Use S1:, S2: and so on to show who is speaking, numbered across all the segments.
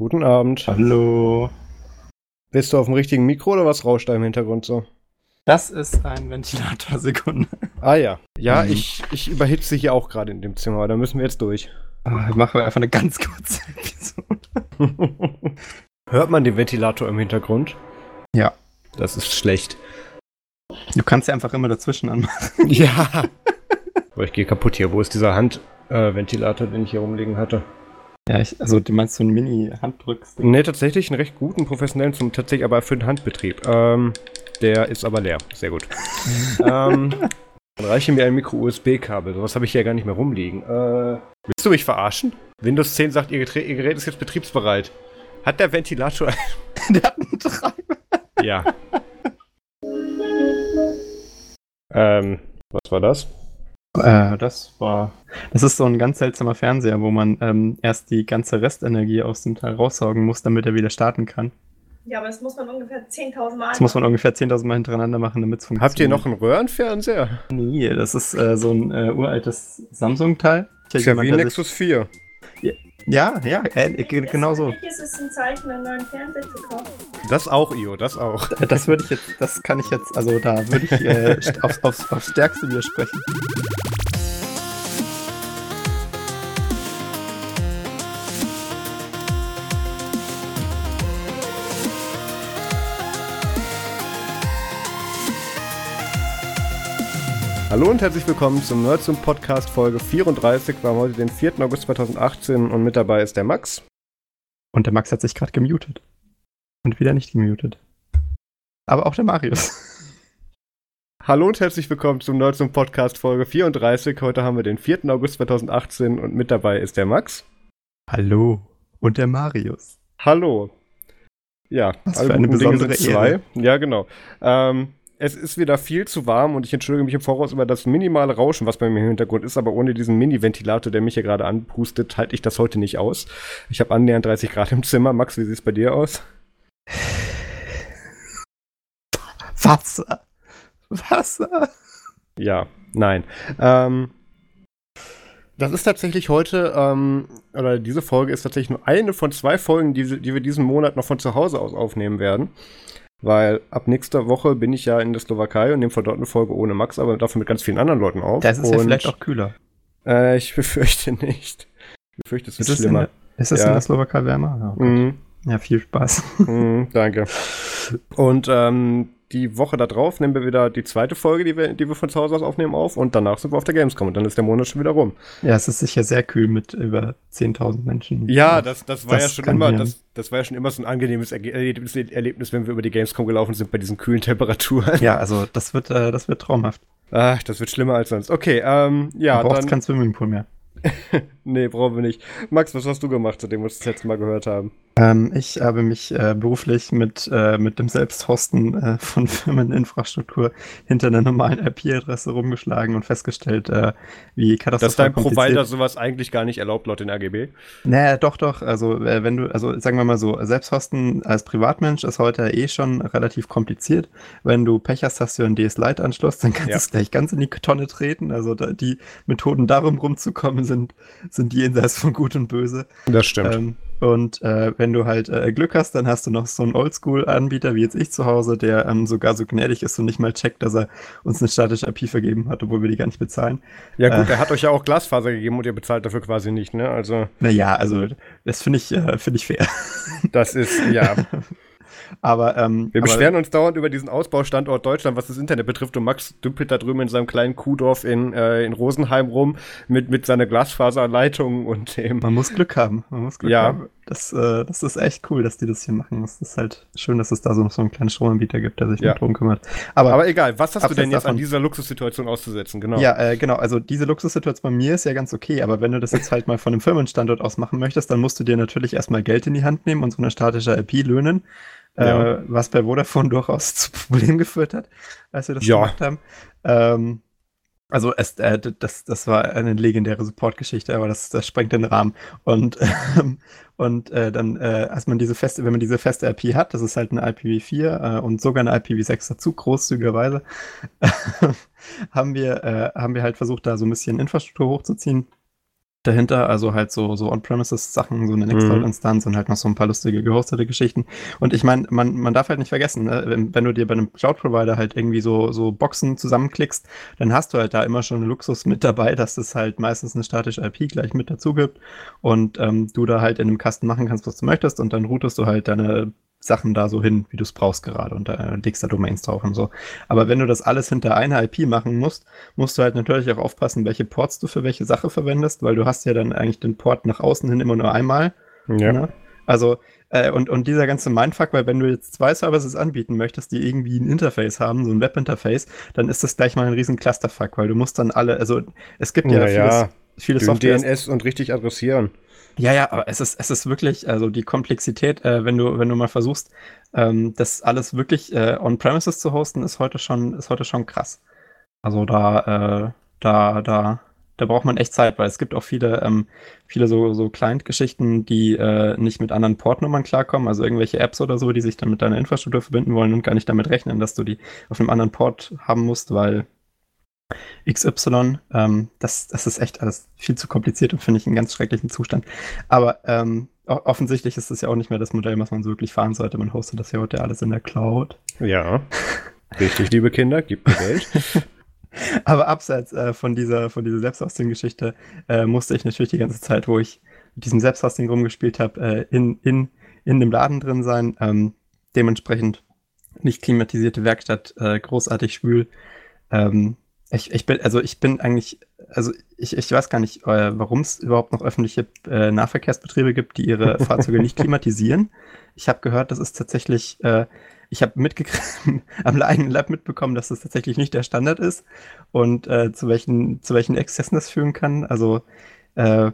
S1: Guten Abend.
S2: Hallo.
S1: Bist du auf dem richtigen Mikro oder was rauscht da im Hintergrund so?
S2: Das ist ein Ventilator, Sekunde.
S1: Ah ja. Ja, mhm. ich, ich überhitze hier auch gerade in dem Zimmer, da müssen wir jetzt durch.
S2: Ah, machen wir einfach eine ganz kurze Episode.
S1: Hört man den Ventilator im Hintergrund?
S2: Ja.
S1: Das ist schlecht.
S2: Du kannst ja einfach immer dazwischen anmachen.
S1: ja. Aber ich gehe kaputt hier. Wo ist dieser Handventilator, äh, den ich hier rumliegen hatte?
S2: Ja, ich, also du meinst so einen Mini-Handdrücks?
S1: Ne, tatsächlich einen recht guten, professionellen, zum, tatsächlich aber für den Handbetrieb. Ähm, der ist aber leer. Sehr gut. ähm, dann reiche mir ein Micro-USB-Kabel. Sowas habe ich hier gar nicht mehr rumliegen. Äh, willst du mich verarschen? Windows 10 sagt, ihr, Gerät, ihr Gerät ist jetzt betriebsbereit. Hat der Ventilator...
S2: der hat einen Treiber.
S1: Ja. ähm, was war das?
S2: Äh, das war. Das ist so ein ganz seltsamer Fernseher, wo man ähm, erst die ganze Restenergie aus dem Teil raussaugen muss, damit er wieder starten kann.
S3: Ja, aber das muss man ungefähr 10.000 Mal.
S2: Das muss man ungefähr 10.000 Mal hintereinander machen, damit es
S1: funktioniert. Habt ihr noch einen Röhrenfernseher?
S2: Nee, das ist äh, so ein äh, uraltes Samsung-Teil.
S1: Ist ja wie Nexus 4.
S2: Ja, ja, äh, genau so.
S3: Ist es ein Zeichen, einen neuen Fernseher zu kaufen?
S1: Das auch, Io, das auch.
S2: Das würde ich jetzt, das kann ich jetzt, also da würde ich äh, aufs, aufs, aufs Stärkste widersprechen.
S1: Hallo und herzlich willkommen zum Nerds und Podcast Folge 34. Wir haben heute den 4. August 2018 und mit dabei ist der Max.
S2: Und der Max hat sich gerade gemutet. Und wieder nicht gemutet. Aber auch der Marius.
S1: Hallo und herzlich willkommen zum Nerds und Podcast Folge 34. Heute haben wir den 4. August 2018 und mit dabei ist der Max.
S2: Hallo. Und der Marius.
S1: Hallo. Ja,
S2: Was alle für eine besondere
S1: zwei. Ja, genau. Ähm, es ist wieder viel zu warm und ich entschuldige mich im Voraus über das minimale Rauschen, was bei mir im Hintergrund ist, aber ohne diesen Mini-Ventilator, der mich hier gerade anpustet, halte ich das heute nicht aus. Ich habe annähernd 30 Grad im Zimmer. Max, wie sieht es bei dir aus?
S2: Wasser. Wasser.
S1: Ja, nein. Ähm, das ist tatsächlich heute, ähm, oder diese Folge ist tatsächlich nur eine von zwei Folgen, die, die wir diesen Monat noch von zu Hause aus aufnehmen werden. Weil ab nächster Woche bin ich ja in der Slowakei und nehme von dort eine Folge ohne Max, aber dafür mit ganz vielen anderen Leuten auf.
S2: Das ist
S1: und,
S2: ja vielleicht auch kühler.
S1: Äh, ich befürchte nicht. Ich befürchte, es wird ist schlimmer.
S2: Es ist es ja. in der Slowakei wärmer?
S1: Oh mm.
S2: Ja, viel Spaß.
S1: Mm, danke. Und ähm, die Woche da drauf nehmen wir wieder die zweite Folge, die wir, die wir von zu Hause aus aufnehmen, auf und danach sind wir auf der Gamescom und dann ist der Monat schon wieder rum.
S2: Ja, es ist sicher sehr kühl mit über 10.000 Menschen.
S1: Ja, das, das war das ja schon immer, das, das war ja schon immer so ein angenehmes Erlebnis, Erlebnis, wenn wir über die Gamescom gelaufen sind bei diesen kühlen Temperaturen.
S2: Ja, also das wird, äh, das wird traumhaft.
S1: Ach, das wird schlimmer als sonst. Okay, ähm, ja.
S2: Du brauchst dann, kein Swimmingpool mehr.
S1: nee, brauchen wir nicht. Max, was hast du gemacht, seitdem wir uns das letzte Mal gehört haben?
S2: Ähm, ich habe mich äh, beruflich mit, äh, mit dem Selbsthosten äh, von Firmeninfrastruktur hinter einer normalen IP-Adresse rumgeschlagen und festgestellt, äh, wie katastrophal
S1: Dass dein Provider sowas eigentlich gar nicht erlaubt laut den RGB?
S2: Naja, doch, doch. Also, äh, wenn du, also sagen wir mal so, Selbsthosten als Privatmensch ist heute eh schon relativ kompliziert. Wenn du Pech hast, hast du einen DS-Lite-Anschluss, dann kannst ja. du es gleich ganz in die Tonne treten. Also da, die Methoden darum rumzukommen sind, sind jenseits von Gut und Böse.
S1: Das stimmt. Ähm,
S2: und äh, wenn du halt äh, Glück hast, dann hast du noch so einen Oldschool-Anbieter wie jetzt ich zu Hause, der ähm, sogar so gnädig ist und nicht mal checkt, dass er uns eine statische IP vergeben hat, obwohl wir die gar nicht bezahlen.
S1: Ja gut, äh, er hat euch ja auch Glasfaser gegeben und ihr bezahlt dafür quasi nicht, ne? Also.
S2: Naja, also das finde ich, äh, finde ich fair.
S1: Das ist, ja.
S2: Aber ähm,
S1: wir beschweren uns dauernd über diesen Ausbaustandort Deutschland, was das Internet betrifft. Und Max dümpelt da drüben in seinem kleinen Kuhdorf in, äh, in Rosenheim rum mit, mit seiner Glasfaserleitung und dem.
S2: Man muss Glück haben. Man muss Glück
S1: ja.
S2: haben. Das, äh, das ist echt cool, dass die das hier machen. Es ist halt schön, dass es da so, so einen kleinen Stromanbieter gibt, der sich ja. darum kümmert.
S1: Aber, Aber egal, was hast du denn jetzt davon? an dieser Luxussituation auszusetzen?
S2: Genau. Ja, äh, genau. Also diese Luxussituation bei mir ist ja ganz okay. Aber wenn du das jetzt halt mal von einem Firmenstandort aus machen möchtest, dann musst du dir natürlich erstmal Geld in die Hand nehmen und so eine statische IP löhnen ja. äh, was bei Vodafone durchaus zu Problemen geführt hat, als wir das ja. gemacht haben. Ähm, also es, äh, das, das war eine legendäre Support-Geschichte, aber das, das sprengt den Rahmen. Und, ähm, und äh, dann, äh, als man diese feste, wenn man diese feste IP hat, das ist halt eine IPv4 äh, und sogar eine IPv6 dazu, großzügigerweise, haben wir, äh, haben wir halt versucht, da so ein bisschen Infrastruktur hochzuziehen dahinter, also halt so, so On-Premises-Sachen, so eine Nextcloud-Instanz und halt noch so ein paar lustige gehostete Geschichten. Und ich meine, man, man darf halt nicht vergessen, ne? wenn, wenn, du dir bei einem Cloud-Provider halt irgendwie so, so Boxen zusammenklickst, dann hast du halt da immer schon Luxus mit dabei, dass es halt meistens eine statische IP gleich mit dazu gibt und ähm, du da halt in einem Kasten machen kannst, was du möchtest und dann routest du halt deine Sachen da so hin, wie du es brauchst gerade und da legst da Domains drauf und so. Aber wenn du das alles hinter einer IP machen musst, musst du halt natürlich auch aufpassen, welche Ports du für welche Sache verwendest, weil du hast ja dann eigentlich den Port nach außen hin immer nur einmal. Ja. Ne? Also, äh, und, und dieser ganze Mindfuck, weil wenn du jetzt zwei Services anbieten möchtest, die irgendwie ein Interface haben, so ein Webinterface, dann ist das gleich mal ein riesen Clusterfuck, weil du musst dann alle, also es gibt ja,
S1: ja vieles, viele Software. DNS und richtig adressieren.
S2: Ja, ja, aber es ist, es ist wirklich, also die Komplexität, äh, wenn du, wenn du mal versuchst, ähm, das alles wirklich äh, on-premises zu hosten, ist heute schon, ist heute schon krass. Also da, äh, da, da, da braucht man echt Zeit, weil es gibt auch viele, ähm, viele so, so Client-Geschichten, die äh, nicht mit anderen Portnummern klarkommen, also irgendwelche Apps oder so, die sich dann mit deiner Infrastruktur verbinden wollen und gar nicht damit rechnen, dass du die auf einem anderen Port haben musst, weil XY. Ähm, das, das ist echt alles viel zu kompliziert und finde ich einen ganz schrecklichen Zustand. Aber ähm, offensichtlich ist das ja auch nicht mehr das Modell, was man so wirklich fahren sollte. Man hostet das ja heute alles in der Cloud.
S1: Ja, richtig, liebe Kinder, gibt mir Geld.
S2: Aber abseits äh, von dieser, von dieser Selbsthosting-Geschichte äh, musste ich natürlich die ganze Zeit, wo ich mit diesem Selbsthosting rumgespielt habe, äh, in, in, in dem Laden drin sein. Ähm, dementsprechend nicht klimatisierte Werkstatt, äh, großartig schwül. Ähm, ich, ich bin, also ich bin eigentlich, also ich, ich weiß gar nicht, äh, warum es überhaupt noch öffentliche äh, Nahverkehrsbetriebe gibt, die ihre Fahrzeuge nicht klimatisieren. Ich habe gehört, das ist tatsächlich, äh, ich habe mitgekriegt, am eigenen Lab mitbekommen, dass das tatsächlich nicht der Standard ist und äh, zu welchen, zu welchen Exzessen das führen kann. Also äh,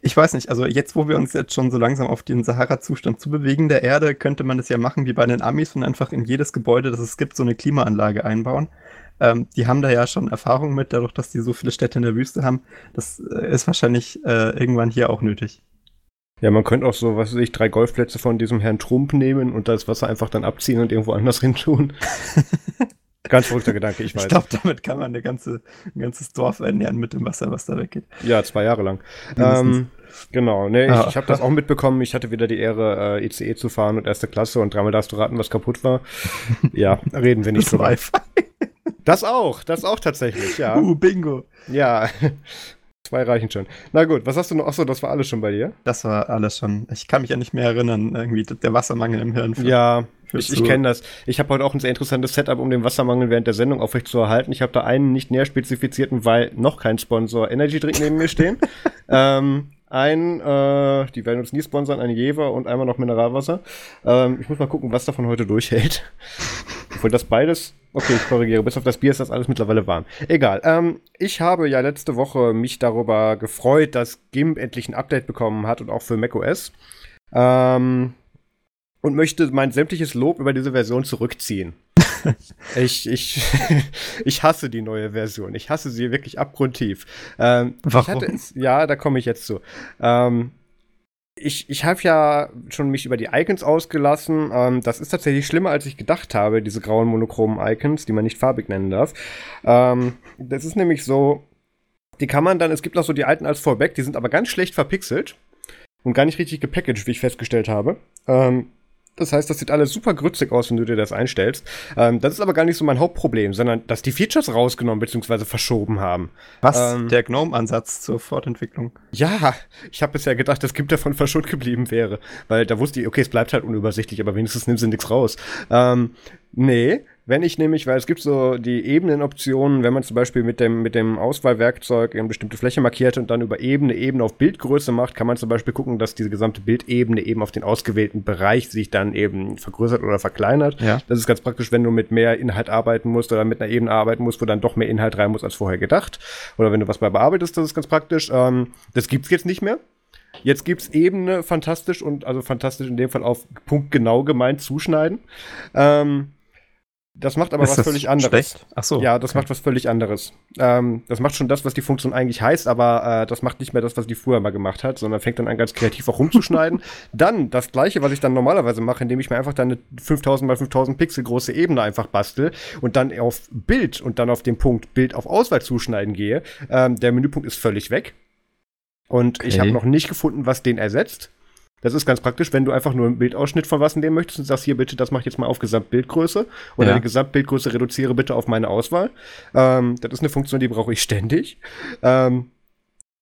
S2: ich weiß nicht, also jetzt, wo wir uns jetzt schon so langsam auf den Sahara-Zustand zubewegen der Erde, könnte man das ja machen wie bei den Amis und einfach in jedes Gebäude, das es gibt, so eine Klimaanlage einbauen. Ähm, die haben da ja schon Erfahrung mit, dadurch, dass die so viele Städte in der Wüste haben. Das äh, ist wahrscheinlich äh, irgendwann hier auch nötig.
S1: Ja, man könnte auch so, was weiß ich, drei Golfplätze von diesem Herrn Trump nehmen und das Wasser einfach dann abziehen und irgendwo anders hin tun. Ganz verrückter Gedanke, ich weiß.
S2: Ich glaube, damit kann man eine ganze, ein ganzes Dorf ernähren mit dem Wasser, was da weggeht.
S1: Ja, zwei Jahre lang. Ähm, genau, ne, ich, ah, ich habe das auch mitbekommen. Ich hatte wieder die Ehre, äh, ICE zu fahren und erste Klasse und dreimal darfst du raten, was kaputt war. ja, reden wir nicht drüber. Das auch, das auch tatsächlich, ja.
S2: Uh, Bingo.
S1: Ja. Zwei reichen schon. Na gut, was hast du noch? Achso, das war alles schon bei dir?
S2: Das war alles schon. Ich kann mich ja nicht mehr erinnern, irgendwie der Wassermangel im Hirn.
S1: Für, ja, für ich, ich kenne das. Ich habe heute auch ein sehr interessantes Setup, um den Wassermangel während der Sendung aufrechtzuerhalten. Ich habe da einen nicht näher spezifizierten, weil noch kein Sponsor Energy Drink neben mir stehen. ähm, ein, äh, die werden uns nie sponsern, ein Jever und einmal noch Mineralwasser. Ähm, ich muss mal gucken, was davon heute durchhält. Obwohl das beides, okay, ich korrigiere, bis auf das Bier ist das alles mittlerweile warm. Egal. Ähm, ich habe ja letzte Woche mich darüber gefreut, dass GIMP endlich ein Update bekommen hat und auch für macOS. Ähm, und möchte mein sämtliches Lob über diese Version zurückziehen. ich, ich, ich hasse die neue Version. Ich hasse sie wirklich abgrundtief. Ähm,
S2: Warum?
S1: Es, ja, da komme ich jetzt zu. Ähm, ich, ich habe ja schon mich über die Icons ausgelassen. Ähm, das ist tatsächlich schlimmer, als ich gedacht habe, diese grauen monochromen Icons, die man nicht farbig nennen darf. Ähm, das ist nämlich so, die kann man dann, es gibt auch so die alten als Fallback, die sind aber ganz schlecht verpixelt und gar nicht richtig gepackaged, wie ich festgestellt habe. Ähm, das heißt, das sieht alles super grützig aus, wenn du dir das einstellst. Ähm, das ist aber gar nicht so mein Hauptproblem, sondern dass die Features rausgenommen bzw. verschoben haben.
S2: Was? Ähm, der GNOME-Ansatz zur Fortentwicklung?
S1: Ja, ich habe bisher gedacht, dass GIMP davon verschont geblieben wäre. Weil da wusste ich, okay, es bleibt halt unübersichtlich, aber wenigstens nimmst du nichts raus. Ähm, nee, wenn ich nämlich, weil es gibt so die Ebenenoptionen, wenn man zum Beispiel mit dem, mit dem Auswahlwerkzeug eine bestimmte Fläche markiert und dann über Ebene Ebene auf Bildgröße macht, kann man zum Beispiel gucken, dass diese gesamte Bildebene eben auf den ausgewählten Bereich sich dann eben vergrößert oder verkleinert. Ja. Das ist ganz praktisch, wenn du mit mehr Inhalt arbeiten musst oder mit einer Ebene arbeiten musst, wo dann doch mehr Inhalt rein muss als vorher gedacht. Oder wenn du was bei bearbeitest, das ist ganz praktisch. Ähm, das gibt's jetzt nicht mehr. Jetzt gibt's Ebene fantastisch und also fantastisch in dem Fall auf Punkt genau gemeint zuschneiden. Ähm, Das macht aber
S2: Ist
S1: was völlig anderes.
S2: schlecht? Ach so.
S1: Ja, das
S2: okay.
S1: macht was völlig anderes. Ähm, das macht schon das, was die Funktion eigentlich heißt, aber äh, das macht nicht mehr das, was die früher mal gemacht hat, sondern fängt dann an, ganz kreativ auch rumzuschneiden. dann das gleiche, was ich dann normalerweise mache, indem ich mir einfach dann eine 5000 mal 5000 Pixel große Ebene einfach bastel und dann auf Bild und dann auf den Punkt Bild auf Auswahl zuschneiden gehe. Ähm, der Menüpunkt ist völlig weg. Und ich
S2: Okay.
S1: habe noch nicht gefunden, was den ersetzt. Das ist ganz praktisch, wenn du einfach nur einen Bildausschnitt von was nehmen möchtest und sagst, hier bitte, das mach ich jetzt mal auf Gesamtbildgröße oder
S2: Ja.
S1: die Gesamtbildgröße reduziere bitte auf meine Auswahl. Ähm, das ist eine Funktion, die brauche ich ständig. Ähm,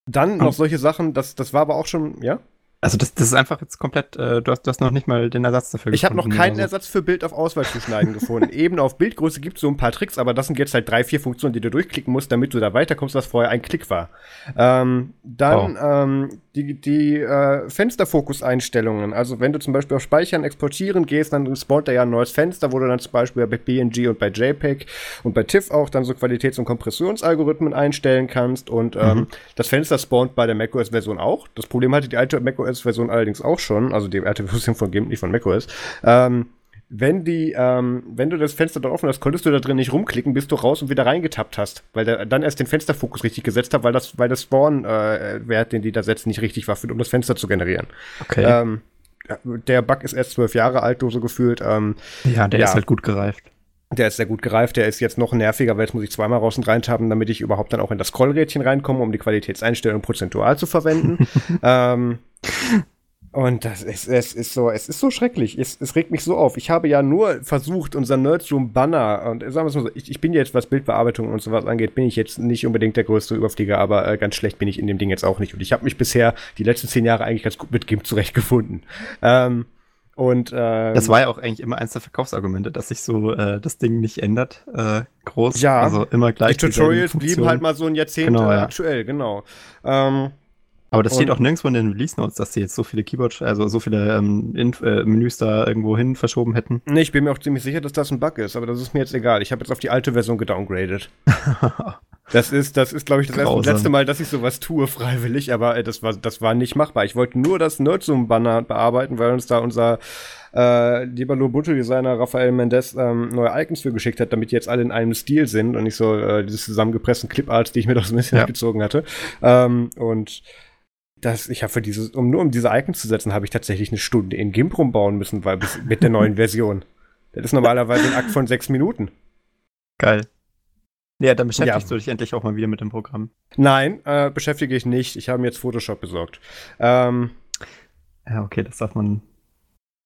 S1: dann noch solche Sachen, das, das war aber auch schon, ja?
S2: Also das, das ist einfach jetzt komplett, äh, du, hast, du hast noch nicht mal den Ersatz dafür
S1: Ich habe noch
S2: gefunden
S1: keinen
S2: oder so.
S1: Ersatz für Bild auf Auswahl zu schneiden gefunden. Eben auf Bildgröße gibt es so ein paar Tricks, aber das sind jetzt halt drei, vier Funktionen, die du durchklicken musst, damit du da weiterkommst, was vorher ein Klick war. Ähm, dann ähm, die, die äh, Fensterfokus-Einstellungen. Also wenn du zum Beispiel auf Speichern, Exportieren gehst, dann spawnt da ja ein neues Fenster, wo du dann zum Beispiel bei BNG und bei JPEG und bei TIFF auch dann so Qualitäts- und Kompressionsalgorithmen einstellen kannst. Und ähm, das Fenster spawnt bei der macOS-Version auch. Das Problem hatte die alte macOS-Version allerdings auch schon, also die alte Version von GIMP, nicht von macOS. Ähm, wenn die, ähm, wenn du das Fenster da offen hast, konntest du da drin nicht rumklicken, bis du raus und wieder reingetappt hast, weil der dann erst den Fensterfokus richtig gesetzt hat, weil das, weil der Spawn-Wert, den die da setzen, nicht richtig war, für, um das Fenster zu generieren.
S2: Okay.
S1: Ähm, der Bug ist erst zwölf Jahre alt, so gefühlt. Ähm,
S2: ja, der
S1: ja.
S2: ist halt gut gereift.
S1: der ist sehr gut gereift, der ist jetzt noch nerviger, weil jetzt muss ich zweimal raus und rein tappen, damit ich überhaupt dann auch in das Scrollrädchen reinkomme, um die Qualitätseinstellung prozentual zu verwenden. ähm, und das ist, es ist so, es ist so schrecklich. Es, es regt mich so auf. Ich habe ja nur versucht, unser Nerdzoom-Banner, und sagen wir es mal so, ich, ich bin jetzt, was Bildbearbeitung und sowas angeht, bin ich jetzt nicht unbedingt der größte Überflieger, aber äh, ganz schlecht bin ich in dem Ding jetzt auch nicht. Und ich habe mich bisher die letzten zehn Jahre eigentlich ganz gut mit GIMP zurechtgefunden. Ähm, und ähm,
S2: Das war ja auch eigentlich immer eins der Verkaufsargumente, dass sich so äh, das Ding nicht ändert, äh, groß.
S1: Ja.
S2: Also immer gleich.
S1: die Tutorials blieben halt mal so ein Jahrzehnt
S2: Genau, ja.
S1: aktuell, genau. Ähm,
S2: Aber das steht
S1: Und-
S2: auch nirgendwo in den Release Notes, dass sie jetzt so viele Keyboard, also so viele ähm, äh, Menüs da irgendwo hin verschoben hätten.
S1: Nee, ich bin mir auch ziemlich sicher, dass das ein Bug ist, aber das ist mir jetzt egal. Ich habe jetzt auf die alte Version gedowngradet. Das ist, das ist, glaube ich, das erste,
S2: Grausam.
S1: letzte Mal, dass ich sowas tue, freiwillig, aber äh, das war, das war nicht machbar. Ich wollte nur das Nerdzoom-Banner bearbeiten, weil uns da unser äh, lieber Lubuntu-Designer Rafael Mendez ähm, neue Icons für geschickt hat, damit die jetzt alle in einem Stil sind und nicht so äh, diese zusammengepressten Cliparts, die ich mir doch so ein bisschen
S2: Ja.
S1: gezogen hatte. Ähm, und das, ich habe für dieses, um nur um diese Icons zu setzen, habe ich tatsächlich eine Stunde in GIMP rumbauen müssen, weil bis, mit der neuen Version. Das ist normalerweise ein Akt von sechs Minuten.
S2: Geil. Ja, dann beschäftigst
S1: Ja.
S2: du dich endlich auch mal wieder mit dem Programm.
S1: Nein, äh, beschäftige ich nicht. Ich habe mir jetzt Photoshop besorgt. Ähm,
S2: Ja, okay, das darf man.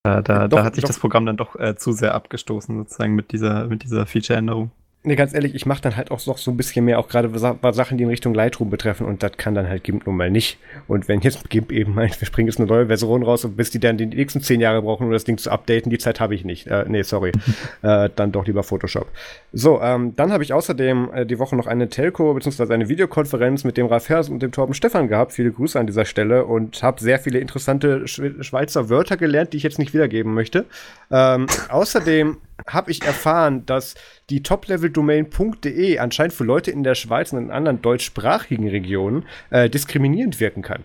S2: Äh, da,
S1: Doch,
S2: da hat sich
S1: doch.
S2: das Programm dann doch äh, zu sehr abgestoßen, sozusagen, mit dieser, mit dieser Feature-Änderung.
S1: Nee, ganz ehrlich, ich mache dann halt auch noch so ein bisschen mehr, auch gerade bei Sachen, die in Richtung Lightroom betreffen und das kann dann halt GIMP nun mal nicht. Und wenn jetzt GIMP eben meint, wir springen jetzt eine neue Version raus und bis die dann die nächsten zehn Jahre brauchen, um das Ding zu updaten, die Zeit habe ich nicht. Äh, nee, sorry. äh, dann doch lieber Photoshop. So, ähm, dann habe ich außerdem äh, die Woche noch eine Telco bzw. eine Videokonferenz mit dem Ralf Hers und dem Torben Stefan gehabt. Viele Grüße an dieser Stelle und habe sehr viele interessante Sch Schweizer Wörter gelernt, die ich jetzt nicht wiedergeben möchte. Ähm, außerdem habe ich erfahren, dass die Top-Level-Domain.de anscheinend für Leute in der Schweiz und in anderen deutschsprachigen Regionen äh, diskriminierend wirken kann.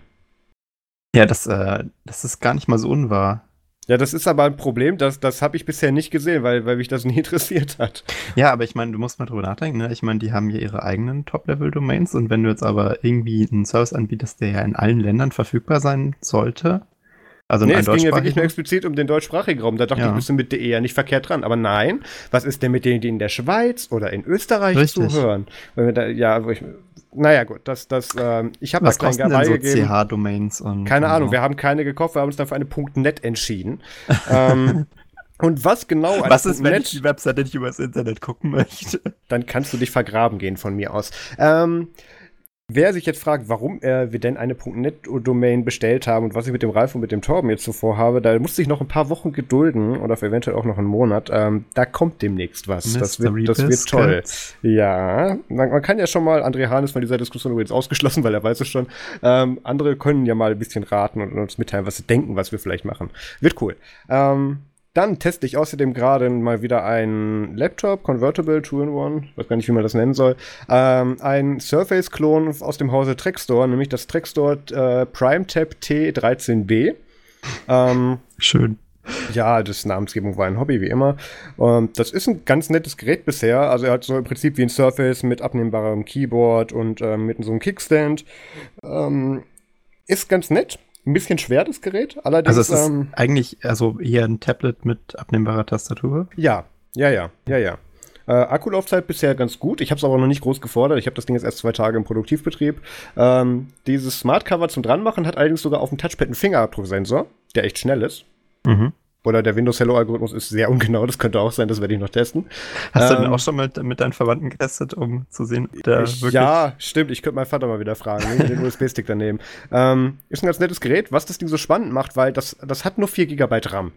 S2: Ja, das, äh, das ist gar nicht mal so unwahr.
S1: Ja, das ist aber ein Problem, das, das habe ich bisher nicht gesehen, weil, weil mich das nie interessiert hat.
S2: Ja, aber ich meine, du musst mal drüber nachdenken, ne? Ich meine, die haben ja ihre eigenen Top-Level-Domains und wenn du jetzt aber irgendwie einen Service anbietest, der ja in allen Ländern verfügbar sein sollte, also
S1: nee, es ging ja wirklich nur explizit um den deutschsprachigen Raum. Da dachte
S2: Ja.
S1: ich, bist du mit DE ja nicht verkehrt dran. Aber nein, was ist denn mit denen, die in der Schweiz oder in Österreich
S2: Richtig.
S1: zuhören? Weil wir da, ja, ich, naja, gut, das, das, ähm, ich habe da
S2: Was
S1: keinen
S2: denn so
S1: gegeben.
S2: CH-Domains und
S1: Keine
S2: und
S1: Ahnung,
S2: so?
S1: wir haben keine gekauft, wir haben uns dann für eine .net entschieden. ähm, und was genau
S2: Was ist, wenn
S1: .net
S2: ich die Webseite nicht übers Internet gucken möchte?
S1: dann kannst du dich vergraben gehen von mir aus. Ähm, wer sich jetzt fragt, warum äh, wir denn eine .NET-Domain bestellt haben und was ich mit dem Ralf und mit dem Torben jetzt zuvor habe, da musste ich noch ein paar Wochen gedulden oder eventuell auch noch einen Monat. Ähm, da kommt demnächst was. Das wird, das wird toll. Ja, man, man kann ja schon mal, André Hahn ist von dieser Diskussion übrigens ausgeschlossen, weil er weiß es schon. Ähm, andere können ja mal ein bisschen raten und uns mitteilen, was sie denken, was wir vielleicht machen. Wird cool. Ähm, dann teste ich außerdem gerade mal wieder einen Laptop, Convertible 2-in-1, weiß gar nicht, wie man das nennen soll. Ähm, ein Surface-Klon aus dem Hause Trackstore, nämlich das Trackstore äh, PrimeTab T13B. Ähm,
S2: Schön.
S1: Ja, das Namensgebung war ein Hobby, wie immer. Und das ist ein ganz nettes Gerät bisher. Also er hat so im Prinzip wie ein Surface mit abnehmbarem Keyboard und ähm, mit so einem Kickstand. Ähm, ist ganz nett. Ein bisschen schwer, das Gerät. Allerdings,
S2: Also es ist
S1: ähm,
S2: eigentlich also eher ein Tablet mit abnehmbarer Tastatur.
S1: ja, ja, ja, ja, ja. Äh, Akkulaufzeit bisher ganz gut. Ich habe es aber noch nicht groß gefordert. Ich habe das Ding jetzt erst zwei Tage im Produktivbetrieb. Ähm, dieses Smart Cover zum dranmachen hat allerdings sogar auf dem Touchpad einen Fingerabdrucksensor, der echt schnell ist.
S2: Mhm.
S1: Oder der Windows Hello Algorithmus ist sehr ungenau. Das könnte auch sein. Das werde ich noch testen.
S2: Hast du
S1: Ähm,
S2: denn auch schon mal mit deinen Verwandten getestet, um zu sehen, ob der
S1: Ich-
S2: wirklich.
S1: Ja, stimmt. Ich könnte meinen Vater mal wieder fragen. Wir den USB-Stick daneben. Ähm, ist ein ganz nettes Gerät, was das Ding so spannend macht, weil das, das hat nur 4 GB RAM.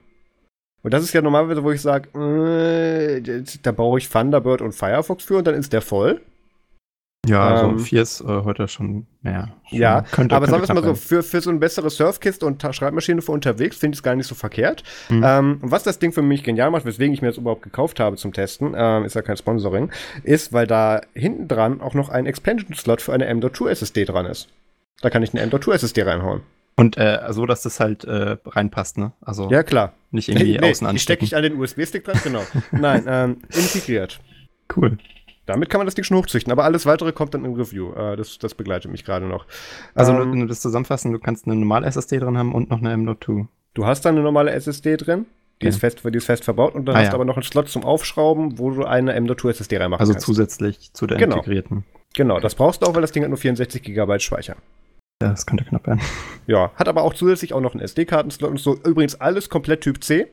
S1: Und das ist ja normalerweise, wo ich sage, äh, da brauche ich Thunderbird und Firefox für und dann ist der voll.
S2: Ja, also
S1: Ähm,
S2: 4 ist äh, heute schon mehr.
S1: Ja,
S2: könnte,
S1: aber sagen
S2: könnte
S1: wir es mal so, für, für so eine bessere Surfkiste und Ta- Schreibmaschine für unterwegs finde ich es gar nicht so verkehrt.
S2: Mhm.
S1: Ähm, und was das Ding für mich genial macht, weswegen ich mir das überhaupt gekauft habe zum Testen, ähm, ist ja kein Sponsoring, ist, weil da hinten dran auch noch ein Expansion-Slot für eine M.2 SSD dran ist. Da kann ich eine M.2 SSD reinhauen.
S2: Und äh, so, dass das halt äh, reinpasst, ne? Also
S1: Ja, klar.
S2: nicht irgendwie
S1: Nee,
S2: außen
S1: ich stecke
S2: anstecken.
S1: nicht an den USB-Stick dran, genau. Nein, ähm, integriert.
S2: Cool.
S1: Damit kann man das Ding schon hochzüchten, aber alles weitere kommt dann im Review. Äh, das, das begleitet mich gerade noch.
S2: Also
S1: Ähm,
S2: nur, nur das zusammenfassen, du kannst eine normale SSD drin haben und noch eine M.2.
S1: Du hast da eine normale SSD drin, die,
S2: Okay.
S1: ist, fest, die ist fest verbaut und dann
S2: Ah,
S1: hast
S2: ja.
S1: du aber noch einen Slot zum Aufschrauben, wo du eine M.2 SSD reinmachen
S2: Also
S1: kannst.
S2: zusätzlich zu der
S1: Genau.
S2: integrierten.
S1: Genau, das brauchst du auch, weil das Ding hat nur 64 GB Speicher.
S2: Ja, das könnte knapp werden.
S1: Ja, hat aber auch zusätzlich auch noch einen SD-Kartenslot und so. Übrigens alles komplett Typ C.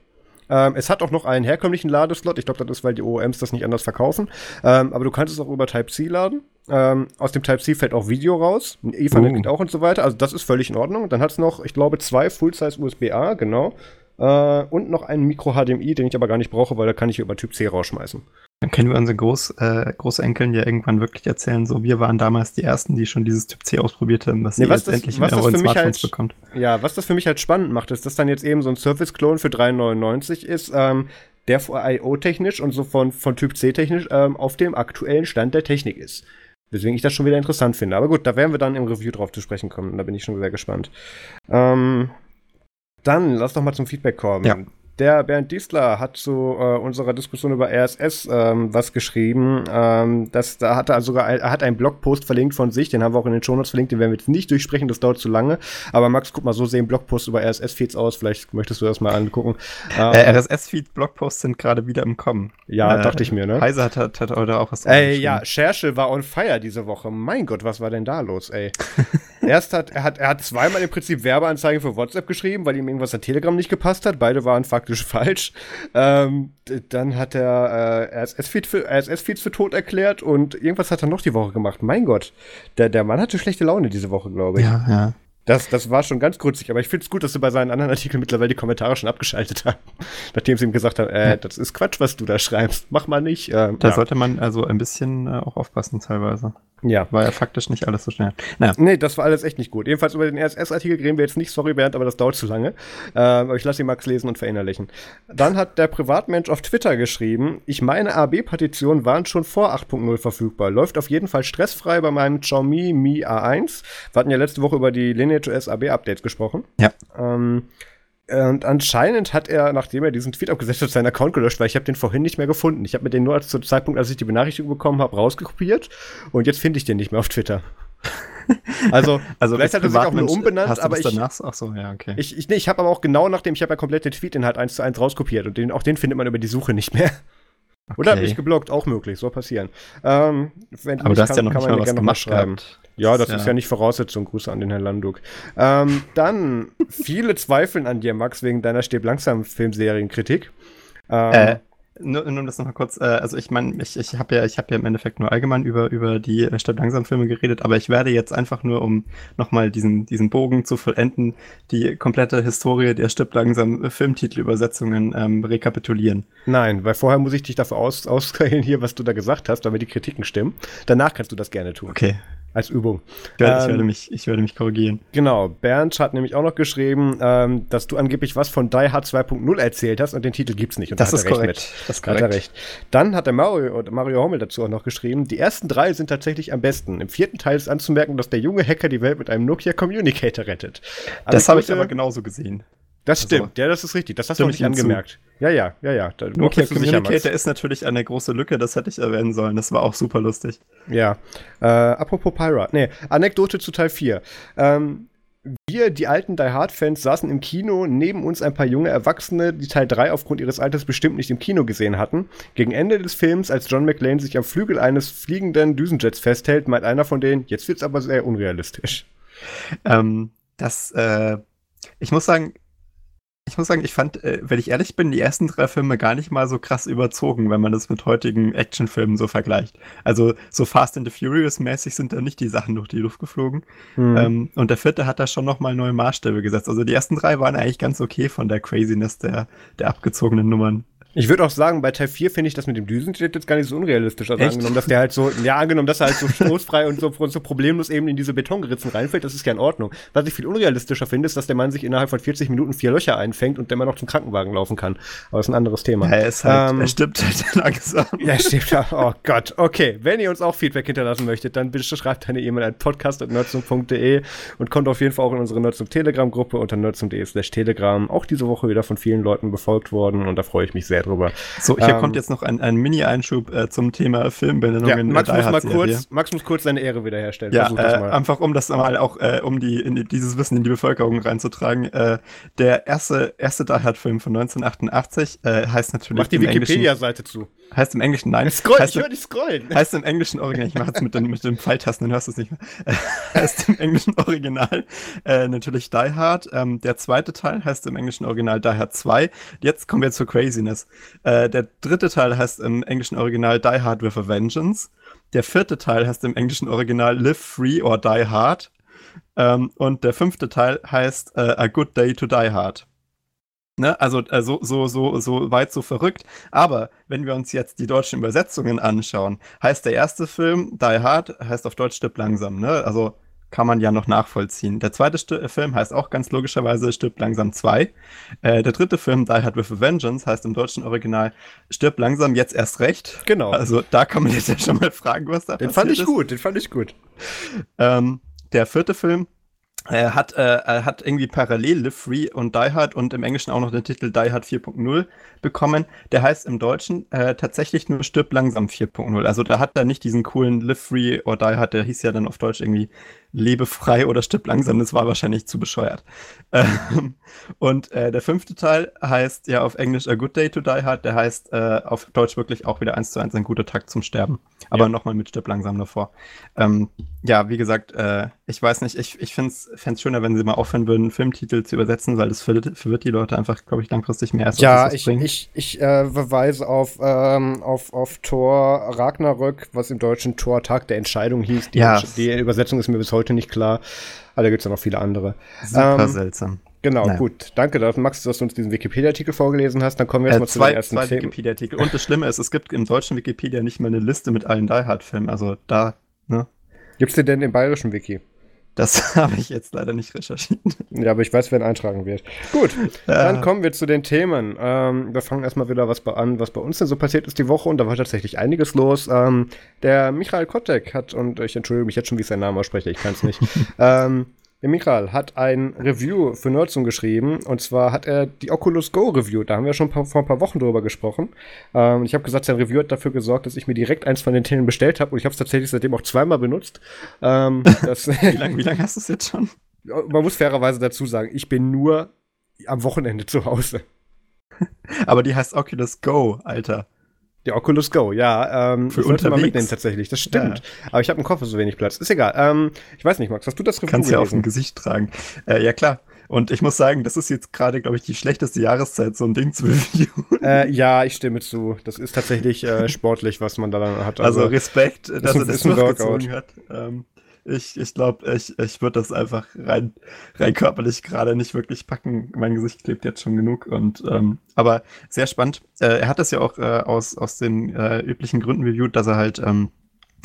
S1: Ähm, es hat auch noch einen herkömmlichen Ladeslot. Ich glaube, das ist, weil die OEMs das nicht anders verkaufen. Ähm, aber du kannst es auch über Type-C laden. Ähm, aus dem Type-C fällt auch Video raus. Ethernet
S2: Oh.
S1: geht auch und so weiter. Also das ist völlig in Ordnung. Dann hat es noch, ich glaube, zwei Full-Size USB-A, genau. Äh, und noch einen Micro-HDMI, den ich aber gar nicht brauche, weil da kann ich über Typ C rausschmeißen.
S2: Dann können wir unsere Groß, äh, Großenkeln ja irgendwann wirklich erzählen, so wir waren damals die Ersten, die schon dieses Typ C ausprobiert haben, dass
S1: Nee, was
S2: jetzt
S1: das-
S2: endlich
S1: was
S2: in
S1: das für mich
S2: Smartphones
S1: halt-
S2: bekommt.
S1: Ja, was das für mich halt spannend macht, ist, dass dann jetzt eben so ein Surface-Clone für 3,99 ist, ähm, der vor IO-technisch und so von, von Typ C-technisch ähm, auf dem aktuellen Stand der Technik ist. Weswegen ich das schon wieder interessant finde. Aber gut, da werden wir dann im Review drauf zu sprechen kommen. Da bin ich schon sehr gespannt. Ähm, dann lass doch mal zum Feedback kommen.
S2: Ja.
S1: Der Bernd Diesler hat zu äh, unserer Diskussion über RSS ähm, was geschrieben. Ähm, das, da hat er sogar ein, er hat einen Blogpost verlinkt von sich, den haben wir auch in den Shownotes verlinkt, den werden wir jetzt nicht durchsprechen, das dauert zu lange. Aber Max, guck mal, so sehen Blogposts über RSS-Feeds aus. Vielleicht möchtest du das mal angucken. Ähm,
S2: Äh, RSS-Feed-Blogposts sind gerade wieder im Kommen.
S1: ja,
S2: äh,
S1: dachte ich mir, ne?
S2: Heise hat, hat, hat heute auch was
S1: Ey, ja, Scherschel war on fire diese Woche. Mein Gott, was war denn da los, ey? Erst hat er hat er hat zweimal im Prinzip Werbeanzeigen für WhatsApp geschrieben, weil ihm irgendwas an Telegram nicht gepasst hat. Beide waren faktisch falsch. Ähm, dann hat er äh, RSS-Feed für, RSS-Feeds für tot erklärt und irgendwas hat er noch die Woche gemacht. Mein Gott, der, der Mann hatte schlechte Laune diese Woche, glaube ich.
S2: Ja, ja.
S1: Das, das war schon ganz grützig, aber ich finde es gut, dass sie bei seinen anderen Artikeln mittlerweile die Kommentare schon abgeschaltet haben. Nachdem sie ihm gesagt haben, äh, das ist Quatsch, was du da schreibst. Mach mal nicht. Ähm,
S2: Da
S1: ja.
S2: sollte man also ein bisschen äh, auch aufpassen teilweise.
S1: Ja.
S2: War ja faktisch nicht alles so schnell. Naja,
S1: Nee, das war alles echt nicht gut. Jedenfalls über den RSS-Artikel reden wir jetzt nicht. Sorry, Bernd, aber das dauert zu lange. Ähm, aber ich lasse ihn Max lesen und verinnerlichen. Dann hat der Privatmensch auf Twitter geschrieben, ich meine, AB-Partitionen waren schon vor 8.0 verfügbar. Läuft auf jeden Fall stressfrei bei meinem Xiaomi Mi A1. Wir hatten ja letzte Woche über die LineageOS AB-Updates gesprochen.
S2: Ja.
S1: Ähm, und anscheinend hat er, nachdem er diesen Tweet abgesetzt hat, seinen Account gelöscht, weil ich habe den vorhin nicht mehr gefunden. Ich habe mir den nur als, zu dem Zeitpunkt, als ich die Benachrichtigung bekommen habe, rausgekopiert und jetzt finde ich den nicht mehr auf Twitter. Also,
S2: also
S1: vielleicht hat er sich auch nur
S2: Privatmensch
S1: umbenannt, aber ich,
S2: so, ja, okay.
S1: ich, ich, nee, ich habe aber auch genau nachdem, ich habe ja komplett den Tweet-Inhalt eins zu eins rauskopiert und den, auch den findet man über die Suche nicht mehr. Oder habe
S2: Okay.
S1: ich geblockt, auch möglich, soll passieren. Ähm,
S2: aber du hast ja noch
S1: kann
S2: nicht
S1: man
S2: was gemacht
S1: schreiben.
S2: gehabt.
S1: Ja, das ist ja nicht Voraussetzung. Grüße an den Herrn Landuk. Ähm, dann, viele zweifeln an dir, Max, wegen deiner Stirb langsam Filmserienkritik. Ähm,
S2: Äh, nur, nur um das nochmal kurz, äh, also ich meine, ich, ich habe ja, ich habe ja im Endeffekt nur allgemein über, über die äh, Stadt langsam Filme geredet, aber ich werde jetzt einfach nur, um nochmal diesen, diesen Bogen zu vollenden, die komplette Historie der Stirb langsam Filmtitelübersetzungen ähm, rekapitulieren.
S1: Nein, weil vorher muss ich dich dafür aus ausquälen hier, was du da gesagt hast, damit die Kritiken stimmen. Danach kannst du das gerne tun.
S2: Okay.
S1: Als Übung.
S2: Ich werde, ich
S1: Ähm,
S2: werde mich, ich werde mich korrigieren.
S1: Genau, Bernd hat nämlich auch noch geschrieben, ähm, dass du angeblich was von Die Hard 2.0 erzählt hast und den Titel gibt's nicht. Und
S2: Das
S1: da
S2: ist
S1: hat er recht
S2: korrekt.
S1: mit.
S2: Das ist
S1: Da hat er
S2: korrekt.
S1: recht. Dann hat der Mario, Mario Hommel dazu auch noch geschrieben, die ersten drei sind tatsächlich am besten. Im vierten Teil ist anzumerken, dass der junge Hacker die Welt mit einem Nokia Communicator rettet.
S2: Das habe ich aber genauso gesehen.
S1: Das also, stimmt, ja, das ist richtig. Das hast du nicht angemerkt. Ja, ja, ja, ja.
S2: Da Nokia Communicator ist natürlich eine große Lücke, das hätte ich erwähnen sollen. Das war auch super lustig.
S1: Ja. Äh, apropos Pirate. Nee, Anekdote zu Teil 4. Ähm, wir, die alten Die Hard-Fans, saßen im Kino, neben uns ein paar junge Erwachsene, die Teil 3 aufgrund ihres Alters bestimmt nicht im Kino gesehen hatten. Gegen Ende des Films, als John McLean sich am Flügel eines fliegenden Düsenjets festhält, meint einer von denen, jetzt wird's aber sehr unrealistisch.
S2: Ähm, das, äh, ich muss sagen, ich muss sagen, ich fand, äh, wenn ich ehrlich bin, die ersten drei Filme gar nicht mal so krass überzogen, wenn man das mit heutigen Actionfilmen so vergleicht. Also so Fast and the Furious mäßig sind da nicht die Sachen durch die Luft geflogen. Hm. Ähm, und der vierte hat da schon nochmal neue Maßstäbe gesetzt. Also die ersten drei waren eigentlich ganz okay von der Craziness der, der abgezogenen Nummern.
S1: Ich würde auch sagen, bei Teil 4 finde ich das mit dem Düsenjet jetzt gar nicht so unrealistisch. Also Echt? angenommen, dass der halt so, ja, angenommen, dass er halt so stoßfrei und so, so problemlos eben in diese Betongeritzen reinfällt, das ist ja in Ordnung. Was ich viel unrealistischer finde, ist, dass der Mann sich innerhalb von 40 Minuten vier Löcher einfängt und der immer noch zum Krankenwagen laufen kann. Aber das ist ein anderes Thema.
S2: Ja, er, ist halt, ähm, er stirbt halt langsam.
S1: Er stirbt ja. Oh Gott. Okay, wenn ihr uns auch Feedback hinterlassen möchtet, dann bitte schreibt eine E-Mail an podcast.nerdsum.de und kommt auf jeden Fall auch in unsere Nerdsum Telegram-Gruppe unter nerdsum.de slash Telegram. Auch diese Woche wieder von vielen Leuten befolgt worden und da freue ich mich sehr drüber.
S2: So, hier ähm, kommt jetzt noch ein, ein Mini-Einschub äh, zum Thema Filmbenennungen.
S1: Ja, Max, muss mal kurz, Max muss kurz seine Ehre wiederherstellen.
S2: Ja, äh, einfach um das mal auch, äh, um die, in dieses Wissen in die Bevölkerung reinzutragen. Äh, der erste, erste Die Hard-Film von 1988 äh, heißt natürlich.
S1: Mach die Wikipedia-Seite zu.
S2: Heißt im Englischen, nein.
S1: Scroll,
S2: heißt
S1: ich höre dich scrollen.
S2: Heißt im Englischen Original, ich mache jetzt mit den, mit den Pfeiltasten, dann hörst du es nicht mehr. heißt im englischen Original äh, natürlich Die Hard. Ähm, der zweite Teil heißt im englischen Original Die Hard 2. Jetzt kommen wir zur Craziness. Äh, der dritte Teil heißt im englischen Original Die Hard with a Vengeance. Der vierte Teil heißt im englischen Original Live Free or Die Hard. Ähm, und der fünfte Teil heißt uh, A Good Day to Die Hard. Ne? Also äh, so, so, so, so weit, so verrückt. Aber wenn wir uns jetzt die deutschen Übersetzungen anschauen, heißt der erste Film Die Hard, heißt auf Deutsch Stirb langsam. Ne? Also kann man ja noch nachvollziehen. Der zweite St äh, Film heißt auch ganz logischerweise Stirb langsam 2. Äh, der dritte Film, Die Hard with a Vengeance, heißt im deutschen Original Stirb langsam jetzt erst recht.
S1: Genau.
S2: Also da kann man jetzt ja schon mal fragen, was da
S1: den passiert Den fand ich ist. gut, den fand ich gut.
S2: Ähm, der vierte Film er hat, äh, er hat irgendwie parallel Live Free und Die Hard und im Englischen auch noch den Titel Die Hard 4.0 bekommen. Der heißt im Deutschen äh, tatsächlich nur Stirb langsam 4.0. Also da hat er nicht diesen coolen Live Free or Die Hard, der hieß ja dann auf Deutsch irgendwie Lebe frei oder stirb langsam, das war wahrscheinlich zu bescheuert. Ähm, und äh, der fünfte Teil heißt ja auf Englisch A Good Day to Die Hard, der heißt äh, auf Deutsch wirklich auch wieder eins zu eins ein guter Tag zum Sterben. Aber ja. nochmal mit stirb langsam davor. Ähm, ja, wie gesagt, äh, ich weiß nicht, ich, ich finde es schöner, wenn sie mal aufhören würden, Filmtitel zu übersetzen, weil das verwirrt, verwirrt die Leute einfach, glaube ich, langfristig mehr. Als
S1: ja, ich, ich, ich äh, verweise auf, ähm, auf, auf Thor Ragnarök, was im deutschen Tor Tag der Entscheidung hieß. Die, ja. die Übersetzung ist mir bis heute heute nicht klar. Aber da gibt es ja noch viele andere.
S2: Super ähm, seltsam.
S1: Genau, naja. gut. Danke, Max, dass du uns diesen Wikipedia-Artikel vorgelesen hast. Dann kommen wir jetzt äh, mal
S2: zu zwei, den ersten zwei Wikipedia-Artikel. Und das Schlimme ist, es gibt im deutschen Wikipedia nicht mal eine Liste mit allen Die Hard-Filmen. Also da, ne?
S1: Gibt es denn im bayerischen Wiki?
S2: Das habe ich jetzt leider nicht recherchiert.
S1: Ja, aber ich weiß, wer ihn eintragen wird. Gut, dann kommen wir zu den Themen. Ähm, wir fangen erstmal wieder was an, was bei uns denn so passiert ist die Woche und da war tatsächlich einiges los. Ähm, der Michael Kotek hat, und ich entschuldige mich jetzt schon, wie ich seinen Namen ausspreche, ich kann es nicht, ähm, der Michael hat ein Review für Nerdsum geschrieben und zwar hat er die Oculus Go Review. Da haben wir schon vor ein paar Wochen drüber gesprochen. Ähm, ich habe gesagt, sein Review hat dafür gesorgt, dass ich mir direkt eins von den Teilen bestellt habe und ich habe es tatsächlich seitdem auch zweimal benutzt.
S2: Ähm, wie lange lang hast du es jetzt schon?
S1: Man muss fairerweise dazu sagen, ich bin nur am Wochenende zu Hause.
S2: Aber die heißt Oculus Go, Alter.
S1: Die Oculus Go, ja. Ähm,
S2: Für sollte mal mitnehmen
S1: tatsächlich, das stimmt. Ja. Aber ich habe im Koffer so wenig Platz. Ist egal. Ähm, ich weiß nicht, Max, hast du das
S2: Review Kannst ja auf dem Gesicht tragen. Äh, ja, klar. Und ich muss sagen, das ist jetzt gerade, glaube ich, die schlechteste Jahreszeit, so ein Ding zu reviewen.
S1: Äh, ja, ich stimme zu. Das ist tatsächlich äh, sportlich, was man da dann hat.
S2: Also, also Respekt, dass er das durchgezogen hat. Ähm, ich ich glaube, ich, ich würde das einfach rein, rein körperlich gerade nicht wirklich packen. Mein Gesicht klebt jetzt schon genug. Und ähm, aber sehr spannend. Äh, er hat das ja auch äh, aus, aus den äh, üblichen Gründen reviewt, dass er halt ähm,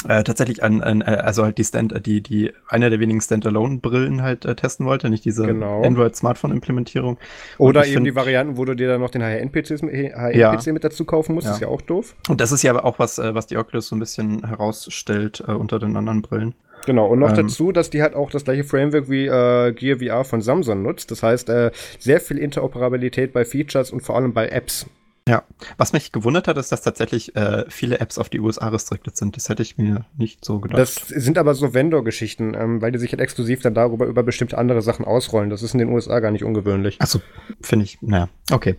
S2: äh, tatsächlich an, an äh, also halt die Stand, die, die einer der wenigen Standalone-Brillen halt äh, testen wollte, nicht diese genau. Android-Smartphone-Implementierung.
S1: Oder eben find, die Varianten, wo du dir dann noch den HN-PC ja. mit dazu kaufen musst, ja. ist ja auch doof.
S2: Und das ist ja aber auch was, äh, was die Oculus so ein bisschen herausstellt äh, unter den anderen Brillen.
S1: Genau, und noch ähm, dazu, dass die halt auch das gleiche Framework wie äh, Gear VR von Samsung nutzt. Das heißt, äh, sehr viel Interoperabilität bei Features und vor allem bei Apps.
S2: Ja, was mich gewundert hat, ist, dass tatsächlich äh, viele Apps auf die USA restricted sind. Das hätte ich mir nicht so gedacht.
S1: Das sind aber so Vendor-Geschichten, ähm, weil die sich halt exklusiv dann darüber über bestimmte andere Sachen ausrollen. Das ist in den USA gar nicht ungewöhnlich.
S2: Achso, finde ich, naja, okay.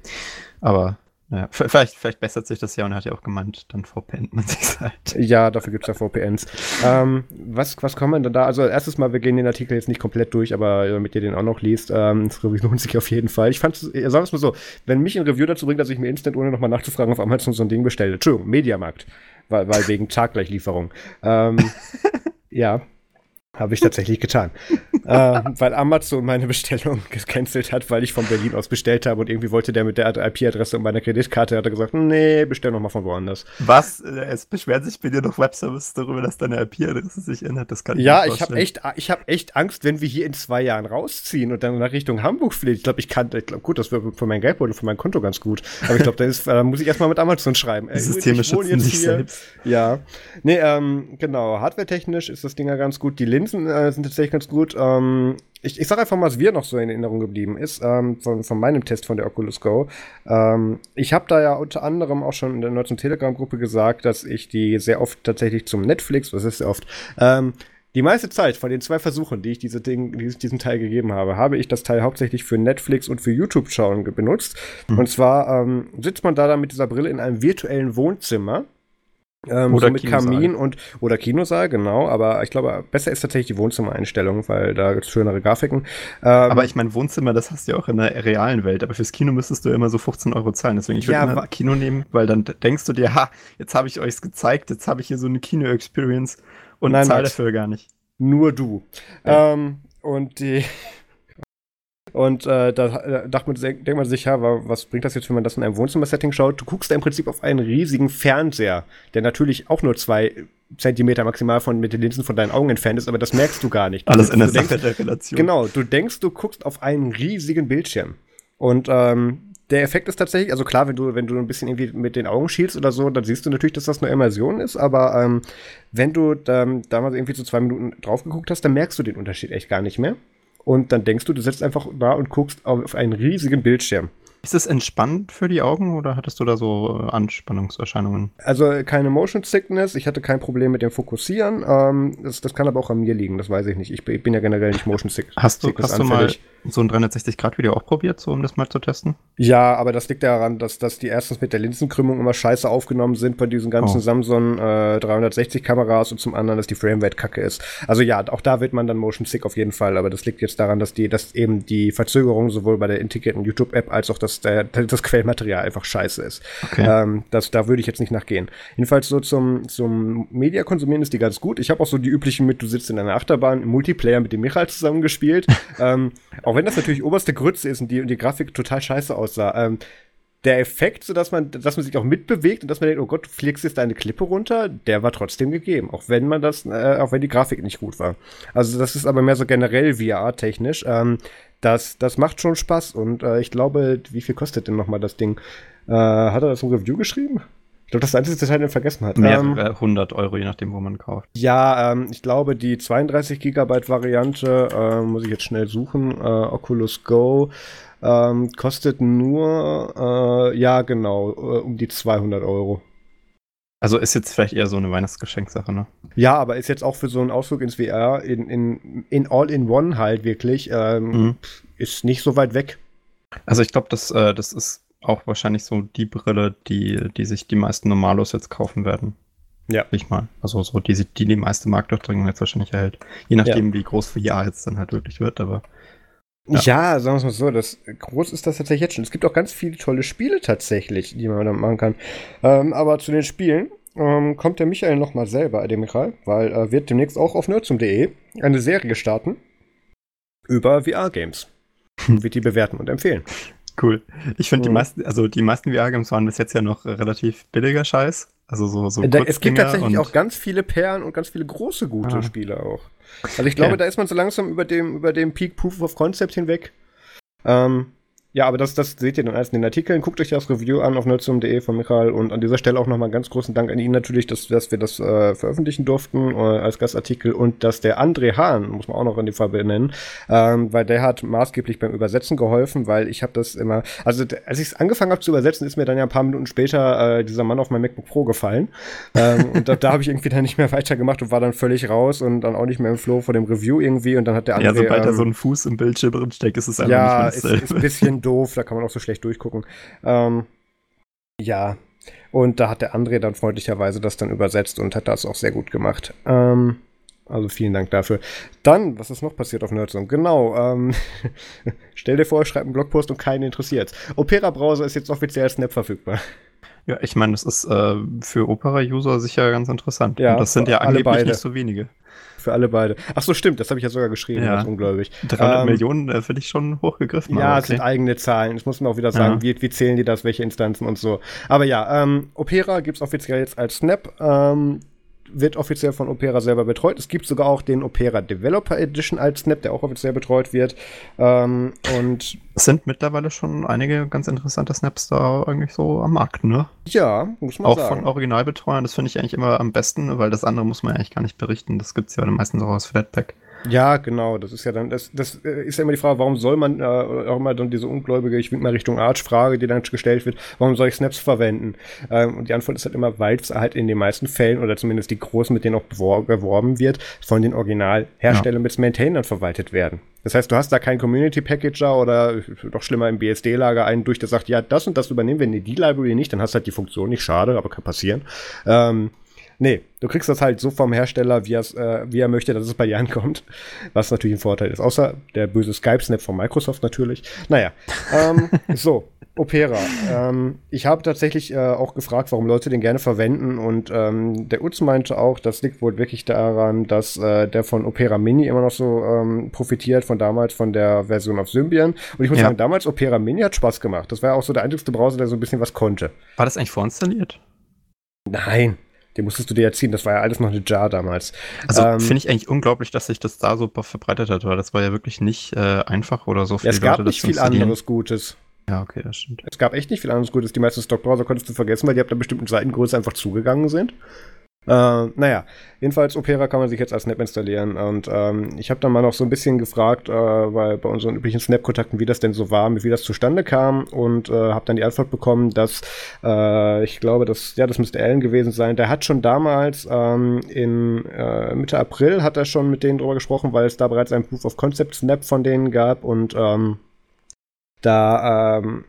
S2: Aber ja, vielleicht, vielleicht bessert sich das ja und er hat ja auch gemeint, dann VPN man sich halt.
S1: Ja, dafür gibt es ja VPNs. ähm, was, was man denn da? Also erstes Mal, wir gehen den Artikel jetzt nicht komplett durch, aber damit ihr den auch noch liest, ähm, das lohnt sich auf jeden Fall. Ich fand, sagen wir es mal so, wenn mich ein Review dazu bringt, dass ich mir instant, ohne nochmal nachzufragen, auf Amazon so ein Ding bestelle. Entschuldigung, Mediamarkt. Weil, weil wegen Taggleichlieferung. ähm, ja, habe ich tatsächlich getan. äh, weil Amazon meine Bestellung gecancelt hat, weil ich von Berlin aus bestellt habe und irgendwie wollte der mit der IP-Adresse und meiner Kreditkarte, hat er gesagt, nee, bestell noch mal von woanders.
S2: Was? Es beschweren sich bei dir noch Webservices darüber, dass deine IP-Adresse sich ändert. Das kann
S1: ich Ja, ich habe echt, ich habe echt Angst, wenn wir hier in zwei Jahren rausziehen und dann nach Richtung Hamburg fliegen. Ich glaube, ich kann, ich glaub, gut, das wäre für mein Geldbeutel, für mein Konto ganz gut. Aber ich glaube, da ist, da muss ich erstmal mit Amazon schreiben.
S2: Die Systeme schützen sich selbst.
S1: Ja. Nee, ähm, genau. Hardware-technisch ist das Ding ja ganz gut. Die Linsen äh, sind tatsächlich ganz gut. Ähm, ich, ich sage einfach mal, was mir noch so in Erinnerung geblieben ist, ähm, von, von meinem Test von der Oculus Go. Ähm, ich habe da ja unter anderem auch schon in der neuen Telegram-Gruppe gesagt, dass ich die sehr oft tatsächlich zum Netflix, was ist sehr oft, ähm, die meiste Zeit von den zwei Versuchen, die ich diese Ding, diesen Teil gegeben habe, habe ich das Teil hauptsächlich für Netflix und für YouTube-Schauen benutzt. Mhm. Und zwar ähm, sitzt man da dann mit dieser Brille in einem virtuellen Wohnzimmer ähm, oder so mit Kinosaal. Kamin und oder Kinosaal, genau, aber ich glaube, besser ist tatsächlich die Wohnzimmereinstellung, weil da gibt es schönere Grafiken.
S2: Ähm, aber ich meine, Wohnzimmer, das hast du ja auch in der realen Welt, aber fürs Kino müsstest du immer so 15 Euro zahlen. Deswegen ich würde ja, immer Kino nehmen, weil dann denkst du dir, ha, jetzt habe ich euch's gezeigt, jetzt habe ich hier so eine Kino-Experience und zahle dafür gar nicht.
S1: Nur du. Ja. Ähm, und die und äh, da äh, dachte man, denkt man sich, ja, was bringt das jetzt, wenn man das in einem Wohnzimmer-Setting schaut? Du guckst da im Prinzip auf einen riesigen Fernseher, der natürlich auch nur zwei Zentimeter maximal von mit den Linsen von deinen Augen entfernt ist, aber das merkst du gar nicht.
S2: Alles
S1: in
S2: der Sache der Relation.
S1: Genau, du denkst, du guckst auf einen riesigen Bildschirm. Und ähm, der Effekt ist tatsächlich, also klar, wenn du, wenn du ein bisschen irgendwie mit den Augen schielst oder so, dann siehst du natürlich, dass das eine Immersion ist, aber ähm, wenn du ähm, da mal irgendwie so zwei Minuten drauf geguckt hast, dann merkst du den Unterschied echt gar nicht mehr. Und dann denkst du, du sitzt einfach da und guckst auf einen riesigen Bildschirm.
S2: Ist es entspannt für die Augen oder hattest du da so äh, Anspannungserscheinungen?
S1: Also keine Motion Sickness, ich hatte kein Problem mit dem Fokussieren. Ähm, das, das, kann aber auch an mir liegen, das weiß ich nicht. Ich, ich bin ja generell nicht Motion Sick
S2: hast du, Hast du mal so ein 360-Grad-Video auch probiert, so um das mal zu testen?
S1: Ja, aber das liegt daran, dass, dass die erstens mit der Linsenkrümmung immer scheiße aufgenommen sind bei diesen ganzen oh. Samsung äh, 360-Kameras und zum anderen, dass die Framerate kacke ist. Also ja, auch da wird man dann Motion Sick auf jeden Fall, aber das liegt jetzt daran, dass die, dass eben die Verzögerung sowohl bei der integrierten YouTube-App als auch das dass der, das Quellmaterial einfach scheiße ist. Okay. Ähm, das, da würde ich jetzt nicht nachgehen. Jedenfalls so zum, zum Media-Konsumieren ist die ganz gut. Ich habe auch so die üblichen mit, du sitzt in einer Achterbahn, im Multiplayer mit dem Michael zusammengespielt. ähm, auch wenn das natürlich oberste Grütze ist und die, und die Grafik total scheiße aussah. Ähm, der Effekt, so dass man, dass man sich auch mitbewegt und dass man denkt, oh Gott, du fliegst jetzt eine Klippe runter, der war trotzdem gegeben, auch wenn man das, äh, auch wenn die Grafik nicht gut war. Also das ist aber mehr so generell VR-technisch. Ähm, das, das macht schon Spaß und äh, ich glaube, wie viel kostet denn nochmal das Ding? Äh, hat er das im Review geschrieben? Ich glaube, das ist das einzige Detail, den vergessen hat.
S2: Mehrere ähm, 100 Euro, je nachdem, wo man kauft.
S1: Ja, ähm, ich glaube, die 32 Gigabyte Variante, äh, muss ich jetzt schnell suchen, äh, Oculus Go, ähm, kostet nur, äh, ja genau, äh, um die 200 Euro.
S2: Also ist jetzt vielleicht eher so eine Weihnachtsgeschenksache, ne?
S1: Ja, aber ist jetzt auch für so einen Ausflug ins VR in, in, in All-in-One halt wirklich, ähm, mhm. ist nicht so weit weg.
S2: Also ich glaube, das, äh, das ist auch wahrscheinlich so die Brille, die, die sich die meisten Normalos jetzt kaufen werden. Ja. Nicht mal. Also so die, die die meiste Marktdurchdringung jetzt wahrscheinlich erhält. Je nachdem, ja. wie groß VR jetzt dann halt wirklich wird, aber.
S1: Ja. ja, sagen wir es mal so, das groß ist das tatsächlich jetzt schon. Es gibt auch ganz viele tolle Spiele tatsächlich, die man dann machen kann. Ähm, aber zu den Spielen ähm, kommt der Michael nochmal selber, der Michael, weil er äh, wird demnächst auch auf nerdsum.de eine Serie starten über VR-Games. wird die bewerten und empfehlen.
S2: Cool. Ich finde, die meisten, also die meisten VR-Games waren bis jetzt ja noch relativ billiger Scheiß. Also so, so
S1: da, Es gibt tatsächlich auch ganz viele Perlen und ganz viele große, gute ah. Spiele auch. Also ich glaube, ja. da ist man so langsam über dem, über dem Peak Proof of Concept hinweg. Ähm, ja, aber das, das seht ihr dann erst in den Artikeln. Guckt euch das Review an auf nerdzoom.de von Michael. Und an dieser Stelle auch nochmal ganz großen Dank an ihn natürlich, dass, dass wir das äh, veröffentlichen durften äh, als Gastartikel. Und dass der André Hahn, muss man auch noch in die Fall benennen, ähm, weil der hat maßgeblich beim Übersetzen geholfen, weil ich habe das immer, also als ich es angefangen habe zu übersetzen, ist mir dann ja ein paar Minuten später äh, dieser Mann auf mein MacBook Pro gefallen. Ähm, und da, da habe ich irgendwie dann nicht mehr weitergemacht und war dann völlig raus und dann auch nicht mehr im Flow vor dem Review irgendwie. Und dann hat der
S2: André... Ja, sobald ähm, da so ein Fuß im Bildschirm drin steckt, ist es einfach ja, nicht
S1: mehr Ja, ist, ist ein bisschen doof, da kann man auch so schlecht durchgucken. Ähm, ja, und da hat der André dann freundlicherweise das dann übersetzt und hat das auch sehr gut gemacht. Ähm, also vielen Dank dafür. Dann, was ist noch passiert auf Nerdzone? Genau, ähm, stell dir vor, schreib einen Blogpost und keinen interessiert. Opera Browser ist jetzt offiziell als Snap verfügbar.
S2: Ja, ich meine, das ist äh, für Opera-User sicher ganz interessant. Ja, und das sind ja angeblich beide. nicht so wenige.
S1: Für alle beide. Ach so, stimmt, das habe ich ja sogar geschrieben, ja. das ist ungläubig.
S2: 300 ähm, Millionen äh, finde ich schon hochgegriffen.
S1: Ja, es sind eigene Zahlen. Ich muss mir auch wieder sagen, ja. wie, wie zählen die das, welche Instanzen und so. Aber ja, ähm, Opera gibt es offiziell jetzt als Snap. Ähm, wird offiziell von Opera selber betreut. Es gibt sogar auch den Opera Developer Edition als Snap, der auch offiziell betreut wird. Ähm, und
S2: es sind mittlerweile schon einige ganz interessante Snaps da eigentlich so am Markt, ne?
S1: Ja, muss man
S2: auch sagen. Auch von Originalbetreuern, das finde ich eigentlich immer am besten, weil das andere muss man eigentlich gar nicht berichten. Das gibt es ja meistens auch aus Flatpak.
S1: Ja, genau. Das ist ja dann, das, das äh, ist ja immer die Frage, warum soll man, äh, auch immer dann diese ungläubige, ich wink mal Richtung Arch-Frage, die dann gestellt wird, warum soll ich Snaps verwenden? Ähm, und die Antwort ist halt immer, weil es halt in den meisten Fällen, oder zumindest die großen, mit denen auch beworben wird, von den Originalherstellern ja. mit Maintainern verwaltet werden. Das heißt, du hast da keinen Community Packager oder doch schlimmer im BSD-Lager einen durch, der sagt, ja, das und das übernehmen wir, nee, die Library nicht, dann hast du halt die Funktion nicht, schade, aber kann passieren. Ähm, Nee, du kriegst das halt so vom Hersteller, wie, äh, wie er möchte, dass es bei dir ankommt. Was natürlich ein Vorteil ist. Außer der böse Skype-Snap von Microsoft natürlich. Naja, ähm, so. Opera. Ähm, ich habe tatsächlich äh, auch gefragt, warum Leute den gerne verwenden und ähm, der Utz meinte auch, das liegt wohl wirklich daran, dass äh, der von Opera Mini immer noch so ähm, profitiert, von damals von der Version auf Symbian. Und ich muss ja. sagen, damals Opera Mini hat Spaß gemacht. Das war ja auch so der einzigste Browser, der so ein bisschen was konnte.
S2: War das eigentlich vorinstalliert?
S1: Nein, den musstest du dir ja ziehen. Das war ja alles noch eine Jar damals.
S2: Also ähm, finde ich eigentlich unglaublich, dass sich das da so verbreitet hat, weil das war ja wirklich nicht äh, einfach oder so.
S1: Für ja, es gab Leute, nicht viel anderes Gutes.
S2: Ja, okay, das stimmt.
S1: Es gab echt nicht viel anderes Gutes. Die meisten Stockbrowser konntest du vergessen, weil die ab einer bestimmten Seitengröße einfach zugegangen sind. Äh, naja, jedenfalls Opera kann man sich jetzt als Snap installieren und ähm, ich habe dann mal noch so ein bisschen gefragt, äh, weil bei unseren üblichen Snap-Kontakten, wie das denn so war, wie das zustande kam und äh, habe dann die Antwort bekommen, dass äh, ich glaube, dass ja, das müsste Alan gewesen sein. Der hat schon damals ähm, in äh, Mitte April hat er schon mit denen drüber gesprochen, weil es da bereits ein Proof of Concept Snap von denen gab und ähm, da ähm,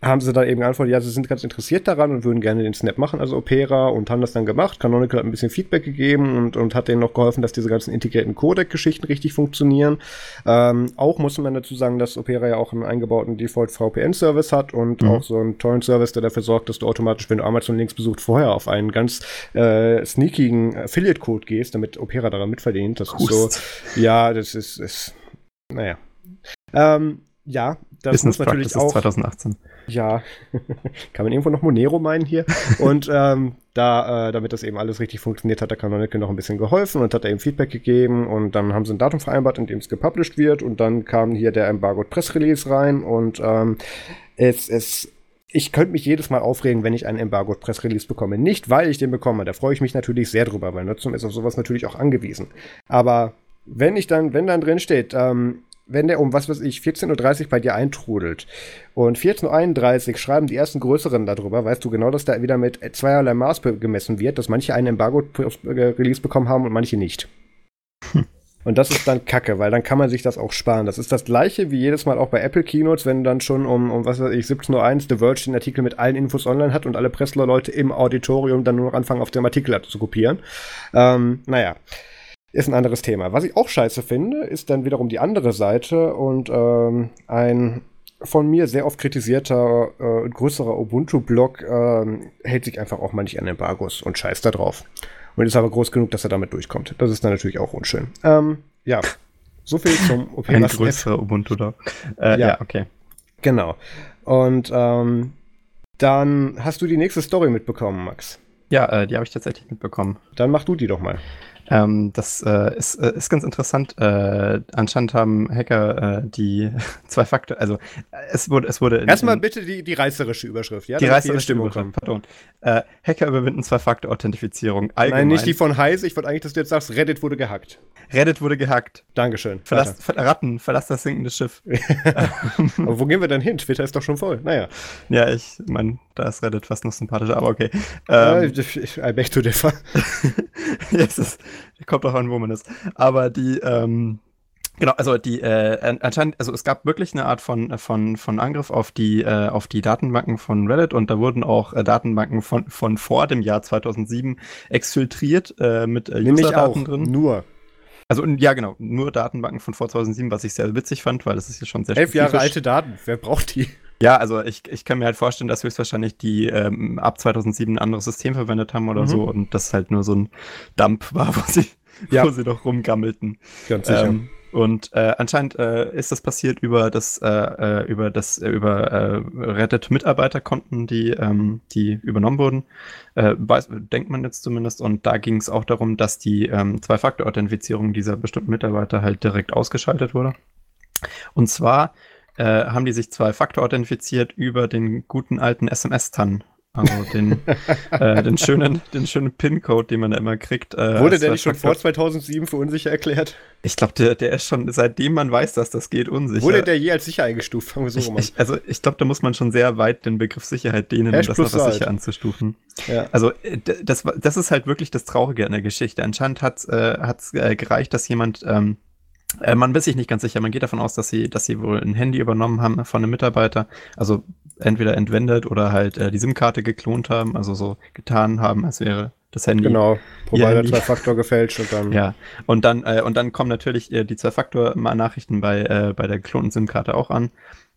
S1: haben sie da eben geantwortet, ja, sie sind ganz interessiert daran und würden gerne den Snap machen, also Opera, und haben das dann gemacht. Canonical hat ein bisschen Feedback gegeben und, und hat denen noch geholfen, dass diese ganzen integrierten Codec-Geschichten richtig funktionieren. Ähm, auch muss man dazu sagen, dass Opera ja auch einen eingebauten Default-VPN-Service hat und mhm. auch so einen Torrent-Service, der dafür sorgt, dass du automatisch, wenn du Amazon-Links besucht, vorher auf einen ganz äh, sneakigen Affiliate-Code gehst, damit Opera daran mitverdient. Das Hust. ist so, ja, das ist, ist naja. Ähm, ja, das
S2: Business muss natürlich auch. 2018.
S1: Ja, kann man irgendwo noch Monero meinen hier? und ähm, da, äh, damit das eben alles richtig funktioniert, hat der Canonical noch ein bisschen geholfen und hat er ihm Feedback gegeben und dann haben sie ein Datum vereinbart, in dem es gepublished wird und dann kam hier der Embargoed Press Release rein und ähm, es ist ich könnte mich jedes Mal aufregen, wenn ich einen Embargoed Press Release bekomme. Nicht, weil ich den bekomme. Da freue ich mich natürlich sehr drüber, weil Nutzung ist auf sowas natürlich auch angewiesen. Aber wenn ich dann, wenn dann drin steht, ähm, wenn der um, was weiß ich, 14.30 Uhr bei dir eintrudelt und 14.31 Uhr schreiben die ersten Größeren darüber, weißt du genau, dass da wieder mit zweierlei Maß gemessen wird, dass manche einen Embargo-Release bekommen haben und manche nicht. Hm. Und das ist dann kacke, weil dann kann man sich das auch sparen. Das ist das gleiche wie jedes Mal auch bei Apple Keynotes, wenn dann schon um, um was weiß ich, 17.01 Uhr The Verge den Artikel mit allen Infos online hat und alle Pressler-Leute im Auditorium dann nur noch anfangen, auf dem Artikel zu kopieren. Ähm, naja ist ein anderes Thema. Was ich auch scheiße finde, ist dann wiederum die andere Seite und ähm, ein von mir sehr oft kritisierter äh, größerer Ubuntu-Blog äh, hält sich einfach auch mal nicht an Embargos und scheißt da drauf. Und ist aber groß genug, dass er damit durchkommt. Das ist dann natürlich auch unschön. Ähm, ja, so viel zum
S2: Opera Ein größerer Ubuntu da.
S1: Äh, ja. ja, okay. Genau. Und ähm, dann hast du die nächste Story mitbekommen, Max.
S2: Ja, äh, die habe ich tatsächlich mitbekommen.
S1: Dann mach du die doch mal.
S2: Ähm, das äh, ist, äh, ist ganz interessant. Äh, anscheinend haben Hacker äh, die zwei Faktor, also äh, es wurde, es wurde.
S1: In, Erstmal bitte die, die reißerische Überschrift,
S2: ja? Die reißerische Überschrift, pardon. Äh, Hacker überwinden Zwei-Faktor-Authentifizierung.
S1: Nein, nicht die von Heise. Ich wollte eigentlich, dass du jetzt sagst, Reddit wurde gehackt.
S2: Reddit wurde gehackt.
S1: Dankeschön.
S2: Verlass, ver Ratten, verlass das sinkende Schiff.
S1: aber wo gehen wir denn hin? Twitter ist doch schon voll. Naja.
S2: Ja, ich meine, da ist Reddit fast noch sympathischer, aber okay.
S1: Ähm, I beg to differ.
S2: yes, es kommt auch an, wo man ist. Aber die, ähm, Genau, also die äh, anscheinend, also es gab wirklich eine Art von von von Angriff auf die äh, auf die Datenbanken von Reddit und da wurden auch äh, Datenbanken von von vor dem Jahr 2007 exfiltriert äh, mit
S1: äh, Userdaten drin.
S2: Nur. Also ja, genau, nur Datenbanken von vor 2007, was ich sehr witzig fand, weil das ist ja schon sehr
S1: Elf Jahre alte Daten, wer braucht die?
S2: Ja, also ich, ich kann mir halt vorstellen, dass höchstwahrscheinlich die ähm, ab 2007 ein anderes System verwendet haben oder mhm. so und das halt nur so ein Dump war, wo sie, ja. wo sie noch rumgammelten.
S1: Ganz sicher. Ähm,
S2: und äh, anscheinend äh, ist das passiert über das äh, äh über das äh, über äh, Reddit Mitarbeiterkonten, die ähm, die übernommen wurden, äh, weiß, denkt man jetzt zumindest. Und da ging es auch darum, dass die ähm, Zwei-Faktor-Authentifizierung dieser bestimmten Mitarbeiter halt direkt ausgeschaltet wurde. Und zwar äh, haben die sich Zwei-Faktor authentifiziert über den guten alten SMS-TAN. Also den, äh, den schönen, den schönen PIN-Code, den man da immer kriegt.
S1: Äh, Wurde der nicht schon vor 2007 für unsicher erklärt?
S2: Ich glaube, der, der ist schon, seitdem man weiß, dass das geht, unsicher.
S1: Wurde der je als sicher eingestuft?
S2: Fangen wir so ich, ich, also ich glaube, da muss man schon sehr weit den Begriff Sicherheit dehnen,
S1: um das
S2: noch als sicher anzustufen. Ja. Also äh, das, das ist halt wirklich das Traurige an der Geschichte. Anscheinend hat es äh, äh, gereicht, dass jemand ähm, äh, man ist sich nicht ganz sicher. Man geht davon aus, dass sie, dass sie wohl ein Handy übernommen haben von einem Mitarbeiter. Also entweder entwendet oder halt äh, die SIM-Karte geklont haben, also so getan haben, als wäre das Handy.
S1: Genau, Provider Zwei-Faktor gefälscht und dann.
S2: Ja, und dann, äh, und dann kommen natürlich äh, die Zwei-Faktor-Nachrichten bei, äh, bei der geklonten SIM-Karte auch an.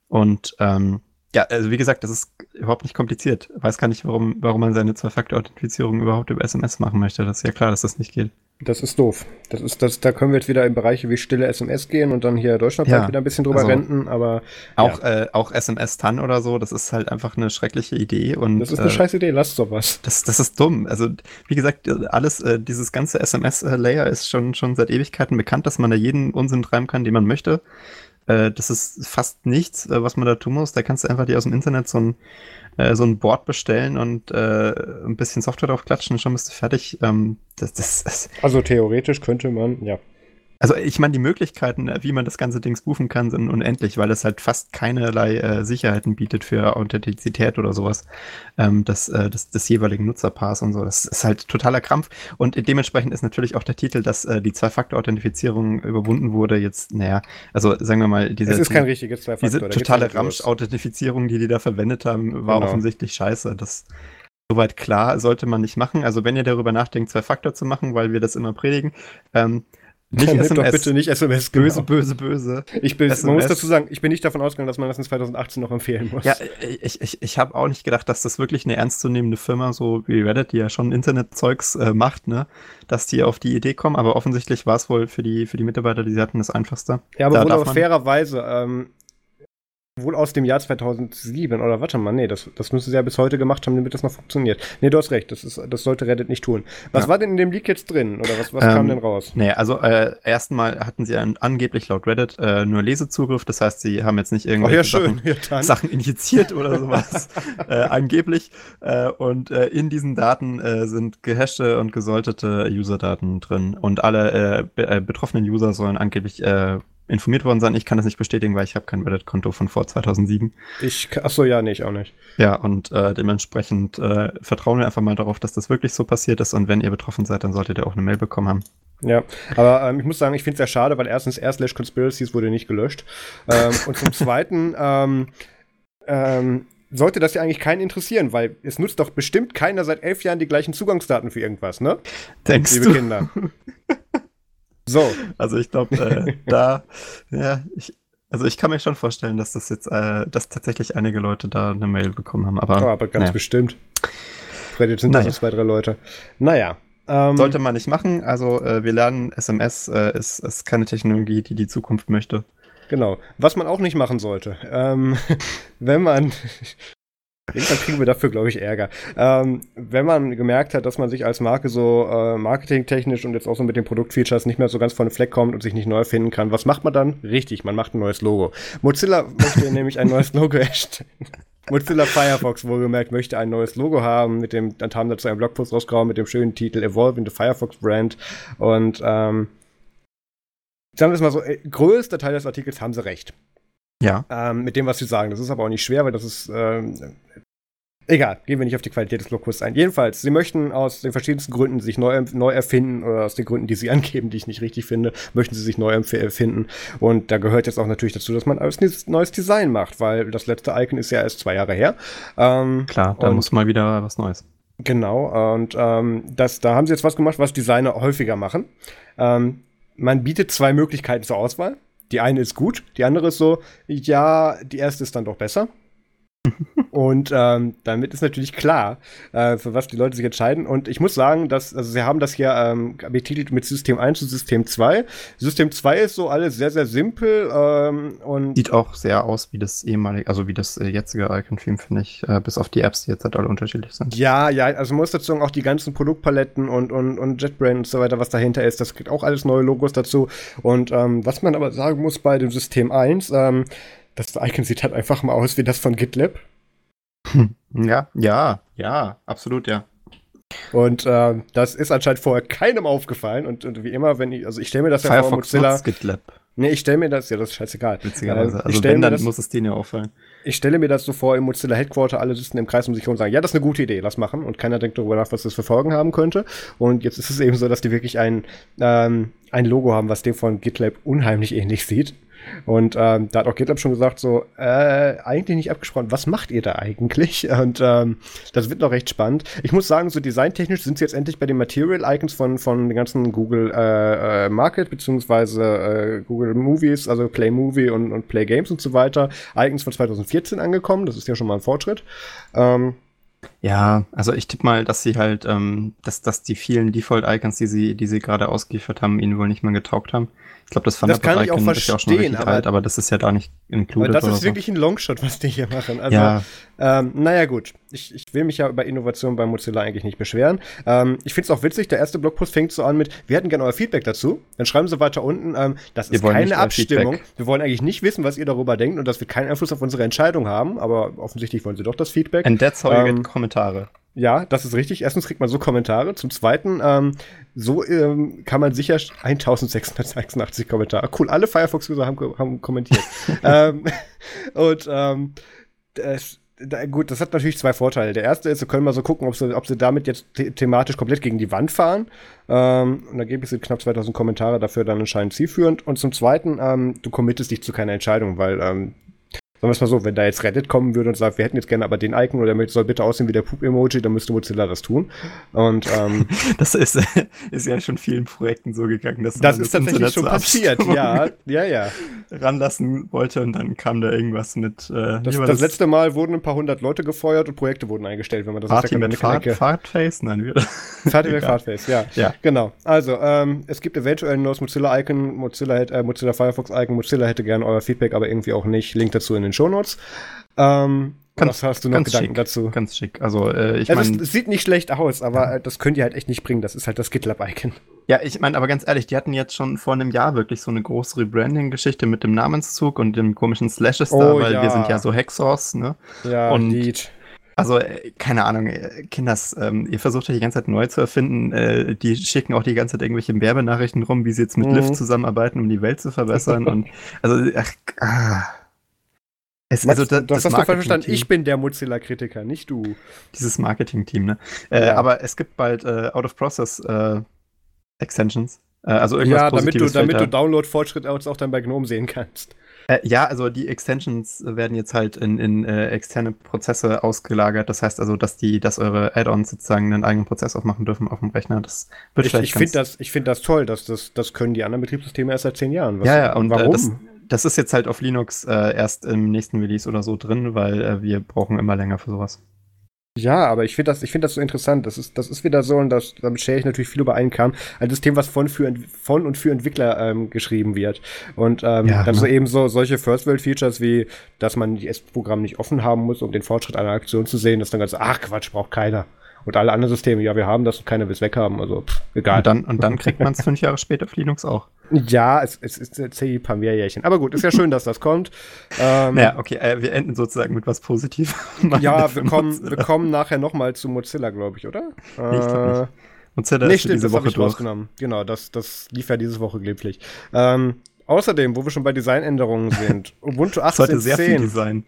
S2: Und ähm, ja, also wie gesagt, das ist überhaupt nicht kompliziert. Ich weiß gar nicht, warum, warum man seine Zwei-Faktor-Authentifizierung überhaupt über SMS machen möchte. Das ist ja klar, dass das nicht geht.
S1: Das ist doof. Das ist, das, da können wir jetzt wieder in Bereiche wie stille SMS gehen und dann hier deutschlandweit ja, wieder ein bisschen drüber also renten, aber.
S2: Auch, ja. äh, auch SMS-TAN oder so, das ist halt einfach eine schreckliche Idee und.
S1: Das ist eine
S2: äh,
S1: scheiß Idee, lasst sowas.
S2: Das, das ist dumm. Also, wie gesagt, alles, äh, dieses ganze SMS-Layer ist schon, schon seit Ewigkeiten bekannt, dass man da jeden Unsinn treiben kann, den man möchte. Äh, das ist fast nichts, äh, was man da tun muss. Da kannst du einfach dir aus dem Internet so ein, äh, so ein Board bestellen und äh, ein bisschen Software drauf klatschen und schon bist du fertig. Ähm, das, das, das,
S1: also theoretisch könnte man, ja.
S2: Also ich meine, die Möglichkeiten, äh, wie man das ganze Ding spoofen kann, sind unendlich, weil es halt fast keinerlei äh, Sicherheiten bietet für Authentizität oder sowas ähm, des, äh, des, des jeweiligen Nutzerpaars und so. Das ist halt totaler Krampf. Und dementsprechend ist natürlich auch der Titel, dass äh, die Zwei-Faktor-Authentifizierung überwunden wurde, jetzt, naja, also sagen wir mal, diese,
S1: es ist kein richtiges
S2: Zwei-Faktor. Diese totale Ramsch-Authentifizierung, die die da verwendet haben, war genau. offensichtlich scheiße. Das soweit klar, sollte man nicht machen. Also wenn ihr darüber nachdenkt, Zwei-Faktor zu machen, weil wir das immer predigen, ähm,
S1: nicht Dann SMS. doch bitte nicht SMS.
S2: Genau. Böse, böse, böse.
S1: Ich bin, man muss dazu sagen, ich bin nicht davon ausgegangen, dass man das in 2018 noch empfehlen muss.
S2: Ja, ich, ich, ich habe auch nicht gedacht, dass das wirklich eine ernstzunehmende Firma, so wie Reddit, die ja schon Internetzeugs äh, macht, ne, dass die auf die Idee kommen. Aber offensichtlich war es wohl für die, für die Mitarbeiter, die sie hatten, das Einfachste.
S1: Ja, aber da wohl aber fairerweise, ähm, wohl aus dem Jahr 2007 oder warte mal, nee, das, das müssen sie ja bis heute gemacht haben, damit das noch funktioniert. Nee, du hast recht, das, ist, das sollte Reddit nicht tun. Was ja. war denn in dem Leak jetzt drin oder was, was ähm, kam denn raus?
S2: Nee, also äh, erstmal hatten sie an, angeblich laut Reddit äh, nur Lesezugriff, das heißt, sie haben jetzt nicht irgendwelche
S1: oh, ja,
S2: Sachen, ja, Sachen, injiziert oder sowas, äh, angeblich. Äh, und äh, in diesen Daten äh, sind gehashte und gesoltete User-Daten drin und alle be betroffenen User sollen angeblich informiert worden sein. Ich kann das nicht bestätigen, weil ich habe kein Reddit-Konto von vor 2007.
S1: Ich, achso, ja, nicht, auch nicht.
S2: Ja, und äh, dementsprechend äh, vertrauen wir einfach mal darauf, dass das wirklich so passiert ist. Und wenn ihr betroffen seid, dann solltet ihr auch eine Mail bekommen haben.
S1: Ja, aber ähm, ich muss sagen, ich finde es sehr schade, weil erstens r slash conspiracies wurde nicht gelöscht. Ähm, und zum zweiten, ähm, ähm, sollte das ja eigentlich keinen interessieren, weil es nutzt doch bestimmt keiner seit elf Jahren die gleichen Zugangsdaten für irgendwas, ne?
S2: Denkst
S1: Liebe
S2: du?
S1: Kinder. So.
S2: Also ich glaube, äh, da, ja, ich, also ich kann mir schon vorstellen, dass das jetzt, äh, dass tatsächlich einige Leute da eine Mail bekommen haben. Aber,
S1: ja, aber ganz naja. bestimmt. Vielleicht sind naja. das zwei, drei Leute. Naja.
S2: Ähm, Sollte man nicht machen. Also äh, wir lernen, SMS äh, ist, ist keine Technologie, die die Zukunft möchte.
S1: Genau. Was man auch nicht machen sollte, ähm, wenn man Irgendwann kriegen wir dafür, glaube ich, Ärger. Ähm, wenn man gemerkt hat, dass man sich als Marke so äh, marketingtechnisch und jetzt auch so mit den Produktfeatures nicht mehr so ganz von den Fleck kommt und sich nicht neu erfinden kann, was macht man dann? Richtig, man macht ein neues Logo. Mozilla möchte nämlich ein neues Logo erstellen. Mozilla Firefox, wohlgemerkt, möchte ein neues Logo haben, mit dem, dann haben dazu einen Blogpost rausgehauen mit dem schönen Titel Evolving the Firefox Brand. Und ähm, sagen wir es mal so, äh, größter Teil des Artikels haben sie recht.
S2: Ja.
S1: Ähm, mit dem, was sie sagen. Das ist aber auch nicht schwer, weil das ist. Ähm, egal, gehen wir nicht auf die Qualität des Logos ein. Jedenfalls, sie möchten aus den verschiedensten Gründen sich neu, neu erfinden oder aus den Gründen, die sie angeben, die ich nicht richtig finde, möchten sie sich neu erfinden. Und da gehört jetzt auch natürlich dazu, dass man ein neues Design macht, weil das letzte Icon ist ja erst zwei Jahre her.
S2: Ähm, Klar, da muss mal wieder was Neues.
S1: Genau, und ähm, das, da haben sie jetzt was gemacht, was Designer häufiger machen. Ähm, man bietet zwei Möglichkeiten zur Auswahl. Die eine ist gut, die andere ist so, ja, die erste ist dann doch besser. Und ähm, damit ist natürlich klar, äh, für was die Leute sich entscheiden. Und ich muss sagen, dass, also sie haben das hier ähm, betitelt mit System 1 und System 2. System 2 ist so alles sehr, sehr simpel ähm, und.
S2: Sieht auch sehr aus wie das ehemalige, also wie das äh, jetzige Icon-Theme, finde ich, äh, bis auf die Apps, die jetzt halt alle unterschiedlich sind.
S1: Ja, ja, also muss dazu sagen, auch die ganzen Produktpaletten und, und, und JetBrain und so weiter, was dahinter ist, das kriegt auch alles neue Logos dazu. Und ähm, was man aber sagen muss bei dem System 1, ähm, das Icon sieht halt einfach mal aus wie das von GitLab.
S2: Ja, ja, ja, absolut, ja.
S1: Und äh, das ist anscheinend vorher keinem aufgefallen. Und, und wie immer, wenn ich, also ich stelle mir das
S2: ja vor Mozilla. GitLab.
S1: Nee, ich stelle mir das, ja, das ist scheißegal.
S2: Witzigerweise. Äh, also wenn, dann das, muss es denen ja auffallen.
S1: Ich stelle mir das so vor, im Mozilla Headquarter, alle sitzen im Kreis um sich herum und sagen, ja, das ist eine gute Idee, lass machen. Und keiner denkt darüber nach, was das für Folgen haben könnte. Und jetzt ist es eben so, dass die wirklich ein, ähm, ein Logo haben, was dem von GitLab unheimlich ähnlich sieht. Und ähm, da hat auch GitLab schon gesagt, so, äh, eigentlich nicht abgesprochen, was macht ihr da eigentlich? Und ähm, das wird noch recht spannend. Ich muss sagen, so designtechnisch sind sie jetzt endlich bei den Material-Icons von, von den ganzen Google äh, äh, Market, beziehungsweise äh, Google Movies, also Play Movie und, und Play Games und so weiter, Icons von 2014 angekommen. Das ist ja schon mal ein Fortschritt. Ähm,
S2: ja, also ich tippe mal, dass sie halt, ähm, dass, dass die vielen Default-Icons, die sie, die sie gerade ausgeliefert haben, ihnen wohl nicht mehr getaugt haben. Ich glaube, das
S1: Thunderbird-Icon
S2: ist ja auch schon richtig
S1: aber,
S2: alt, aber das ist ja da nicht included.
S1: Aber das ist so. wirklich ein Longshot, was die hier machen. Also, ja. ähm, naja, gut. Ich, ich will mich ja über Innovation bei Mozilla eigentlich nicht beschweren. Ähm, ich finde es auch witzig, der erste Blogpost fängt so an mit, wir hätten gerne euer Feedback dazu. Dann schreiben sie weiter unten, ähm, das ist keine Abstimmung. Wir wollen eigentlich nicht wissen, was ihr darüber denkt und das wird keinen Einfluss auf unsere Entscheidung haben, aber offensichtlich wollen sie doch das Feedback.
S2: And that's how you get ähm, Kommentare.
S1: Ja, das ist richtig. Erstens kriegt man so Kommentare. Zum Zweiten, ähm, so ähm, kann man sicher 1686 Kommentare. Cool, alle Firefox-User haben, haben kommentiert. ähm, und ähm, das, da, gut, das hat natürlich zwei Vorteile. Der erste ist, sie können mal so gucken, ob sie, ob sie damit jetzt the thematisch komplett gegen die Wand fahren. Ähm, und da gebe ich knapp 2000 Kommentare dafür dann anscheinend zielführend. Und zum Zweiten, ähm, du committest dich zu keiner Entscheidung, weil ähm, Sagen wir es mal so, wenn da jetzt Reddit kommen würde und sagt, wir hätten jetzt gerne aber den Icon oder der soll bitte aussehen wie der Poop-Emoji, dann müsste Mozilla das tun. Und ähm,
S2: das ist, ist ja schon vielen Projekten so gegangen, dass
S1: das, das ist tatsächlich schon passiert, ja, ja, ja.
S2: Ranlassen wollte und dann kam da irgendwas mit.
S1: Äh, das, das, letzte Mal wurden ein paar hundert Leute gefeuert und Projekte wurden eingestellt, wenn man das
S2: Party mit Fahrt, Fahrtface? Nein, wieder.
S1: Party mit Fahrtface, ja. ja. Genau. Also, ähm, es gibt eventuell ein neues Mozilla-Icon, Mozilla, äh, Mozilla Firefox-Icon. Mozilla hätte gerne euer Feedback, aber irgendwie auch nicht. Link dazu in den den Shownotes. Ähm,
S2: Ganz, hast du noch Gedanken schick, dazu?
S1: Ganz schick. Also, äh, ich also meine. Es sieht nicht schlecht aus, aber ja. Äh, das könnt ihr halt echt nicht bringen. Das ist halt das GitLab-Icon.
S2: Ja, ich meine, aber ganz ehrlich, die hatten jetzt schon vor einem Jahr wirklich so eine große Rebranding-Geschichte mit dem Namenszug und dem komischen Slashes oh, da, weil ja. wir sind ja so Hacksaws, ne?
S1: Ja,
S2: und Lied. Also, äh, keine Ahnung, äh, Kinders, ähm, ihr versucht euch die ganze Zeit neu zu erfinden. Äh, die schicken auch die ganze Zeit irgendwelche Werbenachrichten rum, wie sie jetzt mit mhm. Lyft zusammenarbeiten, um die Welt zu verbessern. und also, ach, ah.
S1: Es, also das, das hast du falsch verstanden. Ich bin der Mozilla-Kritiker, nicht du.
S2: Dieses Marketing-Team, ne? Äh, ja. Aber es gibt bald äh, Out-of-Process-Extensions.
S1: Äh, also irgendwas ja, damit du, damit du Download-Fortschritt auch dann bei GNOME sehen kannst.
S2: Äh, ja, also die Extensions werden jetzt halt in, in äh, externe Prozesse ausgelagert. Das heißt also, dass die, dass eure Add-ons sozusagen einen eigenen Prozess aufmachen dürfen auf dem Rechner. Das
S1: wird ich, ich finde das, ich finde das toll, dass das, das können die anderen Betriebssysteme erst seit zehn Jahren.
S2: Was, ja, ja, und warum? Das, das ist jetzt halt auf Linux äh, erst im nächsten Release oder so drin, weil äh, wir brauchen immer länger für sowas.
S1: Ja, aber ich finde das, ich finde das so interessant. Das ist, das ist wieder so, und das, damit stelle ich natürlich viel übereinkam, ein System, was von, für, von und für Entwickler ähm, geschrieben wird. Und ähm, ja, dann so eben so solche First-World-Features wie, dass man die S-Programm nicht offen haben muss, um den Fortschritt einer Aktion zu sehen, das dann ganz, ach Quatsch, braucht keiner. Und alle anderen Systeme, ja, wir haben das und keiner will es weghaben. Also, pff, egal.
S2: Und dann, und dann kriegt man es fünf Jahre später auf Linux auch.
S1: Ja, es, es ist jetzt ein paar mehr Jährchen. Aber gut, ist ja schön, dass das kommt.
S2: Ähm, ja, okay, äh, wir enden sozusagen mit was Positivem.
S1: ja, wir kommen, wir kommen nachher nochmal zu Mozilla, glaube ich, oder?
S2: Nee, ich glaub nicht.
S1: Mozilla nee, ist stimmt, diese das Woche ich durch. rausgenommen. Genau, das, das lief ja diese Woche glimpflich. Ähm, außerdem, wo wir schon bei Designänderungen sind, Ubuntu 18.10. Sollte sehr viel Design.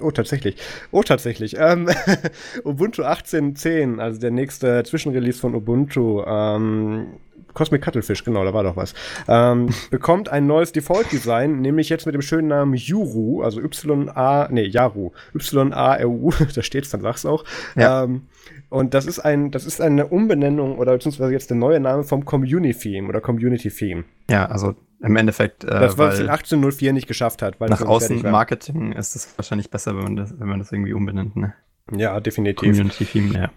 S1: Oh, tatsächlich. Oh, tatsächlich. Ähm, Ubuntu 18.10, also der nächste Zwischenrelease von Ubuntu, ähm, Cosmic Cuttlefish, genau, da war doch was, ähm, bekommt ein neues Default-Design, nämlich jetzt mit dem schönen Namen Yuru, also Y-A, nee, Yaru, Y-A-R-U, da steht's, dann sag's auch. Ja. Ähm, und das ist ein, das ist eine Umbenennung oder beziehungsweise jetzt der neue Name vom Community-Theme oder Community-Theme.
S2: Ja, also im Endeffekt.
S1: Äh, das, was in 1804 nicht geschafft hat.
S2: nach außen Marketing ist es wahrscheinlich besser, wenn man das, wenn man das irgendwie umbenennt, ne?
S1: Ja, definitiv. Community-Theme,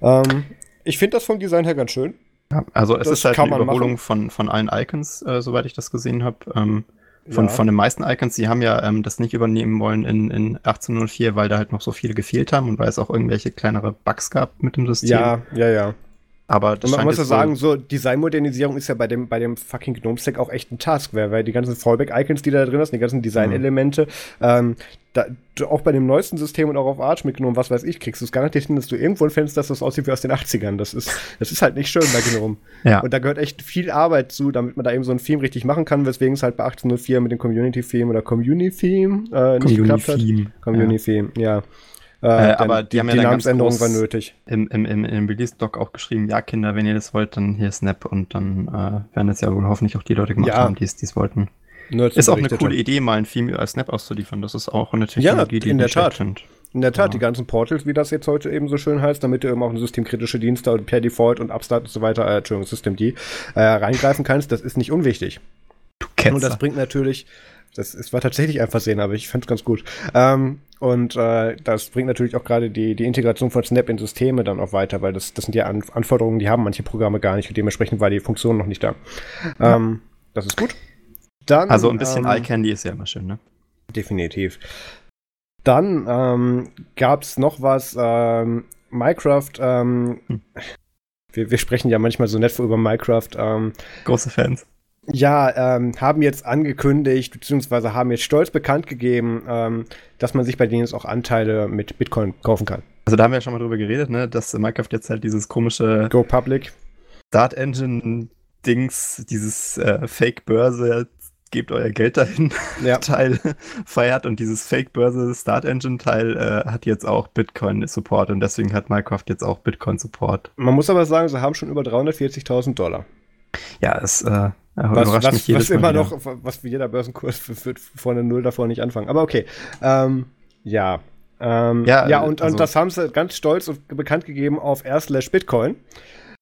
S1: ja. Ähm, ich finde das vom Design her ganz schön.
S2: Ja, also es das ist halt eine Überholung von, von allen Icons, äh, soweit ich das gesehen habe. Ähm, von, ja. von den meisten Icons, die haben ja ähm, das nicht übernehmen wollen in, in 1804, weil da halt noch so viele gefehlt haben und weil es auch irgendwelche kleinere Bugs gab mit dem System.
S1: Ja, ja, ja.
S2: Aber
S1: das man muss ja sagen, so Designmodernisierung ist ja bei dem, bei dem fucking GNOME-Stack auch echt ein Task, weil, weil die ganzen Fallback-Icons, die da drin sind, die ganzen Design-Elemente, ähm, da, auch bei dem neuesten System und auch auf Arch mitgenommen, was weiß ich, kriegst du es garantiert hin, dass du irgendwo ein Fenster, dass das aussieht wie aus den 80ern. Das ist, das ist halt nicht schön bei GNOME. ja. Und da gehört echt viel Arbeit zu, damit man da eben so ein Theme richtig machen kann, weswegen es halt bei 1804 mit dem Community-Theme oder Community-Theme äh, nicht Community geklappt hat. Community-Theme, ja. ja.
S2: Äh, äh, aber die, die haben
S1: die
S2: ja
S1: Namensänderung war nötig.
S2: Im, im, im, im Release-Doc auch geschrieben, ja, Kinder, wenn ihr das wollt, dann hier Snap und dann äh, werden es ja wohl hoffentlich auch die Leute gemacht ja. haben, die es wollten. Ist auch eine coole Idee, mal ein Theme als Snap auszuliefern. Das ist auch eine
S1: Technologie, ja, die in der Tat. Sind. In der Tat, ja. die ganzen Portals, wie das jetzt heute eben so schön heißt, damit du eben auch in systemkritische Dienste und per Default und Upstart und so weiter, äh, Entschuldigung, Systemd, äh, reingreifen kannst, das ist nicht unwichtig. Du kennst Und das bringt natürlich, das, es war tatsächlich ein Versehen, aber ich fand es ganz gut. Ähm, und äh, das bringt natürlich auch gerade die, die Integration von Snap in Systeme dann auch weiter, weil das, das sind ja An Anforderungen, die haben manche Programme gar nicht und dementsprechend war die Funktion noch nicht da. Ja. Ähm, das ist gut.
S2: Dann, also ein bisschen ähm, Eye Candy ist ja immer schön, ne?
S1: Definitiv. Dann ähm, gab es noch was, ähm, Minecraft, ähm, hm. wir, wir sprechen ja manchmal so nett über Minecraft. Ähm,
S2: Große Fans.
S1: Ja, ähm, haben jetzt angekündigt, beziehungsweise haben jetzt stolz bekannt gegeben, ähm, dass man sich bei denen jetzt auch Anteile mit Bitcoin kaufen kann.
S2: Also da haben wir ja schon mal drüber geredet, ne, dass Minecraft jetzt halt dieses komische
S1: Go Public
S2: Start Engine Dings, dieses äh, Fake Börse, gebt euer Geld dahin ja. Teil feiert und dieses Fake Börse Start Engine Teil äh, hat jetzt auch Bitcoin Support und deswegen hat Minecraft jetzt auch Bitcoin Support.
S1: Man muss aber sagen, sie haben schon über 340.000 Dollar.
S2: Ja, es äh,
S1: was, was, was immer noch, was wie jeder Börsenkurs wird vorne Null davor nicht anfangen. Aber okay. Ähm, ja. Ähm, ja, ja, und, also, und das haben sie ganz stolz und bekannt gegeben auf r slash Bitcoin.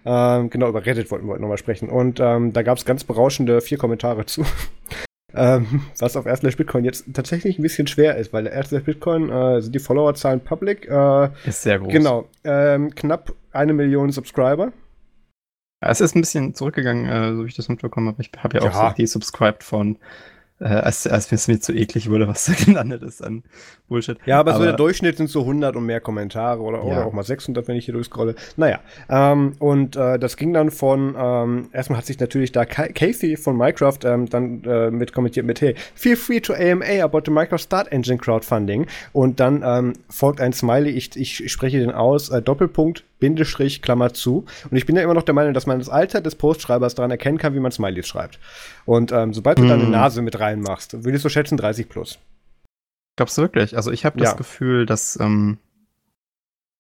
S1: Ähm, genau, über Reddit wollten wir nochmal sprechen. Und ähm, da gab es ganz berauschende vier Kommentare zu. ähm, was auf r slash Bitcoin jetzt tatsächlich ein bisschen schwer ist, weil r slash Bitcoin äh, sind die Followerzahlen public. Äh,
S2: ist sehr groß.
S1: Genau. Ähm, knapp eine Million Subscriber.
S2: Es ist ein bisschen zurückgegangen, äh, so wie ich das mitbekommen habe. Ich habe ja, ja auch so desubscribed von äh, als, als es mir zu eklig wurde, was da gelandet ist an Bullshit.
S1: Ja, aber, aber so der Durchschnitt sind so 100 und mehr Kommentare oder, ja. oder auch mal 600, wenn ich hier durchscrolle. Naja, ähm, und äh, das ging dann von, ähm, erstmal hat sich natürlich da Kathy von Minecraft ähm, dann äh, mit kommentiert mit, hey, feel free to AMA about the Minecraft Start Engine Crowdfunding. Und dann ähm, folgt ein Smiley, ich, ich spreche den aus, äh, Doppelpunkt, Bindestrich, Klammer zu. Und ich bin ja immer noch der Meinung, dass man das Alter des Postschreibers daran erkennen kann, wie man Smileys schreibt. Und ähm, sobald du mm. deine Nase mit reinmachst, würdest du schätzen 30 plus.
S2: Glaubst du wirklich? Also ich habe das ja. Gefühl, dass, ähm,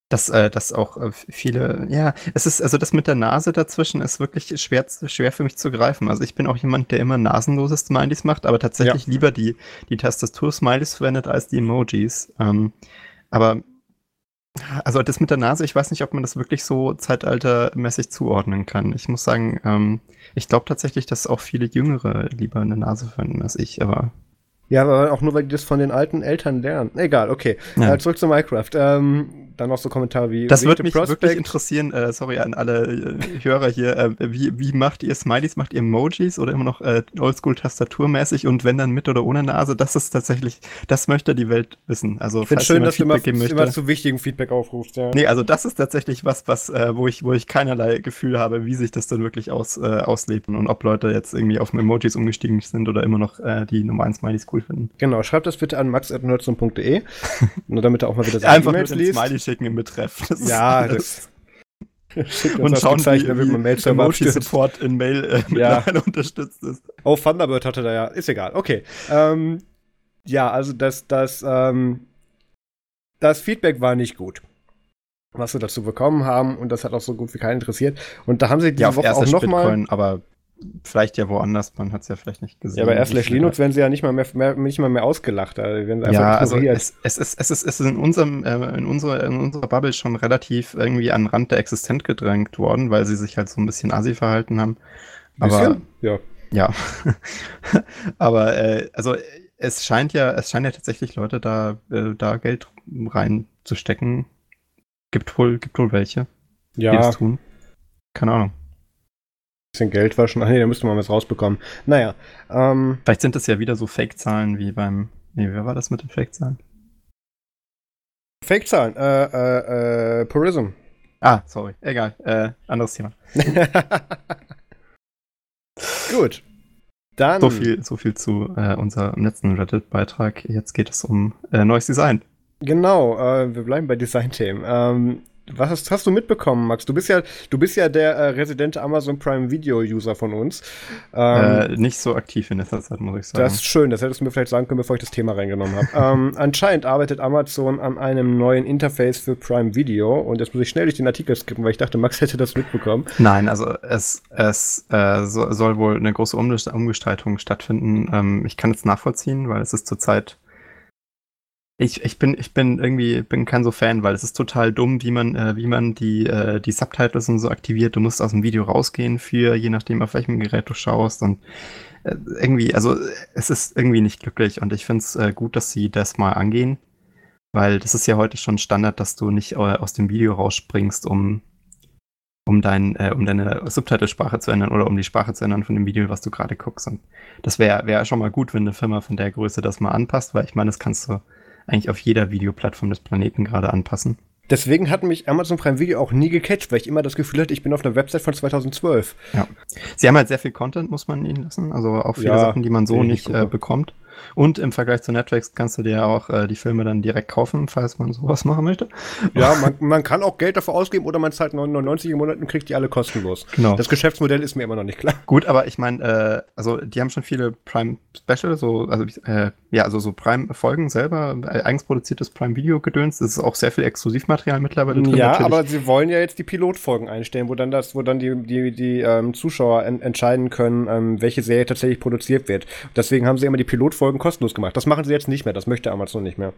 S2: dass, äh, dass auch äh, viele, ja, es ist, also das mit der Nase dazwischen ist wirklich schwer, schwer für mich zu greifen. Also ich bin auch jemand, der immer nasenlose Smileys macht, aber tatsächlich ja. lieber die, die Tastatur-Smileys verwendet als die Emojis. Ähm, aber also das mit der Nase, ich weiß nicht, ob man das wirklich so zeitaltermäßig zuordnen kann. Ich muss sagen, ähm, ich glaube tatsächlich, dass auch viele Jüngere lieber eine Nase verwenden als ich, aber
S1: Ja, aber auch nur, weil die das von den alten Eltern lernen. Egal, okay.
S2: Ja.
S1: Äh, zurück zu Minecraft. Ähm, dann noch so Kommentare wie
S2: Das würde mich
S1: Prospect.
S2: wirklich interessieren, äh, sorry an alle äh, Hörer hier, äh, wie, wie macht ihr Smileys, macht ihr Emojis oder immer noch äh, Oldschool-Tastaturmäßig und wenn dann mit oder ohne Nase, das ist tatsächlich, das möchte die Welt wissen. Also
S1: Ich finde schön, dass du immer, immer zu wichtigen Feedback aufrufst, ja.
S2: Nee, also das ist tatsächlich was, was, äh, wo ich, wo ich keinerlei Gefühl habe, wie sich das dann wirklich aus, äh, auslebt und ob Leute jetzt irgendwie auf Emojis umgestiegen sind oder immer noch die normalen Smileys cool finden.
S1: Genau, schreib das bitte an max.nerdsum.de, nur damit er auch mal wieder seine
S2: Einfach
S1: E-Mails
S2: den
S1: liest.
S2: Smiley schicken im Betreff. Das
S1: Ja, das.
S2: Und schauen,
S1: Zeichen,
S2: wie, wie
S1: abstürzt.
S2: Emoji-Support in Mail äh,
S1: Ja.
S2: unterstützt ist.
S1: Oh, Thunderbird hatte da ja. Ist egal. Okay. Ähm, ja, also das, das, ähm, das Feedback war nicht gut. Was wir dazu bekommen haben und das hat auch so gut wie keinen interessiert. Und da haben sie diese
S2: Ja,
S1: Woche auch nochmal.
S2: Aber vielleicht ja woanders, man hat es ja vielleicht nicht gesehen.
S1: Ja, bei
S2: viel-
S1: Linux werden sie ja nicht mal mehr, mehr, nicht mal mehr ausgelacht. Da werden
S2: Ja, also es, es, ist, es, ist, es ist in unserem, äh, in unserer, in unserer Bubble schon relativ irgendwie an den Rand der Existenz gedrängt worden, weil sie sich halt so ein bisschen assi verhalten haben. Aber
S1: Bisschen? ja.
S2: ja. aber äh, also es scheint ja, es scheint ja tatsächlich Leute da, äh, da Geld reinzustecken. Gibt wohl, gibt wohl welche, die
S1: Ja,
S2: das tun. Keine Ahnung.
S1: Bisschen Geld waschen. Ach nee, da müsste man was rausbekommen. Naja, ähm,
S2: Vielleicht sind das ja wieder so Fake-Zahlen wie beim. Nee, wer war das mit den Fake-Zahlen?
S1: Fake-Zahlen. Äh, äh, äh, Purism.
S2: Ah, sorry. Egal. Äh, anderes Thema.
S1: Gut. Dann.
S2: So viel, so viel zu äh, unserem letzten Reddit-Beitrag. Jetzt geht es um äh, neues Design.
S1: Genau, äh, wir bleiben bei Designthemen. Ähm, was hast, hast du mitbekommen, Max? Du bist ja, du bist ja der äh, residente Amazon Prime Video User von uns. Ähm,
S2: äh, nicht so aktiv in letzter Zeit, muss ich sagen.
S1: das ist schön, das hättest du mir vielleicht sagen können, bevor ich das Thema reingenommen habe. ähm, anscheinend arbeitet Amazon an einem neuen Interface für Prime Video und jetzt muss ich schnell durch den Artikel skippen, weil ich dachte, Max hätte das mitbekommen.
S2: Nein, also es, es äh, so, soll wohl eine große Umgest- Umgestaltung stattfinden. Ähm, ich kann es nachvollziehen, weil es ist zurzeit. Ich, ich bin ich bin irgendwie bin kein so Fan, weil es ist total dumm, wie man äh, wie man die äh, die Subtitles und so aktiviert. Du musst aus dem Video rausgehen für je nachdem auf welchem Gerät du schaust und äh, irgendwie also es ist irgendwie nicht glücklich und ich finde es äh, gut, dass sie das mal angehen, weil das ist ja heute schon Standard, dass du nicht äh, aus dem Video rausspringst, um um, dein, äh, um deine Subtitlesprache zu ändern oder um die Sprache zu ändern von dem Video, was du gerade guckst. Und das wäre wär schon mal gut, wenn eine Firma von der Größe das mal anpasst, weil ich meine, das kannst du eigentlich auf jeder Videoplattform des Planeten gerade anpassen.
S1: Deswegen hat mich Amazon Prime Video auch nie gecatcht, weil ich immer das Gefühl hatte, ich bin auf einer Website von 2012.
S2: Sie haben halt sehr viel Content, muss man ihnen lassen. Also auch viele
S1: Ja,
S2: Sachen, die man so nicht äh, bekommt. Und im Vergleich zu Netflix kannst du dir auch äh, die Filme dann direkt kaufen, falls man sowas machen möchte.
S1: Ja, man, man kann auch Geld dafür ausgeben oder man zahlt 99 im Monat und kriegt die alle kostenlos.
S2: Genau.
S1: Das Geschäftsmodell ist mir immer noch nicht klar.
S2: Gut, aber ich meine, äh, also die haben schon viele Prime Special, so, also äh, ja, also so Prime-Folgen selber, äh, eigens produziertes Prime-Video-Gedöns. Das ist auch sehr viel Exklusivmaterial mittlerweile drin.
S1: Ja,
S2: natürlich.
S1: aber sie wollen ja jetzt die Pilotfolgen einstellen, wo dann das, wo dann die, die, die ähm, Zuschauer en entscheiden können, ähm, welche Serie tatsächlich produziert wird. Deswegen haben sie immer die Pilotfolgen kostenlos gemacht. Das machen sie jetzt nicht mehr, das möchte Amazon nicht mehr.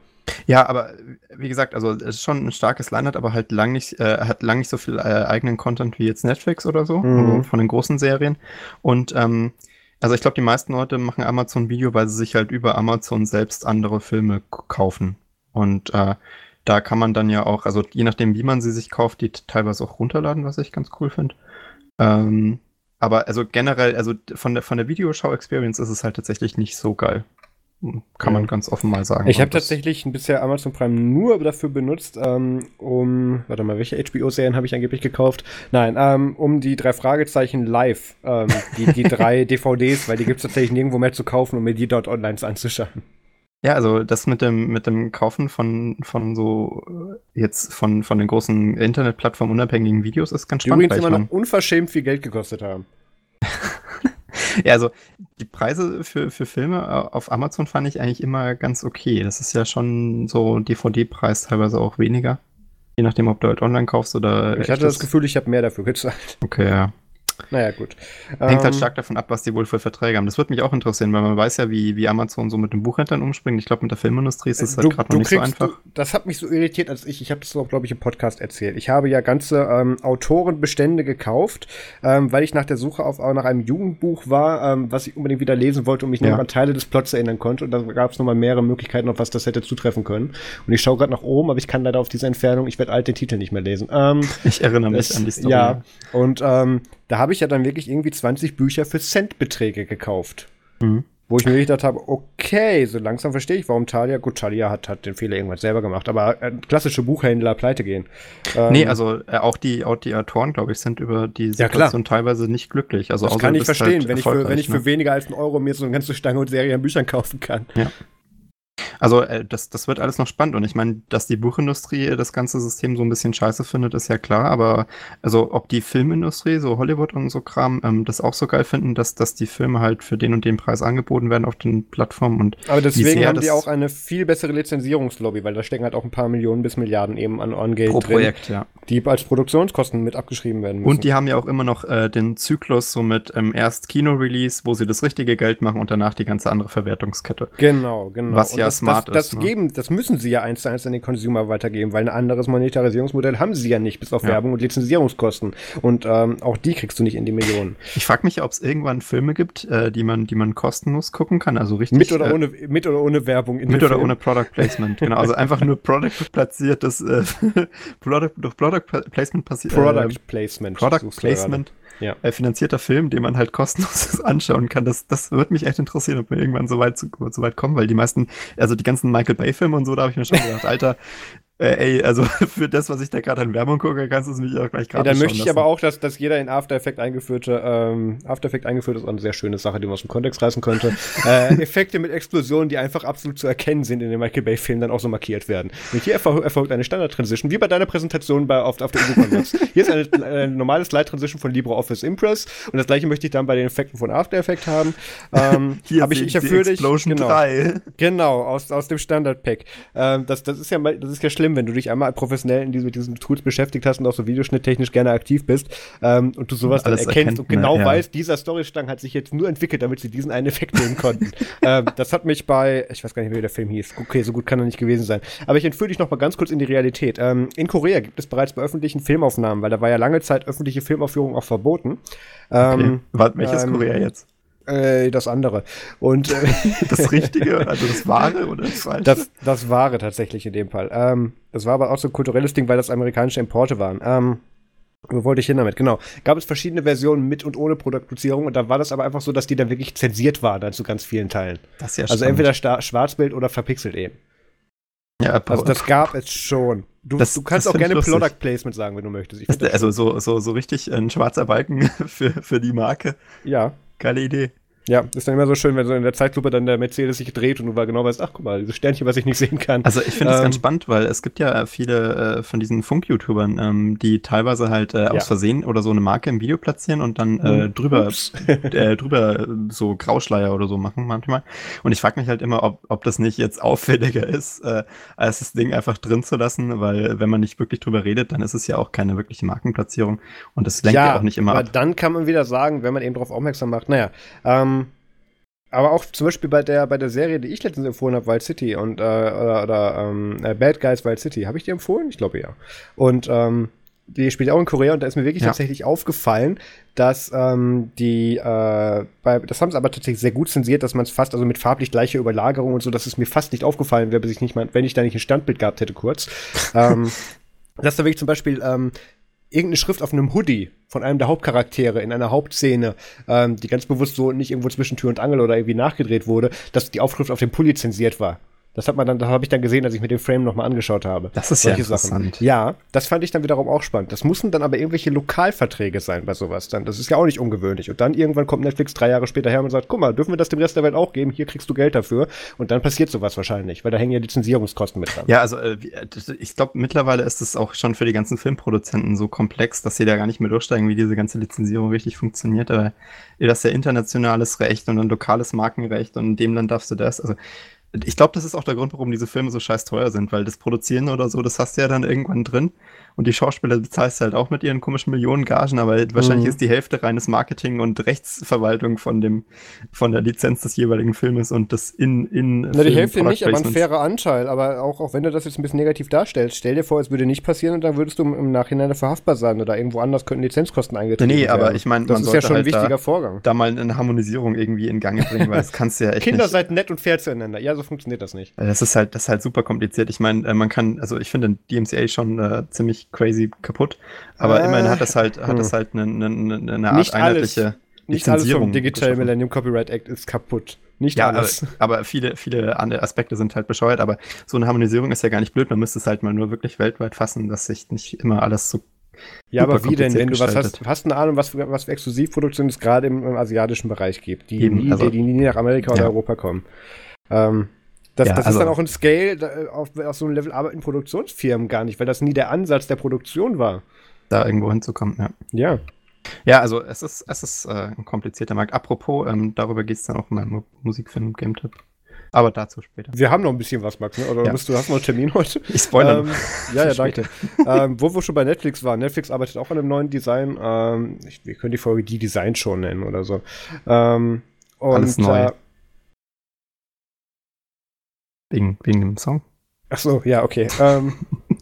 S2: Ja, aber wie gesagt, also es ist schon ein starkes Line-Up, aber halt lang nicht, äh, hat lang nicht so viel äh, eigenen Content wie jetzt Netflix oder so,
S1: Mhm.
S2: also von den großen Serien. Und ähm, also ich glaube, die meisten Leute machen Amazon Video, weil sie sich halt über Amazon selbst andere Filme kaufen. Und äh, da kann man dann ja auch, also je nachdem, wie man sie sich kauft, die teilweise auch runterladen, was ich ganz cool finde. Ähm, aber also generell, also von der von der Videoschau-Experience ist es halt tatsächlich nicht so geil. Kann man ganz offen mal sagen.
S1: Ich habe
S2: das-
S1: tatsächlich bisher Amazon Prime nur dafür benutzt, ähm, um, warte mal, welche HBO-Serien habe ich angeblich gekauft? Nein, ähm, um die drei Fragezeichen live, ähm, die, die drei DVDs, weil die gibt es tatsächlich nirgendwo mehr zu kaufen, um mir die dort online anzuschauen.
S2: Ja, also das mit dem mit dem Kaufen von von so äh, jetzt von von den großen Internetplattformen unabhängigen Videos ist ganz
S1: Die
S2: spannend.
S1: übrigens
S2: weil
S1: immer noch unverschämt viel Geld gekostet haben.
S2: ja, also die Preise für für Filme äh, auf Amazon fand ich eigentlich immer ganz okay. Das ist ja schon so DVD-Preis teilweise auch weniger, je nachdem, ob du halt online kaufst oder
S1: Ich hatte das Gefühl, ich habe mehr dafür gezahlt.
S2: Okay, ja.
S1: Naja, gut.
S2: Hängt halt ähm, stark davon ab, was die wohl für Verträge haben. Das würde mich auch interessieren, weil man weiß ja, wie, wie Amazon so mit den Buchhändlern umspringt. Ich glaube, mit der Filmindustrie ist es halt gerade noch nicht kriegst, so einfach.
S1: Du, das hat mich so irritiert, als ich, ich habe das auch, glaube ich, im Podcast erzählt. Ich habe ja ganze ähm, Autorenbestände gekauft, ähm, weil ich nach der Suche auf, auch nach einem Jugendbuch war, ähm, was ich unbedingt wieder lesen wollte und mich ja. noch an Teile des Plots erinnern konnte. Und da gab es nochmal mehrere Möglichkeiten, auf was das hätte zutreffen können. Und ich schaue gerade nach oben, aber ich kann leider auf diese Entfernung, ich werde alt den Titel nicht mehr lesen.
S2: Ähm, ich erinnere mich das, an die Story.
S1: Ja, und da habe ich ja dann wirklich irgendwie 20 Bücher für Centbeträge gekauft. Mhm. Wo ich mir gedacht habe, okay, so langsam verstehe ich, warum Talia, gut, Talia hat, hat den Fehler irgendwann selber gemacht, aber äh, klassische Buchhändler pleite gehen.
S2: Ähm, nee, also äh, auch, die, auch die Autoren, glaube ich, sind über die Situation ja, teilweise nicht glücklich. Also
S1: das kann ich verstehen, halt wenn, ich für, wenn ich für ne? weniger als einen Euro mir so eine ganze Stange und Serie an Büchern kaufen kann.
S2: Ja. Also äh, das, das wird alles noch spannend und ich meine, dass die Buchindustrie das ganze System so ein bisschen scheiße findet, ist ja klar, aber also ob die Filmindustrie, so Hollywood und so Kram, ähm, das auch so geil finden, dass, dass die Filme halt für den und den Preis angeboten werden auf den Plattformen und
S1: Aber deswegen haben die auch eine viel bessere Lizenzierungslobby, weil da stecken halt auch ein paar Millionen bis Milliarden eben an,
S2: pro drin, Projekt, ja.
S1: die als Produktionskosten mit abgeschrieben werden
S2: müssen. Und die haben ja auch immer noch äh, den Zyklus so mit ähm, erst Kino-Release, wo sie das richtige Geld machen und danach die ganze andere Verwertungskette.
S1: Genau, genau.
S2: Was ja smart
S1: das, das,
S2: ist.
S1: Ne? Geben, das müssen sie ja eins zu eins an den Consumer weitergeben, weil ein anderes Monetarisierungsmodell haben sie ja nicht, bis auf ja. Werbung und Lizenzierungskosten. Und ähm, auch die kriegst du nicht in die Millionen.
S2: Ich frage mich, ob es irgendwann Filme gibt, äh, die man, die man kostenlos gucken kann, also richtig.
S1: Mit oder äh, ohne, mit oder ohne Werbung
S2: in Mit oder Film. ohne Product Placement, genau. Also einfach nur Product platziertes, äh, Product, durch Product Placement passiert.
S1: Product äh, Placement.
S2: Product Placement ja. äh, finanzierter Film, den man halt kostenlos anschauen kann. Das, das würde mich echt interessieren, ob wir irgendwann so weit, so, so weit kommen, weil die meisten, also die ganzen Michael Bay-Filme und so, da habe ich mir schon gedacht, Alter, äh, ey, also für das, was ich da gerade an Werbung gucke, kannst du es mich auch gleich gerade
S1: ja, Dann möchte ich lassen. aber auch, dass, dass jeder in After Effects eingeführte, ähm, After Effects eingeführt ist, auch eine sehr schöne Sache, die man aus dem Kontext reißen könnte. äh, Effekte mit Explosionen, die einfach absolut zu erkennen sind in den Michael Bay-Filmen, dann auch so markiert werden. Und hier erfolgt eine Standard-Transition, wie bei deiner Präsentation bei, auf, auf der Ubisoft. hier ist eine, eine normale Slide-Transition von LibreOffice Impress und das gleiche möchte ich dann bei den Effekten von After Effects haben. Ähm,
S2: hier habe ich, ich für dich.
S1: Genau, 3. genau, aus, aus dem Standard-Pack. Ähm, das, das ist ja das ist ja schlimm, wenn du dich einmal professionell in diese, mit diesen Tools beschäftigt hast und auch so videoschnitttechnisch gerne aktiv bist ähm, und du sowas dann erkennst erkennt, und genau ne, ja. weißt, dieser Storystrang hat sich jetzt nur entwickelt, damit sie diesen einen Effekt nehmen konnten. ähm, das hat mich bei, ich weiß gar nicht, wie der Film hieß. Okay, so gut kann er nicht gewesen sein. Aber ich entführe dich noch mal ganz kurz in die Realität. Ähm, in Korea gibt es bereits bei öffentlichen Filmaufnahmen, weil da war ja lange Zeit öffentliche Filmaufführung auch verboten.
S2: Okay. Ähm, Warte, welches ähm, Korea jetzt?
S1: Äh, das andere. Und äh,
S2: das Richtige, also das Wahre oder das
S1: Falsche? Das, das Wahre tatsächlich in dem Fall. Ähm, das war aber auch so ein kulturelles Ding, weil das amerikanische Importe waren. Ähm, wo wollte ich hin damit? Genau. Gab es verschiedene Versionen mit und ohne Produktplatzierung und da war das aber einfach so, dass die dann wirklich zensiert waren dann zu ganz vielen Teilen.
S2: Das ist ja
S1: also entweder Schwarzbild oder verpixelt eben. Ja, also das gab es schon. Du, das, du kannst auch gerne Product Placement sagen, wenn du möchtest.
S2: also so, so, so richtig ein schwarzer Balken für, für die Marke.
S1: Ja.
S2: Geile Idee.
S1: Ja, ist dann immer so schön, wenn so in der Zeitlupe dann der Mercedes sich dreht und du genau weißt, ach guck mal, dieses Sternchen, was ich nicht sehen kann.
S2: Also ich finde es ähm, ganz spannend, weil es gibt ja viele äh, von diesen Funk-YouTubern, ähm, die teilweise halt äh, ja. aus Versehen oder so eine Marke im Video platzieren und dann äh, mhm. drüber, äh, drüber so Grauschleier oder so machen manchmal. Und ich frage mich halt immer, ob, ob das nicht jetzt auffälliger ist, äh, als das Ding einfach drin zu lassen, weil wenn man nicht wirklich drüber redet, dann ist es ja auch keine wirkliche Markenplatzierung und das lenkt ja, ja auch nicht immer
S1: aber ab. dann kann man wieder sagen, wenn man eben darauf aufmerksam macht, naja, ähm, aber auch zum Beispiel bei der, bei der Serie, die ich letztens empfohlen habe, Wild City und äh, oder, oder ähm, äh, Bad Guys Wild City, habe ich die empfohlen? Ich glaube ja. Und ähm, die spielt auch in Korea und da ist mir wirklich ja. tatsächlich aufgefallen, dass ähm, die, äh, bei, das haben sie aber tatsächlich sehr gut zensiert, dass man es fast, also mit farblich gleicher Überlagerung und so, dass es mir fast nicht aufgefallen wäre, bis ich nicht mal, wenn ich da nicht ein Standbild gehabt hätte kurz. ähm, dass da wirklich zum Beispiel ähm, irgendeine Schrift auf einem Hoodie von einem der Hauptcharaktere in einer Hauptszene, ähm, die ganz bewusst so nicht irgendwo zwischen Tür und Angel oder irgendwie nachgedreht wurde, dass die Aufschrift auf dem Pulli zensiert war. Das hat man dann, da habe ich dann gesehen, als ich mir den Frame nochmal angeschaut habe.
S2: Das ist ja interessant.
S1: Sachen. Ja, das fand ich dann wiederum auch spannend. Das mussten dann aber irgendwelche Lokalverträge sein bei sowas dann. Das ist ja auch nicht ungewöhnlich. Und dann irgendwann kommt Netflix drei Jahre später her und sagt, guck mal, dürfen wir das dem Rest der Welt auch geben? Hier kriegst du Geld dafür. Und dann passiert sowas wahrscheinlich, weil da hängen ja Lizenzierungskosten mit dran.
S2: Ja, also äh, äh ich glaube, mittlerweile ist es auch schon für die ganzen Filmproduzenten so komplex, dass sie da gar nicht mehr durchsteigen, wie diese ganze Lizenzierung richtig funktioniert. Aber das ist ja internationales Recht und ein lokales Markenrecht und in dem Land darfst du das. Also ich glaube, das ist auch der Grund, warum diese Filme so scheiß teuer sind, weil das Produzieren oder so, das hast du ja dann irgendwann drin. Und die Schauspieler bezahlst du halt auch mit ihren komischen Millionen Gagen, aber wahrscheinlich
S1: Mhm.
S2: ist die Hälfte reines Marketing und Rechtsverwaltung von dem, von der Lizenz des jeweiligen Filmes und das in, in
S1: Na, die Hälfte nicht, aber ein fairer Anteil. Aber auch, auch wenn du das jetzt ein bisschen negativ darstellst, stell dir vor, es würde nicht passieren und dann würdest du im- Nachhinein dafür haftbar sein oder irgendwo anders könnten Lizenzkosten eingetreten
S2: Nee,
S1: werden.
S2: aber ich meine,
S1: das
S2: man
S1: ist ja
S2: sollte
S1: schon ein
S2: halt
S1: wichtiger
S2: da,
S1: Vorgang.
S2: da mal eine Harmonisierung irgendwie in Gang bringen, weil das kannst du ja echt
S1: Kinder,
S2: nicht.
S1: seid nett und fair zueinander. Ja, so funktioniert das nicht.
S2: Das ist halt, das ist halt super kompliziert. Ich meine, äh, man kann, also ich finde DMCA schon äh, ziemlich crazy kaputt, aber
S1: Ah,
S2: immerhin hat das halt,
S1: hm.
S2: hat das halt eine, eine, eine Art
S1: Nicht alles.
S2: einheitliche
S1: Nicht alles vom Digital. Millennium Copyright Act ist kaputt. Nicht
S2: Ja, aber,
S1: alles.
S2: aber viele, viele andere Aspekte sind halt bescheuert, aber so eine Harmonisierung ist ja gar nicht blöd. Man müsste es halt mal nur wirklich weltweit fassen, dass sich nicht immer alles so.
S1: Ja, aber wie denn, wenn du was hast, hast eine Ahnung, was für, was für Exklusivproduktionen es gerade im, im asiatischen Bereich gibt, die,
S2: Eben,
S1: nie,
S2: also-
S1: die, die nie nach Amerika oder
S2: Ja.
S1: Europa kommen. Ähm, das,
S2: Ja,
S1: das
S2: also-
S1: ist dann auch ein Scale, auf, auf so einem Level arbeiten Produktionsfirmen gar nicht, weil das nie der Ansatz der Produktion war.
S2: da irgendwo hinzukommen, ja.
S1: Ja.
S2: Ja, also es ist, es ist äh, ein komplizierter Markt. Apropos, ähm, darüber geht es dann auch in meinem Mu- Musikfilm Game Tipp. Aber dazu später.
S1: Wir haben noch ein bisschen was, Max, ne? oder
S2: Ja.
S1: bist du hast noch einen Termin heute?
S2: Ich spoilere.
S1: Ähm, ja, ja, danke. ähm, wo wir schon bei Netflix waren. Netflix arbeitet auch an einem neuen Design. Ähm, ich, wir können die Folge die Design schon nennen oder so. Ähm, und,
S2: Alles neu.
S1: Äh,
S2: wegen, wegen dem Song.
S1: ach so, ja, okay. Ähm,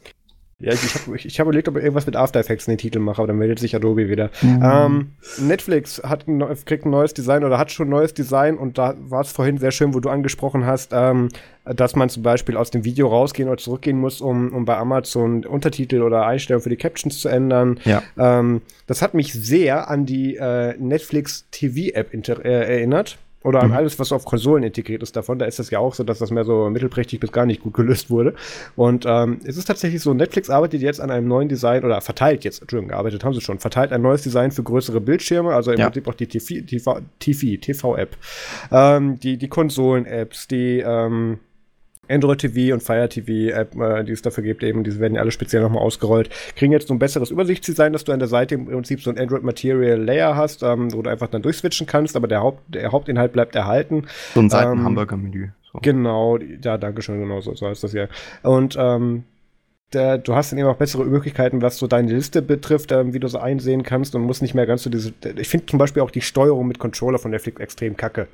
S1: ja, ich, habe ich, hab überlegt, ob ich irgendwas mit After Effects in den Titel mache, aber dann meldet sich Adobe wieder. Ähm, Netflix hat ein, kriegt ein neues Design oder hat schon ein neues Design und da war es vorhin sehr schön, wo du angesprochen hast, ähm, dass man zum Beispiel aus dem Video rausgehen oder zurückgehen muss, um, um bei Amazon Untertitel oder Einstellungen für die Captions zu ändern.
S2: Ja.
S1: Ähm, das hat mich sehr an die äh, Netflix TV-App äh, erinnert. Oder an
S2: Mhm.
S1: alles, was auf Konsolen integriert ist davon. Da ist es ja auch so, dass das mehr so mittelprächtig bis gar nicht gut gelöst wurde. Und ähm, es ist tatsächlich so, Netflix arbeitet jetzt an einem neuen Design oder verteilt jetzt, Entschuldigung, gearbeitet haben sie schon, verteilt ein neues Design für größere Bildschirme, also im
S2: Ja.
S1: Prinzip auch die TV, TV, TV, TV-App, ähm, die, die Konsolen-Apps, die ähm, Android TV und Fire TV App, äh, die es dafür gibt, eben, diese werden ja alle speziell nochmal ausgerollt, kriegen jetzt so ein besseres Übersichtsdesign, dass du an der Seite im Prinzip so ein Android Material Layer hast, ähm, wo du einfach dann durchswitchen kannst, aber der, Haupt, der Hauptinhalt bleibt erhalten.
S2: So ein
S1: Ähm,
S2: Seitenhamburger-Menü. So.
S1: Genau, ja, danke schön, genau so, so heißt das ja. Und ähm, der, du hast dann eben auch bessere Möglichkeiten, was so deine Liste betrifft, ähm, wie du so einsehen kannst und musst nicht mehr ganz so diese. Ich finde zum Beispiel auch die Steuerung mit Controller von Netflix extrem kacke.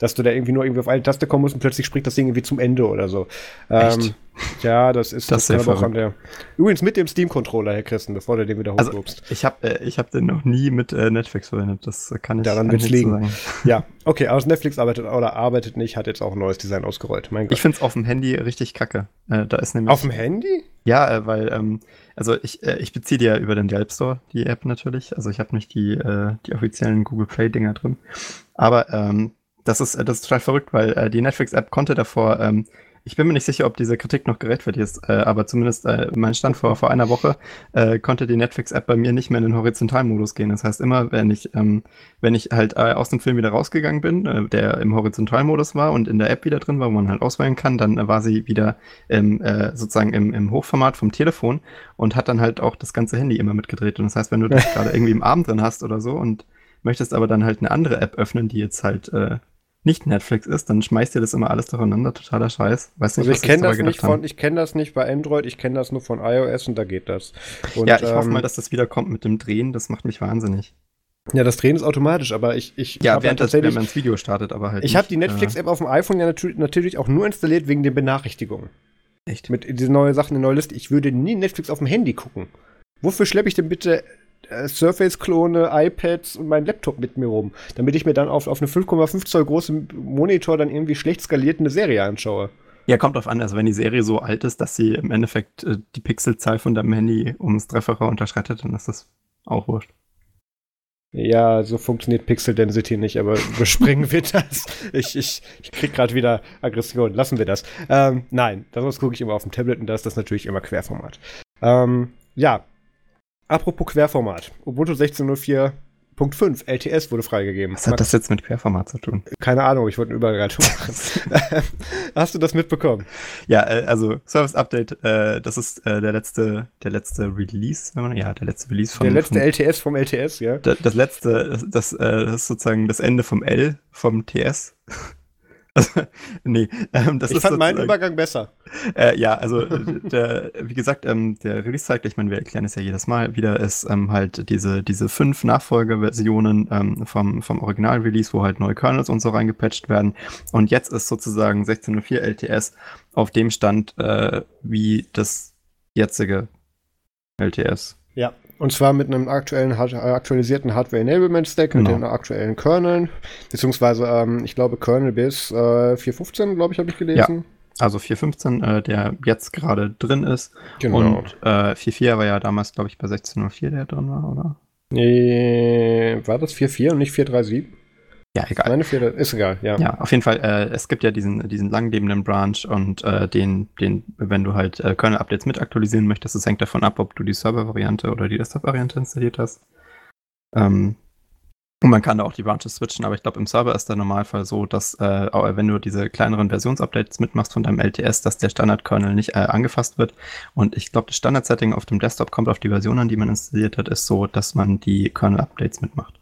S1: Dass du da irgendwie nur irgendwie auf eine Taste kommen musst und plötzlich springt das Ding irgendwie zum Ende oder so. Ähm,
S2: Echt?
S1: ja, das ist
S2: Das
S1: aber auch an der. Übrigens mit dem Steam-Controller, Herr Christen, bevor du den wieder
S2: Also,
S1: hochlobst.
S2: ich habe äh, ich hab den noch nie mit äh, Netflix verwendet. Das kann ich
S1: Daran wird's liegen.
S2: sagen.
S1: ja, okay, aber Netflix arbeitet oder arbeitet nicht, hat jetzt auch ein neues Design ausgerollt. Mein Gott.
S2: Ich finde es auf dem Handy richtig kacke. Äh, da ist nämlich.
S1: auf dem Handy?
S2: Ja, äh, weil, ähm, also ich, äh, ich beziehe die ja über den Delp Store, die App natürlich. Also ich habe nicht die, äh, die offiziellen Google Play-Dinger drin. Aber ähm, das, ist, äh, das ist total verrückt, weil äh, die Netflix-App konnte davor, ähm, ich bin mir nicht sicher, ob diese Kritik noch gerechtfertigt ist, äh, aber zumindest äh, mein Stand vor, vor einer Woche äh, konnte die Netflix-App bei mir nicht mehr in den Horizontalmodus gehen. Das heißt, immer wenn ich, ähm, wenn ich halt äh, aus dem Film wieder rausgegangen bin, äh, der im Horizontalmodus war und in der App wieder drin war, wo man halt auswählen kann, dann äh, war sie wieder im, äh, sozusagen im, im Hochformat vom Telefon und hat dann halt auch das ganze Handy immer mitgedreht. Und das heißt, wenn du das gerade irgendwie im Abend drin hast oder so und möchtest aber dann halt eine andere App öffnen, die jetzt halt äh, nicht Netflix ist, dann schmeißt dir das immer alles durcheinander, totaler Scheiß. Weiß nicht,
S1: Also ich kenne das nicht
S2: haben.
S1: von, ich kenne das nicht bei Android, ich kenne das nur von iOS und da geht das. Und,
S2: ja, ich hoffe
S1: ähm,
S2: mal, dass das wieder kommt mit dem Drehen, das macht mich wahnsinnig.
S1: ja, das Drehen ist automatisch, aber ich, ich
S2: Ja,
S1: hab
S2: während, das,
S1: tatsächlich,
S2: wenn man das Video startet, aber halt
S1: ich habe die Netflix-App auf dem iPhone ja natür natürlich auch nur installiert wegen den Benachrichtigungen.
S2: Äh, echt.
S1: Mit diesen neuen Sachen, eine neue Liste. Ich würde nie Netflix auf dem Handy gucken. Wofür schleppe ich denn bitte äh, Surface-Klone, iPads und meinen Laptop mit mir rum? Damit ich mir dann auf, auf eine 5,5 Zoll großen Monitor dann irgendwie schlecht skaliert eine Serie anschaue.
S2: Ja, kommt drauf an, also wenn die Serie so alt ist, dass sie im Endeffekt äh, die Pixelzahl von deinem Handy ums Dreifache unterschreitet, dann ist das auch wurscht.
S1: Ja, so funktioniert Pixel Density nicht, aber überspringen wir das. Ich, ich, ich krieg gerade wieder Aggression. Lassen wir das. Ähm, nein, daraus gucke ich immer auf dem Tablet und da ist das natürlich immer Querformat. Ähm, ja. Apropos Querformat. Ubuntu 16.04.5 LTS wurde freigegeben.
S2: Was hat das jetzt mit Querformat zu tun?
S1: Keine Ahnung, ich wollte eine Überleitung machen. Hast du das mitbekommen?
S2: Ja, äh, also Service Update, äh, das ist äh, der letzte, der letzte Release, wenn man, ja, der letzte Release von
S1: Der letzte
S2: von,
S1: LTS vom LTS, ja?
S2: das, das letzte, das, das, äh, das ist sozusagen das Ende vom L vom TS. Also, nee, ähm, das
S1: ich fand meinen Übergang besser.
S2: Äh, ja, also äh, der, wie gesagt, ähm, der Release-Cycle, ich meine, wir erklären es ja jedes Mal wieder, ist ähm, halt diese, diese fünf Nachfolgeversionen ähm, vom, vom Original-Release, wo halt neue Kernels und so reingepatcht werden. Und jetzt ist sozusagen 16.04 LTS auf dem Stand äh, wie das jetzige LTS.
S1: Ja. Und zwar mit einem aktuellen, äh, aktualisierten Hardware-Enablement-Stack, mit
S2: Genau.
S1: den aktuellen Kerneln, beziehungsweise, ähm, ich glaube, Kernel bis äh, 4.15, glaube ich, habe ich gelesen.
S2: Also 4.15, äh, der jetzt gerade drin ist.
S1: Genau.
S2: Und äh, 4.4 war ja damals, glaube ich, bei 16.04, der drin war, oder?
S1: Nee, war das 4.4 und nicht 4.3.7?
S2: Ja, egal.
S1: Meine 4, ist egal, ja.
S2: Ja, auf jeden Fall. Äh, es gibt ja diesen, diesen langlebenden Branch und äh, den, den, wenn du halt äh, Kernel-Updates mit aktualisieren möchtest, das hängt davon ab, ob du die Server-Variante oder die Desktop-Variante installiert hast. Ähm, und man kann da auch die Branches switchen, aber ich glaube, im Server ist der Normalfall so, dass, äh, wenn du diese kleineren Versionsupdates mitmachst von deinem LTS, dass der Standard-Kernel nicht äh, angefasst wird. Und ich glaube, das Standard-Setting auf dem Desktop kommt auf die Version an, die man installiert hat, ist so, dass man die Kernel-Updates mitmacht.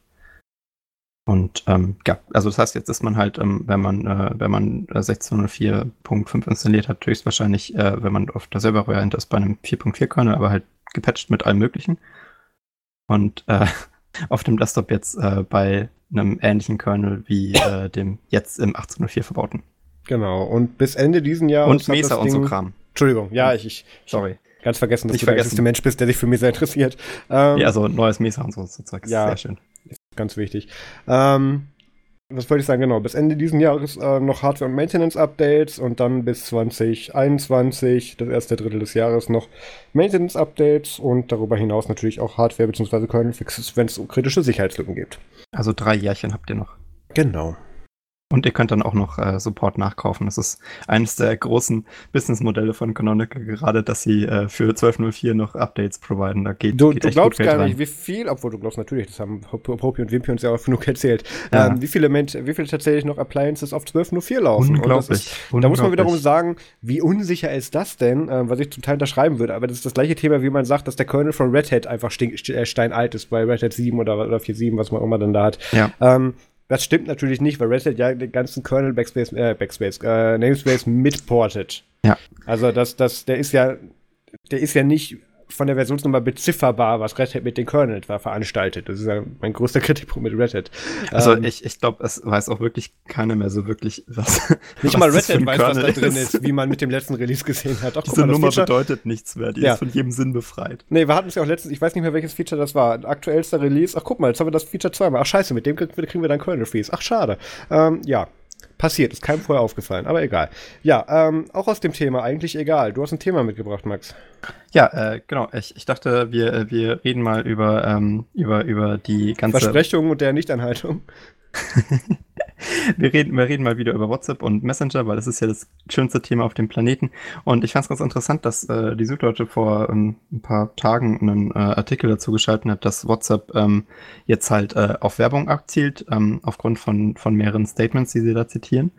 S2: Und ähm, ja, also das heißt, jetzt ist man halt, ähm, wenn man, äh, wenn man äh, 16.04.5 installiert hat, höchstwahrscheinlich, äh, wenn man auf der Server-Variante ist, bei einem 4.4-Kernel, aber halt gepatcht mit allem Möglichen. Und äh, auf dem Desktop jetzt äh, bei einem ähnlichen Kernel wie äh, dem jetzt im 18.04 verbauten.
S1: Genau. Und bis Ende diesen Jahres.
S2: Und Mesa und so Kram.
S1: Entschuldigung, ja, ich, ich
S2: Sorry.
S1: ganz vergessen, dass
S2: Nicht
S1: du der
S2: vergessen.
S1: einzige Mensch bist, der sich für Mesa interessiert. Ähm,
S2: Ja, also neues Mesa und so, so Zeug.
S1: Ja.
S2: Sehr schön.
S1: Ganz wichtig. Ähm, was wollte ich sagen? Genau, bis Ende diesen Jahres äh, noch Hardware- und Maintenance-Updates und dann bis 2021, das erste Drittel des Jahres, noch Maintenance-Updates und darüber hinaus natürlich auch Hardware- bzw. Kernel-Fixes, wenn es kritische Sicherheitslücken gibt.
S2: Also drei Jährchen habt ihr noch.
S1: Genau.
S2: Und ihr könnt dann auch noch äh, Support nachkaufen. Das ist eines der großen Businessmodelle von Canonical, gerade, dass sie äh, für 12.04 noch Updates providen. Da geht,
S1: Du,
S2: geht
S1: du glaubst gar nicht, wie viel, obwohl du glaubst natürlich, das haben Hopi und Wimpy uns ja auch genug erzählt,
S2: Ja.
S1: ähm, wie, viele Ment wie viele tatsächlich noch Appliances auf 12.04 laufen.
S2: Unglaublich.
S1: ist, Da muss man wiederum
S2: unglaublich.
S1: sagen, wie unsicher ist das denn, äh, was ich zum Teil unterschreiben würde. Aber das ist das gleiche Thema, wie man sagt, dass der Kernel von Red Hat einfach äh, steinalt ist, bei Red Hat 7 oder, oder 4.7, was man immer dann da hat.
S2: Ja.
S1: Ähm, das stimmt natürlich nicht, weil Red Hat ja den ganzen Kernel Backspace, äh, Backspace, äh, Namespace mitportet.
S2: Ja.
S1: Also das, das, der ist ja, der ist ja nicht von der Versionsnummer bezifferbar, was Red Hat mit den Kernel war veranstaltet. Das ist ja mein größter Kritikpunkt mit Red Hat.
S2: Also
S1: Ähm,
S2: ich, ich glaube, es weiß auch wirklich keiner mehr so wirklich, was.
S1: nicht
S2: was
S1: mal Red Hat weiß, was da
S2: Kernel
S1: drin ist, wie man mit dem letzten Release gesehen hat. Guck
S2: Diese
S1: mal,
S2: Nummer
S1: Feature-
S2: bedeutet nichts mehr. Die
S1: Ja.
S2: ist von jedem Sinn befreit.
S1: Nee, wir hatten es ja auch letztens, ich weiß nicht mehr, welches Feature das war. Aktuellster Release. Ach, guck mal, jetzt haben wir das Feature zweimal. Ach, scheiße, mit dem kriegen wir, dann Kernel Freeze. Ach, schade. Ähm, ja. Passiert, ist keinem vorher aufgefallen, aber egal. Ja, ähm, auch aus dem Thema, eigentlich egal. Du hast ein Thema mitgebracht, Max.
S2: Ja, äh, genau. Ich, ich dachte, wir, äh, wir reden mal über, ähm, über, über die ganze.
S1: Versprechung und der Nichteinhaltung.
S2: wir, reden, wir reden mal wieder über WhatsApp und Messenger, weil das ist ja das schönste Thema auf dem Planeten. Und ich fand es ganz interessant, dass äh, die Süddeutsche vor ähm, ein paar Tagen einen äh, Artikel dazu geschalten hat, dass WhatsApp ähm, jetzt halt äh, auf Werbung abzielt, ähm, aufgrund von, von mehreren Statements, die sie da zitieren.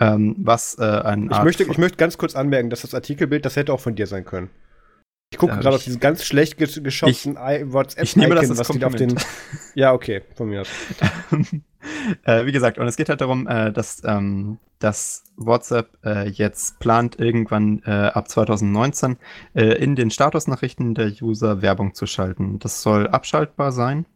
S2: Ähm, was äh, ein
S1: Ich möchte, ich möchte ganz kurz anmerken, dass das Artikelbild, das hätte auch von dir sein können. Ich gucke gerade auf diesen ganz schlecht ges- geschossenen I- WhatsApp
S2: ich nehme das als
S1: was auf den. Ja, okay, von mir aus.
S2: äh, wie gesagt, und es geht halt darum, äh, dass, ähm, dass WhatsApp äh, jetzt plant, irgendwann ab 2019 äh, in den Statusnachrichten der User Werbung zu schalten. Das soll abschaltbar sein.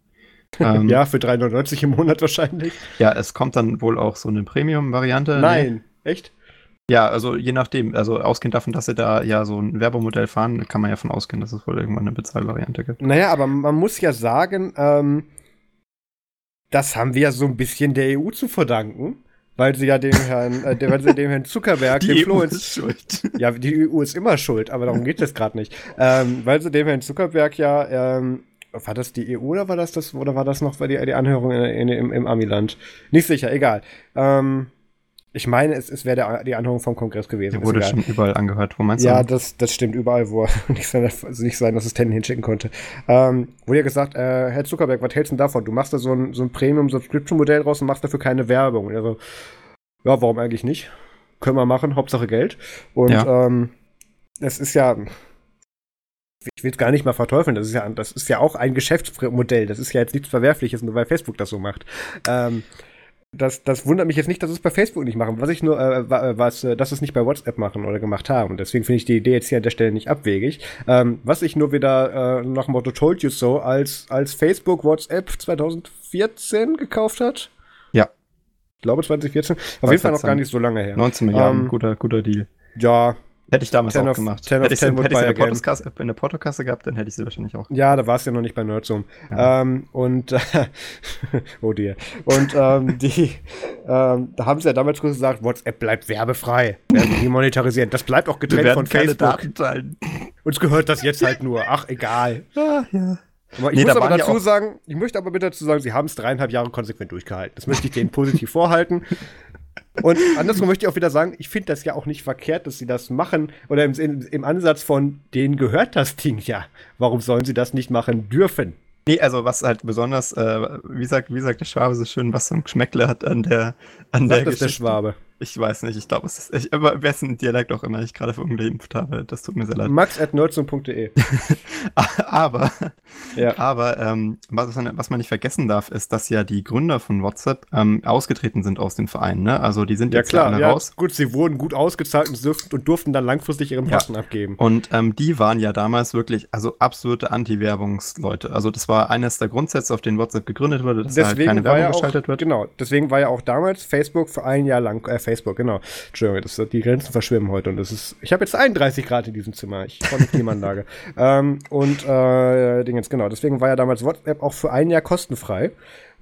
S2: Ähm,
S1: ja, für 3,99 im Monat wahrscheinlich.
S2: ja, es kommt dann wohl auch so eine Premium-Variante.
S1: Nein, echt?
S2: Ja, also je nachdem, also ausgehend davon, dass sie da ja so ein Werbemodell fahren, kann man ja von ausgehen, dass es wohl irgendwann eine Bezahlvariante gibt.
S1: Naja, aber man muss ja sagen, ähm, das haben wir ja so ein bisschen der EU zu verdanken, weil sie ja dem Herrn, äh, weil sie dem Herrn Zuckerberg, dem Flo ins,
S2: schuld.
S1: ja, die EU ist immer schuld, aber darum geht es gerade nicht. Ähm, weil sie dem Herrn Zuckerberg ja, ähm, war das die EU oder war das das, oder war das noch die, die Anhörung in, in, im, im Amiland? Nicht sicher, egal. Ähm, ich meine, es, es wäre die Anhörung vom Kongress gewesen.
S2: Der wurde schon überall angehört. Wo meinst
S1: Ja,
S2: du?
S1: das, das stimmt überall, wo er nicht, seine, also nicht seinen Assistenten hinschicken konnte. Ähm, wurde ja gesagt, äh, Herr Zuckerberg, was hältst du denn davon? Du machst da so ein, so ein Premium-Subscription-Modell raus und machst dafür keine Werbung. Und er so, ja, warum eigentlich nicht? Können wir machen, Hauptsache Geld. Und
S2: Ja.
S1: ähm, es ist ja, ich will es gar nicht mal verteufeln, das ist ja, das ist ja auch ein Geschäftsmodell. Das ist ja jetzt nichts Verwerfliches, nur weil Facebook das so macht. Ähm, das, das wundert mich jetzt nicht, dass es bei Facebook nicht machen. Was ich nur, äh, was, äh, dass es nicht bei WhatsApp machen oder gemacht haben. Deswegen finde ich die Idee jetzt hier an der Stelle nicht abwegig. Ähm, was ich nur wieder äh, nach dem Motto Told You So als, als Facebook WhatsApp 2014 gekauft hat.
S2: Ja.
S1: Ich glaube 2014. Auf jeden Fall noch gar nicht so lange her.
S2: 19 Milliarden, ähm, guter, guter Deal.
S1: Ja,
S2: Hätte ich damals auch of, gemacht. Hätte ich sie in der, Portokasse, in der Portokasse gehabt, dann hätte ich sie wahrscheinlich auch.
S1: Ja, da war es ja noch nicht bei Nerdsum. Ja. Ähm, und, äh, oh dear. Und ähm, die, ähm, da haben sie ja damals gesagt, WhatsApp bleibt werbefrei. Werden die monetarisieren. Das bleibt auch getrennt von Facebook. Uns gehört das jetzt halt nur. Ach, egal. Ah, ja. Aber ich nee, muss da aber dazu sagen, ich möchte aber bitte dazu sagen, sie haben es dreieinhalb Jahre konsequent durchgehalten. Das möchte ich denen positiv vorhalten. Und andersrum möchte ich auch wieder sagen, ich finde das ja auch nicht verkehrt, dass sie das machen. Oder im, im, im Ansatz von, denen gehört das Ding ja. Warum sollen sie das nicht machen dürfen?
S2: Nee, also was halt besonders, äh, wie, sagt, wie sagt der Schwabe so schön, was so ein Geschmäckle hat an der an
S1: Sagt der das der Schwabe.
S2: Ich weiß nicht, ich glaube, es ist, ich, aber wessen Dialekt auch immer ich gerade verunglimpft habe, das tut mir sehr leid.
S1: Max at
S2: aber, ja. aber ähm, was, was, man nicht vergessen darf, ist, dass ja die Gründer von WhatsApp ähm, ausgetreten sind aus dem Verein, ne? Also die sind
S1: ja, jetzt klar, ja, raus. Gut, sie wurden gut ausgezahlt und durften, und durften dann langfristig ihren Posten ja. abgeben.
S2: Und ähm, die waren ja damals wirklich, also absolute Anti-Werbungsleute. Also das war eines der Grundsätze, auf denen WhatsApp gegründet wurde, dass
S1: deswegen
S2: da halt keine Werbung
S1: auch,
S2: geschaltet wird.
S1: Genau, deswegen war ja auch damals Facebook für ein Jahr lang, äh, Facebook, genau. Entschuldigung, das, die Grenzen verschwimmen heute und das ist, ich habe jetzt 31 Grad in diesem Zimmer. Ich freue mich Klimaanlage. ähm, und äh, Ding jetzt, genau. Deswegen war ja damals WhatsApp auch für ein Jahr kostenfrei.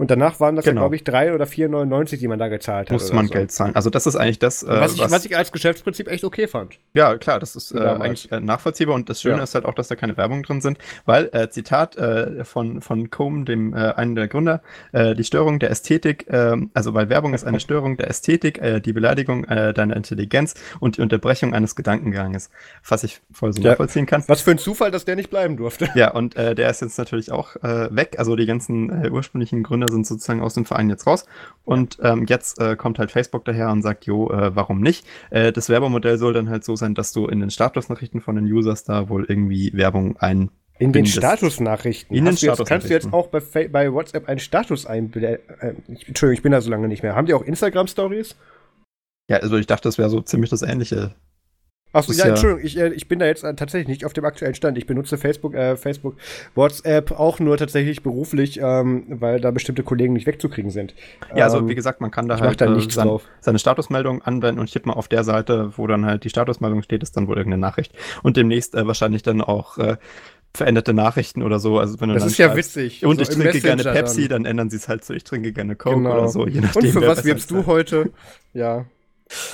S1: Und danach waren das genau. ja, glaube ich, 3 oder 4,99, die man da gezahlt hat.
S2: Muss man so. Geld zahlen. Also das ist eigentlich das,
S1: äh, was, ich, was, ich, als Geschäftsprinzip echt okay fand.
S2: Ja, klar, das ist äh, eigentlich äh, nachvollziehbar und das Schöne ja. ist halt auch, dass da keine Werbung drin sind, weil, äh, Zitat äh, von, von Combe, dem äh, einen der Gründer, die Störung der Ästhetik, äh, also weil Werbung ist eine Störung der Ästhetik, äh, die Beleidigung äh, deiner Intelligenz und die Unterbrechung eines Gedankenganges, was ich voll so ja. nachvollziehen kann.
S1: Was für ein Zufall, dass der nicht bleiben durfte.
S2: Ja, und äh, der ist jetzt natürlich auch äh, weg, also die ganzen äh, ursprünglichen Gründer sind sozusagen aus dem Verein jetzt raus. Und ähm, jetzt äh, kommt halt Facebook daher und sagt, jo, äh, warum nicht? Äh, das Werbemodell soll dann halt so sein, dass du in den Statusnachrichten von den Users da wohl irgendwie Werbung ein
S1: in den Statusnachrichten. In den Status kannst du jetzt auch bei, bei WhatsApp einen Status einblenden? Äh, Entschuldigung, ich bin da so lange nicht mehr. Haben die auch Instagram-Stories?
S2: Ja, also ich dachte, das wäre so ziemlich das Ähnliche.
S1: Achso, ja, ja, Entschuldigung, ich, äh, ich bin da jetzt äh, tatsächlich nicht auf dem aktuellen Stand. Ich benutze Facebook, äh, Facebook, WhatsApp auch nur tatsächlich beruflich, ähm, weil da bestimmte Kollegen nicht wegzukriegen sind.
S2: Ja, also ähm, wie gesagt, man kann da halt
S1: da äh, sein,
S2: seine Statusmeldung anwenden und ich tippe mal auf der Seite, wo dann halt die Statusmeldung steht, ist dann wohl irgendeine Nachricht. Und demnächst äh, wahrscheinlich dann auch äh, veränderte Nachrichten oder so. Also wenn du
S1: das ist ja witzig.
S2: Und so ich trinke Messenger gerne Pepsi, dann. dann. ändern sie es halt so, ich trinke gerne Coke genau. oder so.
S1: Je nachdem, und für was wirbst du heute? ja.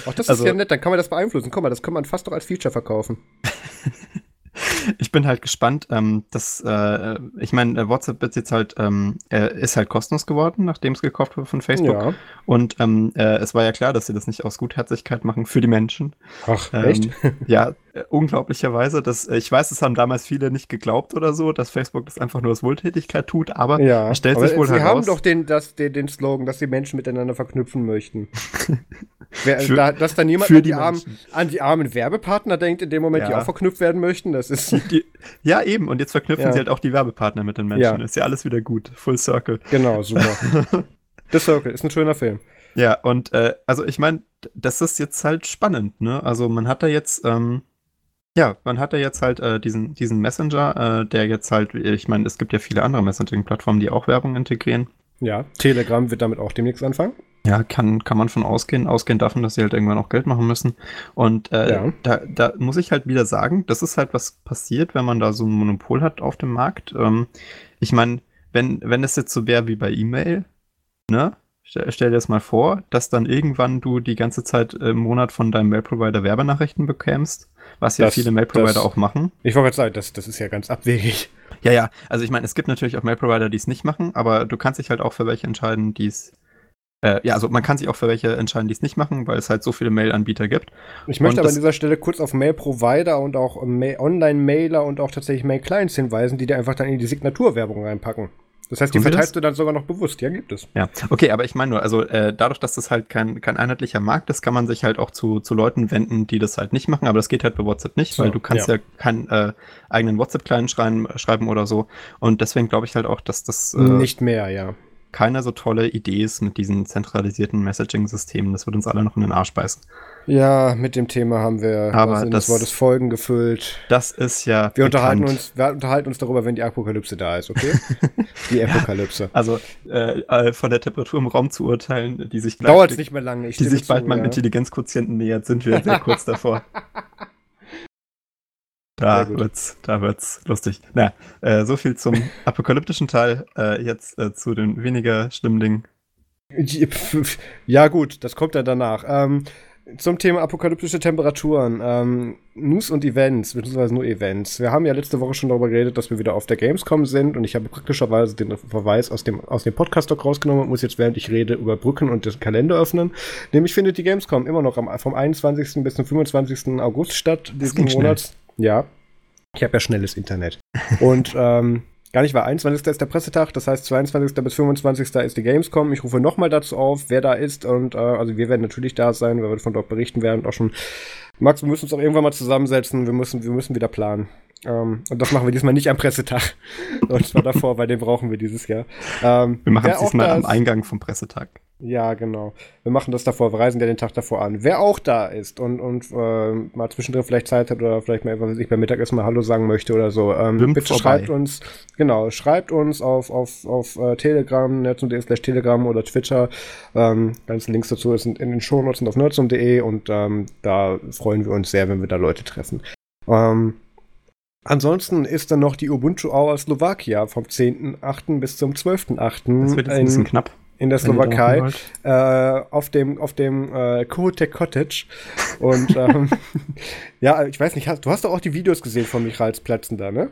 S1: Ach, das also, ist ja nett, dann kann man das beeinflussen. Guck mal, das kann man fast doch als Feature verkaufen.
S2: ich bin halt gespannt. Ähm, dass, äh, ich meine, äh, WhatsApp ist jetzt halt, ähm, äh, ist halt kostenlos geworden, nachdem es gekauft wurde von Facebook. Ja. Und ähm, äh, es war ja klar, dass sie das nicht aus Gutherzigkeit machen für die Menschen.
S1: Ach, ähm, echt?
S2: ja, unglaublicherweise. Das, äh, ich weiß, es haben damals viele nicht geglaubt oder so, dass Facebook das einfach nur aus Wohltätigkeit tut, aber
S1: ja,
S2: stellt
S1: aber
S2: sich wohl
S1: sie
S2: heraus.
S1: Sie haben doch den, das, den, den Slogan, dass die Menschen miteinander verknüpfen möchten. Wer, für, da, dass da niemand an die, armen, an, die armen, Werbepartner denkt, in dem Moment, ja. die auch verknüpft werden möchten, das ist.
S2: Die, ja, eben, und jetzt verknüpfen ja. sie halt auch die Werbepartner mit den Menschen. Ist ja alles wieder gut. Full Circle.
S1: Genau, super. The Circle ist ein schöner Film.
S2: Ja, und äh, also ich meine, das ist jetzt halt spannend, ne? Also man hat da jetzt, ähm, ja, man hat da jetzt halt äh, diesen, diesen Messenger, äh, der jetzt halt, ich meine, es gibt ja viele andere Messaging-Plattformen, die auch Werbung integrieren.
S1: Ja, Telegram wird damit auch demnächst anfangen.
S2: Ja, kann, kann man von ausgehen, ausgehen davon, dass sie halt irgendwann auch Geld machen müssen. Und äh, ja. da, da muss ich halt wieder sagen, das ist halt was passiert, wenn man da so ein Monopol hat auf dem Markt. Ähm, ich meine, wenn, wenn es jetzt so wäre wie bei E-Mail, ne? Stell, stell, dir das mal vor, dass dann irgendwann du die ganze Zeit im Monat von deinem Mail-Provider Werbenachrichten bekämst, was ja das, viele Mail-Provider auch machen.
S1: Ich wollte gerade sagen, das, das ist ja ganz abwegig.
S2: Ja, ja, also ich meine, es gibt natürlich auch Mail-Provider, die es nicht machen, aber du kannst dich halt auch für welche entscheiden, die es äh, ja, also man kann sich auch für welche entscheiden, die es nicht machen, weil es halt so viele Mail-Anbieter gibt.
S1: Ich möchte und aber an dieser Stelle kurz auf Mail-Provider und auch Online-Mailer und auch tatsächlich Mail-Clients hinweisen, die dir einfach dann in die Signaturwerbung reinpacken. Das heißt, die verteilst du dann sogar noch bewusst, ja, gibt es.
S2: Ja, okay, aber ich meine nur, also äh, dadurch, dass das halt kein, kein einheitlicher Markt ist, kann man sich halt auch zu, zu Leuten wenden, die das halt nicht machen, aber das geht halt bei WhatsApp nicht, so, weil du kannst ja, ja keinen äh, eigenen WhatsApp-Client schreiben, schreiben oder so. Und deswegen glaube ich halt auch, dass das.
S1: Äh, nicht mehr, ja.
S2: Keine so tolle Idee ist mit diesen zentralisierten Messaging-Systemen. Das wird uns alle noch in den Arsch beißen.
S1: Ja, mit dem Thema haben wir
S2: Aber das-
S1: des Wortes Folgen gefüllt.
S2: Das ist ja.
S1: Wir unterhalten,
S2: bekannt.
S1: uns, wir unterhalten uns darüber, wenn die Apokalypse da ist, okay? die Apokalypse.
S2: Also äh, äh, von der Temperatur im Raum zu urteilen, die sich
S1: Dauert es nicht mehr lange.
S2: Die sich bald
S1: zu,
S2: meinem
S1: ja.
S2: Intelligenzquotienten nähert, sind wir sehr kurz davor. Da wird's, da wird's lustig. Na, äh, so viel zum apokalyptischen Teil. Äh, jetzt äh, zu den weniger schlimmen Dingen.
S1: Ja, gut, das kommt ja danach. Ähm, zum Thema apokalyptische Temperaturen. Ähm, News und Events, beziehungsweise nur Events. Wir haben ja letzte Woche schon darüber geredet, dass wir wieder auf der Gamescom sind und ich habe praktischerweise den Verweis aus dem, aus dem Podcast-Doc rausgenommen und muss jetzt, während ich rede, überbrücken und den Kalender öffnen. Nämlich findet die Gamescom immer noch am, vom 21. bis zum 25. August statt, diesen
S2: ging schnell.
S1: Ja. Ich habe ja schnelles Internet. Und ähm, gar nicht wahr, 21. ist der Pressetag, das heißt 22. bis 25. ist die Gamescom. Ich rufe nochmal dazu auf, wer da ist und äh, also wir werden natürlich da sein, wir von dort berichten werden und auch schon. Max, wir müssen uns auch irgendwann mal zusammensetzen, wir müssen, wir müssen wieder planen. Ähm, und das machen wir diesmal nicht am Pressetag. Und zwar davor, weil den brauchen wir dieses Jahr. Ähm,
S2: Wir machen es diesmal am Eingang vom Pressetag.
S1: ja, genau. Wir machen das davor, wir reisen ja den Tag davor an. Wer auch da ist und, und äh, mal zwischendrin vielleicht Zeit hat oder vielleicht mal, was ich, beim Mittagessen mal Hallo sagen möchte oder so, ähm, bitte
S2: vorbei.
S1: schreibt uns, genau, schreibt uns auf, auf, auf äh, Telegram, nerdsum.de slash Telegram oder Twitter. Ähm, ganzen Links dazu sind in den Shownotes und auf nerdsum.de und ähm, da freuen wir uns sehr, wenn wir da Leute treffen. Ähm, Ansonsten ist dann noch die Ubuntu Hour Slowakia vom 10.8. bis zum 12.8.
S2: Das wird jetzt ein bisschen knapp.
S1: in der
S2: da
S1: Slowakei äh, auf dem auf dem äh, Kohutec Cottage und ähm, ja, ich weiß nicht, hast, du hast doch auch die Videos gesehen von Michaels Plätzen da, ne?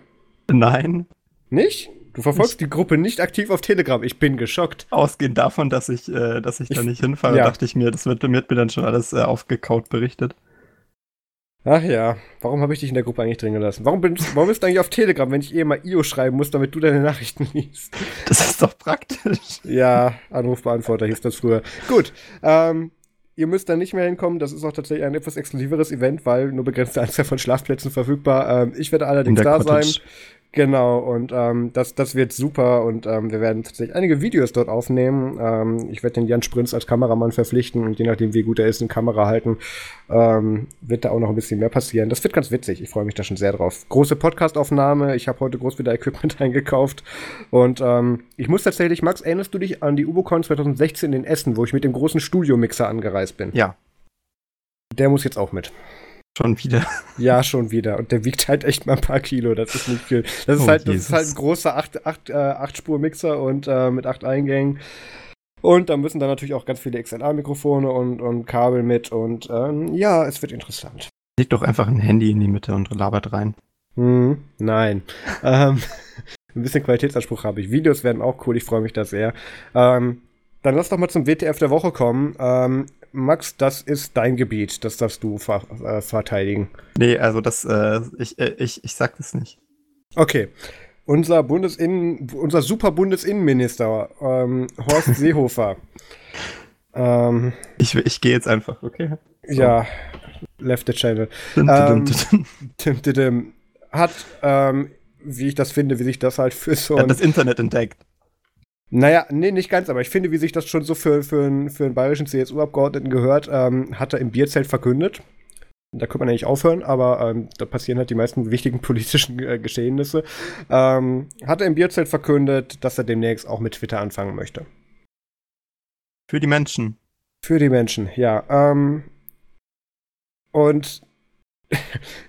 S2: Nein,
S1: Nicht? Du verfolgst die Gruppe nicht aktiv auf Telegram. Ich bin geschockt.
S2: ausgehend davon, dass ich, äh, dass ich da
S1: Ich-
S2: nicht hinfahre,
S1: ja.
S2: dachte ich mir, das wird, wird mir dann schon alles äh, aufgekaut berichtet.
S1: Ach ja, warum habe ich dich in der Gruppe eigentlich drin gelassen? Warum, bin, warum bist du eigentlich auf Telegram, wenn ich eh mal IO schreiben muss, damit du deine Nachrichten liest?
S2: Das ist doch praktisch.
S1: Ja, Anrufbeantworter hieß das früher. Gut, ähm, ihr müsst da nicht mehr hinkommen. Das ist auch tatsächlich ein etwas exklusiveres Event, weil nur begrenzte Anzahl von Schlafplätzen verfügbar. Ähm, ich werde
S2: In
S1: allerdings da
S2: Cottage.
S1: sein. Genau, und ähm, das, das wird super und ähm, wir werden tatsächlich einige Videos dort aufnehmen. Ähm, ich werde den Jan Sprinz als Kameramann verpflichten und je nachdem, wie gut er ist in Kamera halten, ähm, wird da auch noch ein bisschen mehr passieren. Das wird ganz witzig, ich freue mich da schon sehr drauf. Große Podcastaufnahme, ich habe heute groß wieder Equipment eingekauft und ähm, ich muss tatsächlich, Max, erinnerst du dich an die UboCon 2016 in Essen, wo ich mit dem großen Studiomixer angereist bin?
S2: Ja,
S1: Der muss jetzt auch mit.
S2: Schon wieder.
S1: Ja, schon wieder. Und der wiegt halt echt mal ein paar Kilo. Das ist nicht viel. Das ist,
S2: Oh,
S1: halt, das
S2: Jesus.
S1: ist halt ein großer 8-Spur-Mixer und äh, mit 8 Eingängen. Und da müssen dann natürlich auch ganz viele XLR-Mikrofone und, und Kabel mit. Und ähm, ja, es wird interessant.
S2: Leg doch einfach ein Handy in die Mitte und labert rein.
S1: Hm, nein. ähm, ein bisschen Qualitätsanspruch habe ich. Videos werden auch cool. Ich freue mich da sehr. Ähm, dann lass doch mal zum WTF der Woche kommen. Ähm, Max, das ist dein Gebiet. Das darfst du ver äh, verteidigen.
S2: Nee, also das, äh, ich, äh, ich, ich sag das nicht.
S1: Okay. Unser Bundesinnen, unser super Bundesinnenminister, ähm, Horst Seehofer. ähm,
S2: Ich, ich gehe jetzt einfach, okay? So.
S1: Ja, left the channel. Ähm, hat, ähm, wie ich das finde, wie sich das halt für so ein,
S2: das Internet entdeckt.
S1: Naja, nee, nicht ganz, aber ich finde, wie sich das schon so für, für, einen, für einen bayerischen CSU-Abgeordneten gehört, ähm, hat er im Bierzelt verkündet. Da könnte man eigentlich aufhören, aber ähm, da passieren halt die meisten wichtigen politischen äh, Geschehnisse. Ähm, hat er im Bierzelt verkündet, dass er demnächst auch mit Twitter anfangen möchte.
S2: Für die Menschen.
S1: Für die Menschen, ja. Ähm, und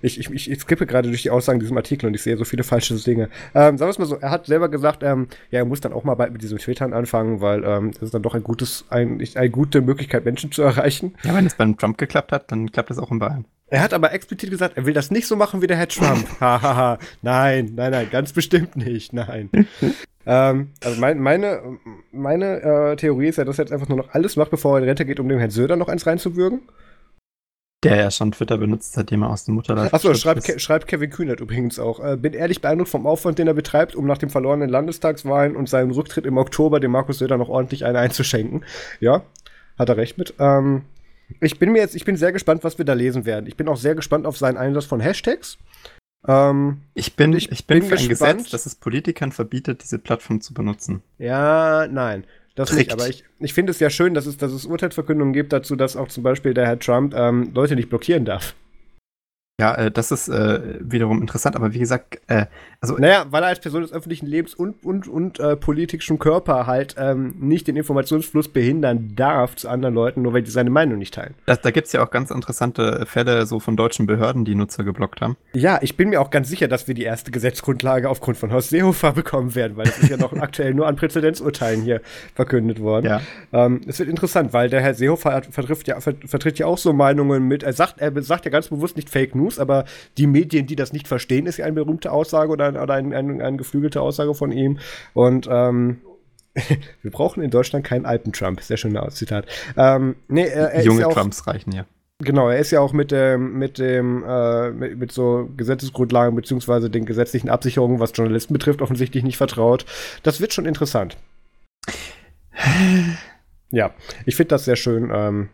S1: ich, ich, ich, skippe gerade durch die Aussagen in diesem Artikel und ich sehe so viele falsche Dinge. Ähm, sagen wir es mal so, er hat selber gesagt, ähm, ja, er muss dann auch mal bald mit diesem Twittern anfangen, weil ähm, das ist dann doch ein gutes, ein, eine gute Möglichkeit, Menschen zu erreichen.
S2: Ja, wenn es beim Trump geklappt hat, dann klappt es auch in Bayern.
S1: Er hat aber explizit gesagt, er will das nicht so machen wie der Herr Trump. Hahaha. nein, nein, nein, ganz bestimmt nicht, nein. ähm, also mein, meine, meine äh, Theorie ist ja, dass er jetzt einfach nur noch alles macht, bevor er in Rente geht, um dem Herrn Söder noch eins reinzuwürgen.
S2: Der ja schon Twitter benutzt, seitdem er aus dem Mutterleib
S1: Achso, schreibt. Ke schreibt Kevin Kühnert übrigens auch. Äh, bin ehrlich beeindruckt vom Aufwand, den er betreibt, um nach den verlorenen Landestagswahlen und seinem Rücktritt im Oktober dem Markus Söder noch ordentlich eine einzuschenken. Ja, hat er recht mit. Ähm, ich bin mir jetzt, ich bin sehr gespannt, was wir da lesen werden. Ich bin auch sehr gespannt auf seinen Einsatz von Hashtags. Ähm,
S2: ich bin, ich, ich bin, bin für ein
S1: gespannt.
S2: Gesetz, das es Politikern verbietet, diese Plattform zu benutzen.
S1: Ja, nein. Das
S2: Trick.
S1: nicht, aber ich, ich finde es ja schön, dass es, dass es Urteilsverkündungen gibt dazu, dass auch zum Beispiel der Herr Trump ähm, Leute nicht blockieren darf.
S2: Ja, äh, das ist äh, wiederum interessant, aber wie gesagt, äh, also.
S1: Naja, weil er als Person des öffentlichen Lebens und, und, und äh, politischem Körper halt ähm, nicht den Informationsfluss behindern darf zu anderen Leuten, nur weil die seine Meinung nicht teilen.
S2: Das, da gibt es ja auch ganz interessante Fälle so von deutschen Behörden, die Nutzer geblockt haben.
S1: Ja, ich bin mir auch ganz sicher, dass wir die erste Gesetzgrundlage aufgrund von Horst Seehofer bekommen werden, weil das ist ja noch aktuell nur an Präzedenzurteilen hier verkündet worden.
S2: Ja.
S1: Ähm, es wird interessant, weil der Herr Seehofer hat, vertritt, ja, vertritt ja auch so Meinungen mit, er sagt, er sagt ja ganz bewusst nicht Fake News, aber die Medien, die das nicht verstehen, ist ja eine berühmte Aussage oder, oder ein, ein, eine geflügelte Aussage von ihm. Und ähm, wir brauchen in Deutschland keinen alten Trump. Sehr schönes Zitat. Ähm, nee, er, er
S2: Junge
S1: ja auch,
S2: Trumps reichen ja.
S1: Genau, er ist ja auch mit dem, mit dem, äh, mit, mit so Gesetzesgrundlagen beziehungsweise den gesetzlichen Absicherungen, was Journalisten betrifft, offensichtlich nicht vertraut. Das wird schon interessant. ja, ich finde das sehr schön. Ähm,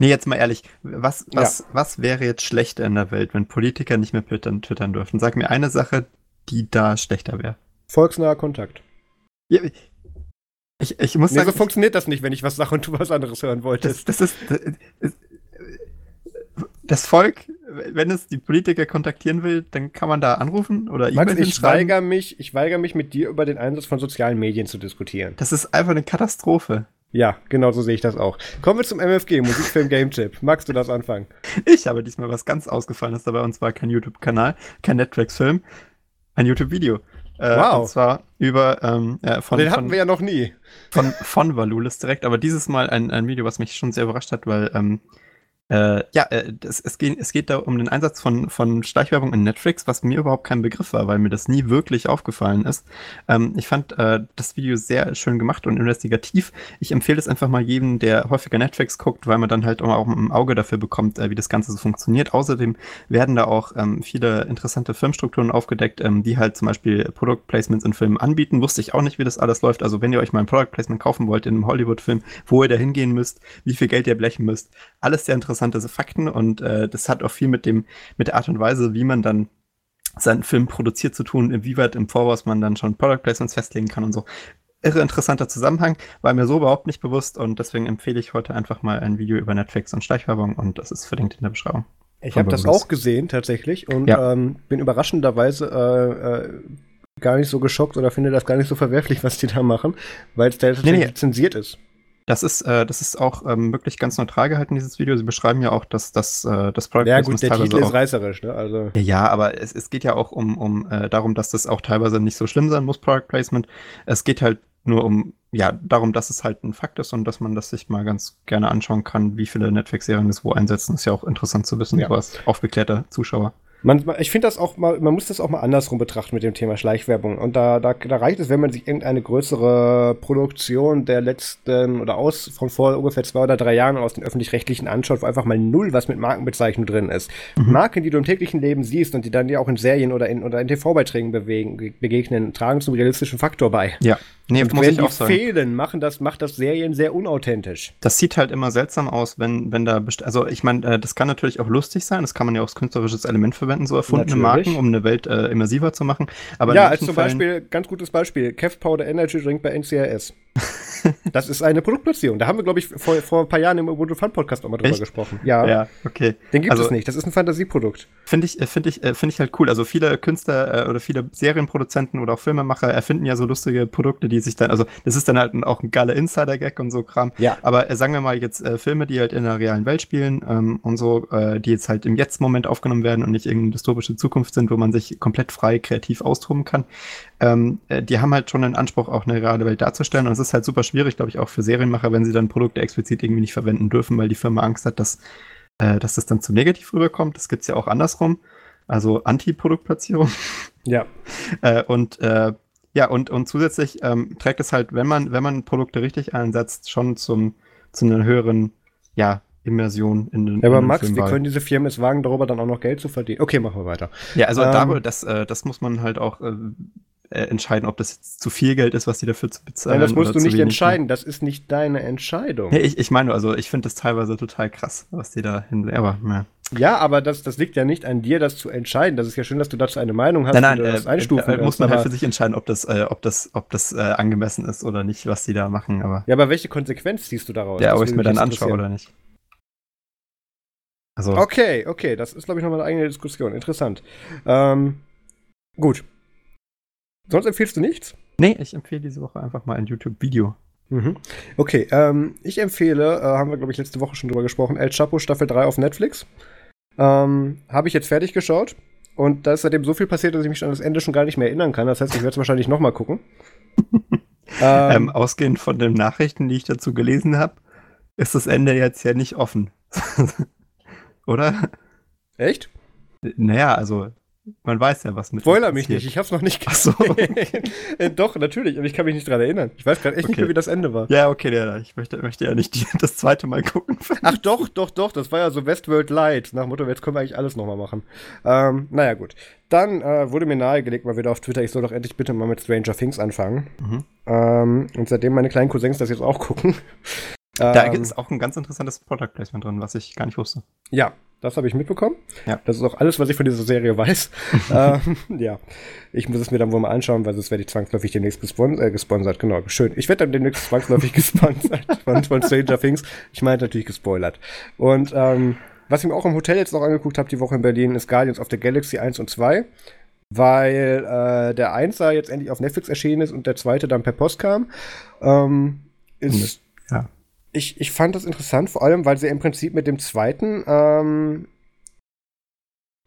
S2: Nee, jetzt mal ehrlich, was, was, ja. was wäre jetzt schlechter in der Welt, wenn Politiker nicht mehr twittern, twittern dürfen? Sag mir eine Sache, die da schlechter wäre.
S1: Volksnaher Kontakt.
S2: Ja, ich, ich muss
S1: nee, sagen, so funktioniert das nicht, wenn ich was sage und du was anderes hören wolltest.
S2: Das, das ist. Das, Volk, wenn es die Politiker kontaktieren will, dann kann man da anrufen oder
S1: E-Mail ich weigere mich, ich weigere mich mit dir über den Einsatz von sozialen Medien zu diskutieren.
S2: Das ist einfach eine Katastrophe.
S1: Ja, genau so sehe ich das auch. Kommen wir zum MFG, Musikfilm Game Tip. Magst du das anfangen?
S2: Ich habe diesmal was ganz Ausgefallenes dabei, und zwar kein YouTube-Kanal, kein Netflix-Film, ein YouTube-Video.
S1: Äh, wow.
S2: Und zwar über ähm, äh, von.
S1: Den hatten
S2: von,
S1: wir ja noch nie.
S2: Von, von Valulis direkt, aber dieses Mal ein, ein Video, was mich schon sehr überrascht hat, weil ähm, äh, ja, äh, das, es, geht, es geht da um den Einsatz von, von Schleichwerbung in Netflix, was mir überhaupt kein Begriff war, weil mir das nie wirklich aufgefallen ist. Ähm, ich fand äh, das Video sehr schön gemacht und investigativ. Ich empfehle es einfach mal jedem, der häufiger Netflix guckt, weil man dann halt auch ein Auge dafür bekommt, äh, wie das Ganze so funktioniert. Außerdem werden da auch ähm, viele interessante Filmstrukturen aufgedeckt, ähm, die halt zum Beispiel Product Placements in Filmen anbieten. Wusste ich auch nicht, wie das alles läuft. Also wenn ihr euch mal ein Product Placement kaufen wollt in einem Hollywood-Film, wo ihr da hingehen müsst, wie viel Geld ihr blechen müsst, alles sehr interessant interessante Fakten und äh, das hat auch viel mit dem, mit der Art und Weise, wie man dann seinen Film produziert zu tun, inwieweit im Voraus man dann schon Product Placements festlegen kann und so. Irre interessanter Zusammenhang, war mir so überhaupt nicht bewusst und deswegen empfehle ich heute einfach mal ein Video über Netflix und Schleichwerbung und das ist verlinkt in der Beschreibung.
S1: Ich habe das auch gesehen tatsächlich und ja. ähm, bin überraschenderweise äh, äh, gar nicht so geschockt oder finde das gar nicht so verwerflich, was die da machen, weil es tatsächlich nee, nee. zensiert ist.
S2: Das ist, äh, das ist auch ähm, wirklich ganz neutral gehalten, dieses Video. Sie beschreiben ja auch, dass, dass äh, das
S1: Product Ja, gut, der Titel ist reißerisch, ne? Also.
S2: Ja, ja aber es, es geht ja auch um, um äh, darum, dass das auch teilweise nicht so schlimm sein muss, Product Placement. Es geht halt nur um, ja, darum, dass es halt ein Fakt ist und dass man das sich mal ganz gerne anschauen kann, wie viele Netflix-Serien es wo einsetzen. Ist ja auch interessant zu wissen, ja. du als aufgeklärter Zuschauer.
S1: Man, ich finde das auch mal, man muss das auch mal andersrum betrachten mit dem Thema Schleichwerbung. Und da, da, da reicht es, wenn man sich irgendeine größere Produktion der letzten oder aus von vor ungefähr zwei oder drei Jahren aus den öffentlich-rechtlichen anschaut, wo einfach mal null was mit Markenbezeichnung drin ist. Mhm. Marken, die du im täglichen Leben siehst und die dann ja auch in Serien oder in, oder in TV-Beiträgen begegnen, tragen zum realistischen Faktor bei.
S2: Ja.
S1: Nee, und muss wenn ich auch sagen. fehlen, machen das, macht das Serien sehr unauthentisch.
S2: Das sieht halt immer seltsam aus, wenn, wenn da, also ich meine, äh, das kann natürlich auch lustig sein, das kann man ja auch als künstlerisches Element verwenden, so erfundene natürlich. Marken, um eine Welt äh, immersiver zu machen.
S1: Aber ja, als zum Beispiel, ganz gutes Beispiel, Kev Powder Energy Drink bei NCRS. das ist eine Produktplatzierung. Da haben wir, glaube ich, vor, vor ein paar Jahren im Ubuntu Fun Podcast auch mal drüber Echt? gesprochen.
S2: Ja. Ja, okay.
S1: Den gibt also, es nicht. Das ist ein Fantasieprodukt.
S2: Finde ich, äh, finde ich, äh, finde ich halt cool. Also viele Künstler äh, oder viele Serienproduzenten oder auch Filmemacher erfinden ja so lustige Produkte, die sich dann, also das ist dann halt auch ein geiler Insider-Gag und so Kram.
S1: Ja.
S2: Aber äh, sagen wir mal jetzt äh, Filme, die halt in der realen Welt spielen ähm, und so, die jetzt halt im Jetzt-Moment aufgenommen werden und nicht irgendeine dystopische Zukunft sind, wo man sich komplett frei kreativ austoben kann. Ähm, die haben halt schon den Anspruch, auch eine reale Welt darzustellen und es ist halt super schwierig, glaube ich, auch für Serienmacher, wenn sie dann Produkte explizit irgendwie nicht verwenden dürfen, weil die Firma Angst hat, dass, äh, dass das dann zu negativ rüberkommt. Das gibt es ja auch andersrum. Also Anti-Produktplatzierung.
S1: Ja.
S2: äh, und äh, ja, und, und zusätzlich ähm, trägt es halt, wenn man, wenn man Produkte richtig einsetzt, schon zum, zu einer höheren, ja, Immersion in den.
S1: Ja, aber Max, wie können diese Firmen es wagen, darüber dann auch noch Geld zu verdienen? Okay, machen wir weiter.
S2: Ja, also ähm, darüber, das, äh, das muss man halt auch äh, äh, entscheiden, ob das jetzt zu viel Geld ist, was die dafür zu bezahlen.
S1: Nein, das musst du nicht entscheiden, das ist nicht deine Entscheidung.
S2: Nee, ich, ich meine, also ich finde das teilweise total krass, was die da hin. Aber ja.
S1: Ja, aber das, das liegt ja nicht an dir, das zu entscheiden. Das ist ja schön, dass du dazu eine Meinung hast,
S2: Nein, nein, äh,
S1: das einstufen
S2: äh, muss man halt für sich entscheiden, ob das, äh, ob das, ob das äh, angemessen ist oder nicht, was die da machen. Aber
S1: Ja, aber welche Konsequenz ziehst du daraus?
S2: ja, ob ich
S1: würde
S2: mir dann anschaue oder nicht. Also,
S1: Okay, okay, das ist, glaube ich, nochmal eine eigene Diskussion. Interessant. Ähm, gut. Sonst empfiehlst du nichts?
S2: nee, ich empfehle diese Woche einfach mal ein YouTube-Video.
S1: Mhm. Okay, ähm, ich empfehle, äh, haben wir, glaube ich, letzte Woche schon drüber gesprochen, El Chapo Staffel 3 auf Netflix. Ähm, Habe ich jetzt fertig geschaut. Und da ist seitdem so viel passiert, dass ich mich an das Ende schon gar nicht mehr erinnern kann. Das heißt, ich werde es wahrscheinlich nochmal gucken.
S2: Ähm,
S1: ähm,
S2: ausgehend von den Nachrichten, die ich dazu gelesen habe, ist das Ende jetzt ja nicht offen. Oder?
S1: echt?
S2: Naja, also, man weiß ja, was mit.
S1: Spoiler mich nicht, ich hab's noch nicht
S2: Ach so,
S1: gesehen. Äh, Doch, natürlich, aber ich kann mich nicht dran erinnern. Ich weiß gerade echt nicht
S2: Okay.
S1: mehr, wie das Ende war.
S2: Ja, okay, ja, ich möchte, möchte ja nicht die, das zweite Mal gucken.
S1: Ach doch, doch, doch, das war ja so Westworld Light. Nach Motto, jetzt können wir eigentlich alles nochmal machen. Ähm, naja, gut. Dann äh, wurde mir nahegelegt, mal wieder auf Twitter, ich soll doch endlich bitte mal mit Stranger Things anfangen.
S2: Mhm.
S1: Ähm, und seitdem meine kleinen Cousins das jetzt auch gucken.
S2: Da
S1: ähm,
S2: ist auch ein ganz interessantes Product Placement drin, was ich gar nicht wusste.
S1: Ja, das habe ich mitbekommen.
S2: Ja.
S1: Das ist auch alles, was ich von dieser Serie weiß. ähm, ja, ich muss es mir dann wohl mal anschauen, weil sonst werde ich zwangsläufig demnächst gespon äh, gesponsert. Genau, schön. Ich werde dann demnächst zwangsläufig gesponsert von, von Stranger Things. Ich meine natürlich gespoilert. Und ähm, was ich mir auch im Hotel jetzt noch angeguckt habe, die Woche in Berlin, ist Guardians of the Galaxy 1 und 2. Weil äh, der 1er jetzt endlich auf Netflix erschienen ist und der zweite dann per Post kam. Ähm, ist
S2: Ja.
S1: Ich, ich fand das interessant, vor allem, weil sie im Prinzip mit dem zweiten, ähm,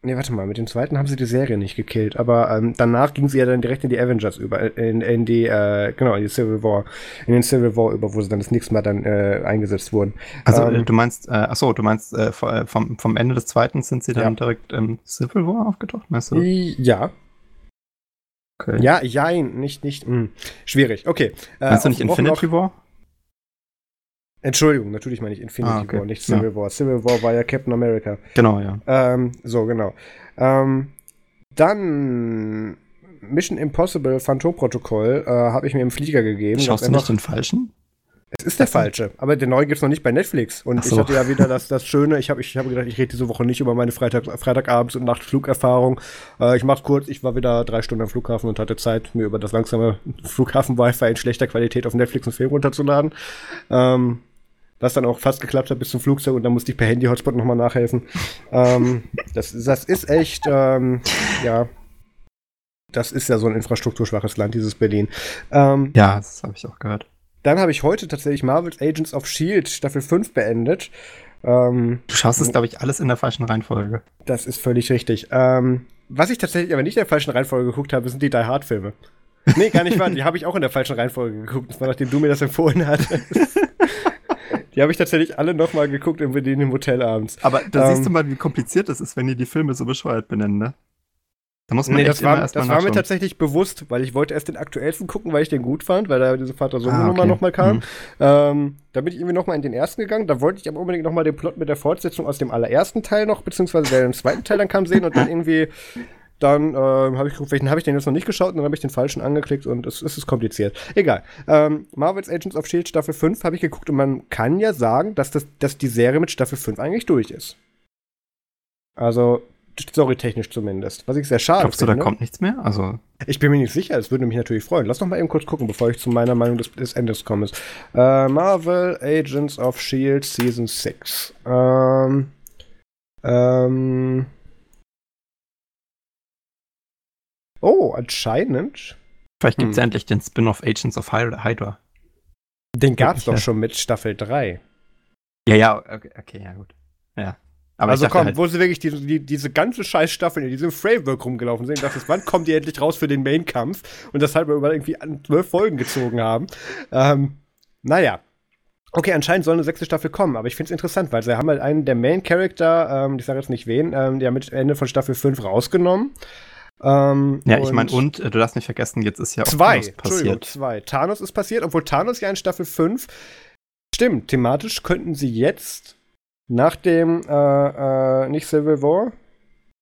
S1: nee, warte mal, mit dem zweiten haben sie die Serie nicht gekillt, aber ähm, danach ging sie ja dann direkt in die Avengers über, in, in die, äh, genau, in die Civil War, in den Civil War über, wo sie dann das nächste Mal dann äh, eingesetzt wurden.
S2: Also
S1: Ähm,
S2: äh, du meinst, äh, achso, du meinst, äh, äh, vom, vom Ende des zweiten sind sie dann
S1: Ja.
S2: direkt im Civil War aufgetaucht, meinst du?
S1: Ja,
S2: Okay.
S1: ja, jein, nicht, nicht, mh, schwierig, okay. Äh,
S2: Meinst du nicht Infinity War?
S1: Entschuldigung, natürlich meine ich Infinity
S2: Ah, okay.
S1: War, nicht Civil War. Civil War war ja Captain America.
S2: Genau, ja.
S1: Ähm, so, genau. Ähm, dann Mission Impossible Phantom-Protokoll äh, habe ich mir im Flieger gegeben.
S2: Schaust du nicht den falschen?
S1: Es ist der falsche, aber der neue gibt's noch nicht bei Netflix. Und
S2: Ach
S1: ich
S2: so.
S1: hatte ja wieder das, das Schöne, ich habe ich hab gedacht, ich rede diese Woche nicht über meine Freitag, Freitagabends- und Nachtflugerfahrung. Äh, ich mach's kurz, ich war wieder drei Stunden am Flughafen und hatte Zeit, mir über das langsame Flughafen-Wi-Fi in schlechter Qualität auf Netflix einen Film runterzuladen. Ähm, was dann auch fast geklappt hat bis zum Flugzeug und dann musste ich per Handy-Hotspot nochmal nachhelfen. ähm, das, das ist echt, ähm, ja, das ist ja so ein infrastrukturschwaches Land, dieses Berlin. Ähm,
S2: Ja, das habe ich auch gehört.
S1: dann habe ich heute tatsächlich Marvel's Agents of S.H.I.E.L.D. Staffel 5 beendet. Ähm,
S2: Du schaust es, glaube ich, alles in der falschen Reihenfolge.
S1: das ist völlig richtig. Ähm, was ich tatsächlich aber nicht in der falschen Reihenfolge geguckt habe, sind die Die Hard-Filme. Nee, gar nicht wahr. Die habe ich auch in der falschen Reihenfolge geguckt. Das war, nachdem du mir das empfohlen hattest. die habe ich tatsächlich alle nochmal geguckt in Berlin im Hotel abends.
S2: Aber da
S1: Ähm,
S2: siehst du mal, wie kompliziert es ist, wenn die die Filme so bescheuert benennen, ne? Da muss man
S1: Nee, das war, das war mir tatsächlich bewusst, weil ich wollte erst den aktuellsten gucken, weil ich den gut fand, weil da diese Vater-Sohn-Nummer
S2: Ah, okay.
S1: nochmal kam.
S2: Mhm.
S1: Ähm, da bin ich irgendwie nochmal in den ersten gegangen. Da wollte ich aber unbedingt nochmal den Plot mit der Fortsetzung aus dem allerersten Teil noch, beziehungsweise der im zweiten Teil dann kam, sehen und dann irgendwie. Dann ähm, habe ich geguckt, welchen habe ich denn jetzt noch nicht geschaut und dann habe ich den falschen angeklickt und es, es ist kompliziert. Egal. Ähm, Marvel's Agents of S.H.I.E.L.D. Staffel 5 habe ich geguckt und man kann ja sagen, dass, das, dass die Serie mit Staffel 5 eigentlich durch ist. Also, storytechnisch zumindest. Was ich sehr schade
S2: Glaubst du,
S1: finde.
S2: da kommt nichts mehr? Also,
S1: Ich bin mir nicht sicher, es würde mich natürlich freuen. Lass doch mal eben kurz gucken, bevor ich zu meiner Meinung des, des Endes komme. Äh, Marvel Agents of S.H.I.E.L.D. Season 6. Ähm. Ähm. Oh, anscheinend.
S2: vielleicht gibt es
S1: Hm.
S2: endlich den Spin-off Agents of Hy- Hydra.
S1: Den gab's
S2: ich
S1: doch
S2: ja.
S1: schon mit Staffel 3.
S2: Ja, ja, okay, okay ja, gut. Ja. Aber
S1: also komm,
S2: halt,
S1: wo sie wirklich diese, die, diese ganze scheiß Staffel in diesem Framework rumgelaufen sind, dachte ich, wann kommen die endlich raus für den Main-Kampf? Und das halt mal über irgendwie an zwölf Folgen gezogen haben. Ähm, naja. Okay, anscheinend soll eine sechste Staffel kommen, aber ich finde es interessant, weil sie haben halt einen der Main-Character, ähm, ich sage jetzt nicht wen, ähm, die haben mit Ende von Staffel 5 rausgenommen. Ähm,
S2: ja, ich meine, und äh, du darfst nicht vergessen, jetzt ist ja auch
S1: Zwei,
S2: Thanos passiert.
S1: zwei. Thanos ist passiert, obwohl Thanos ja in Staffel 5 stimmt. Thematisch könnten sie jetzt nach dem, äh, äh, nicht Civil War,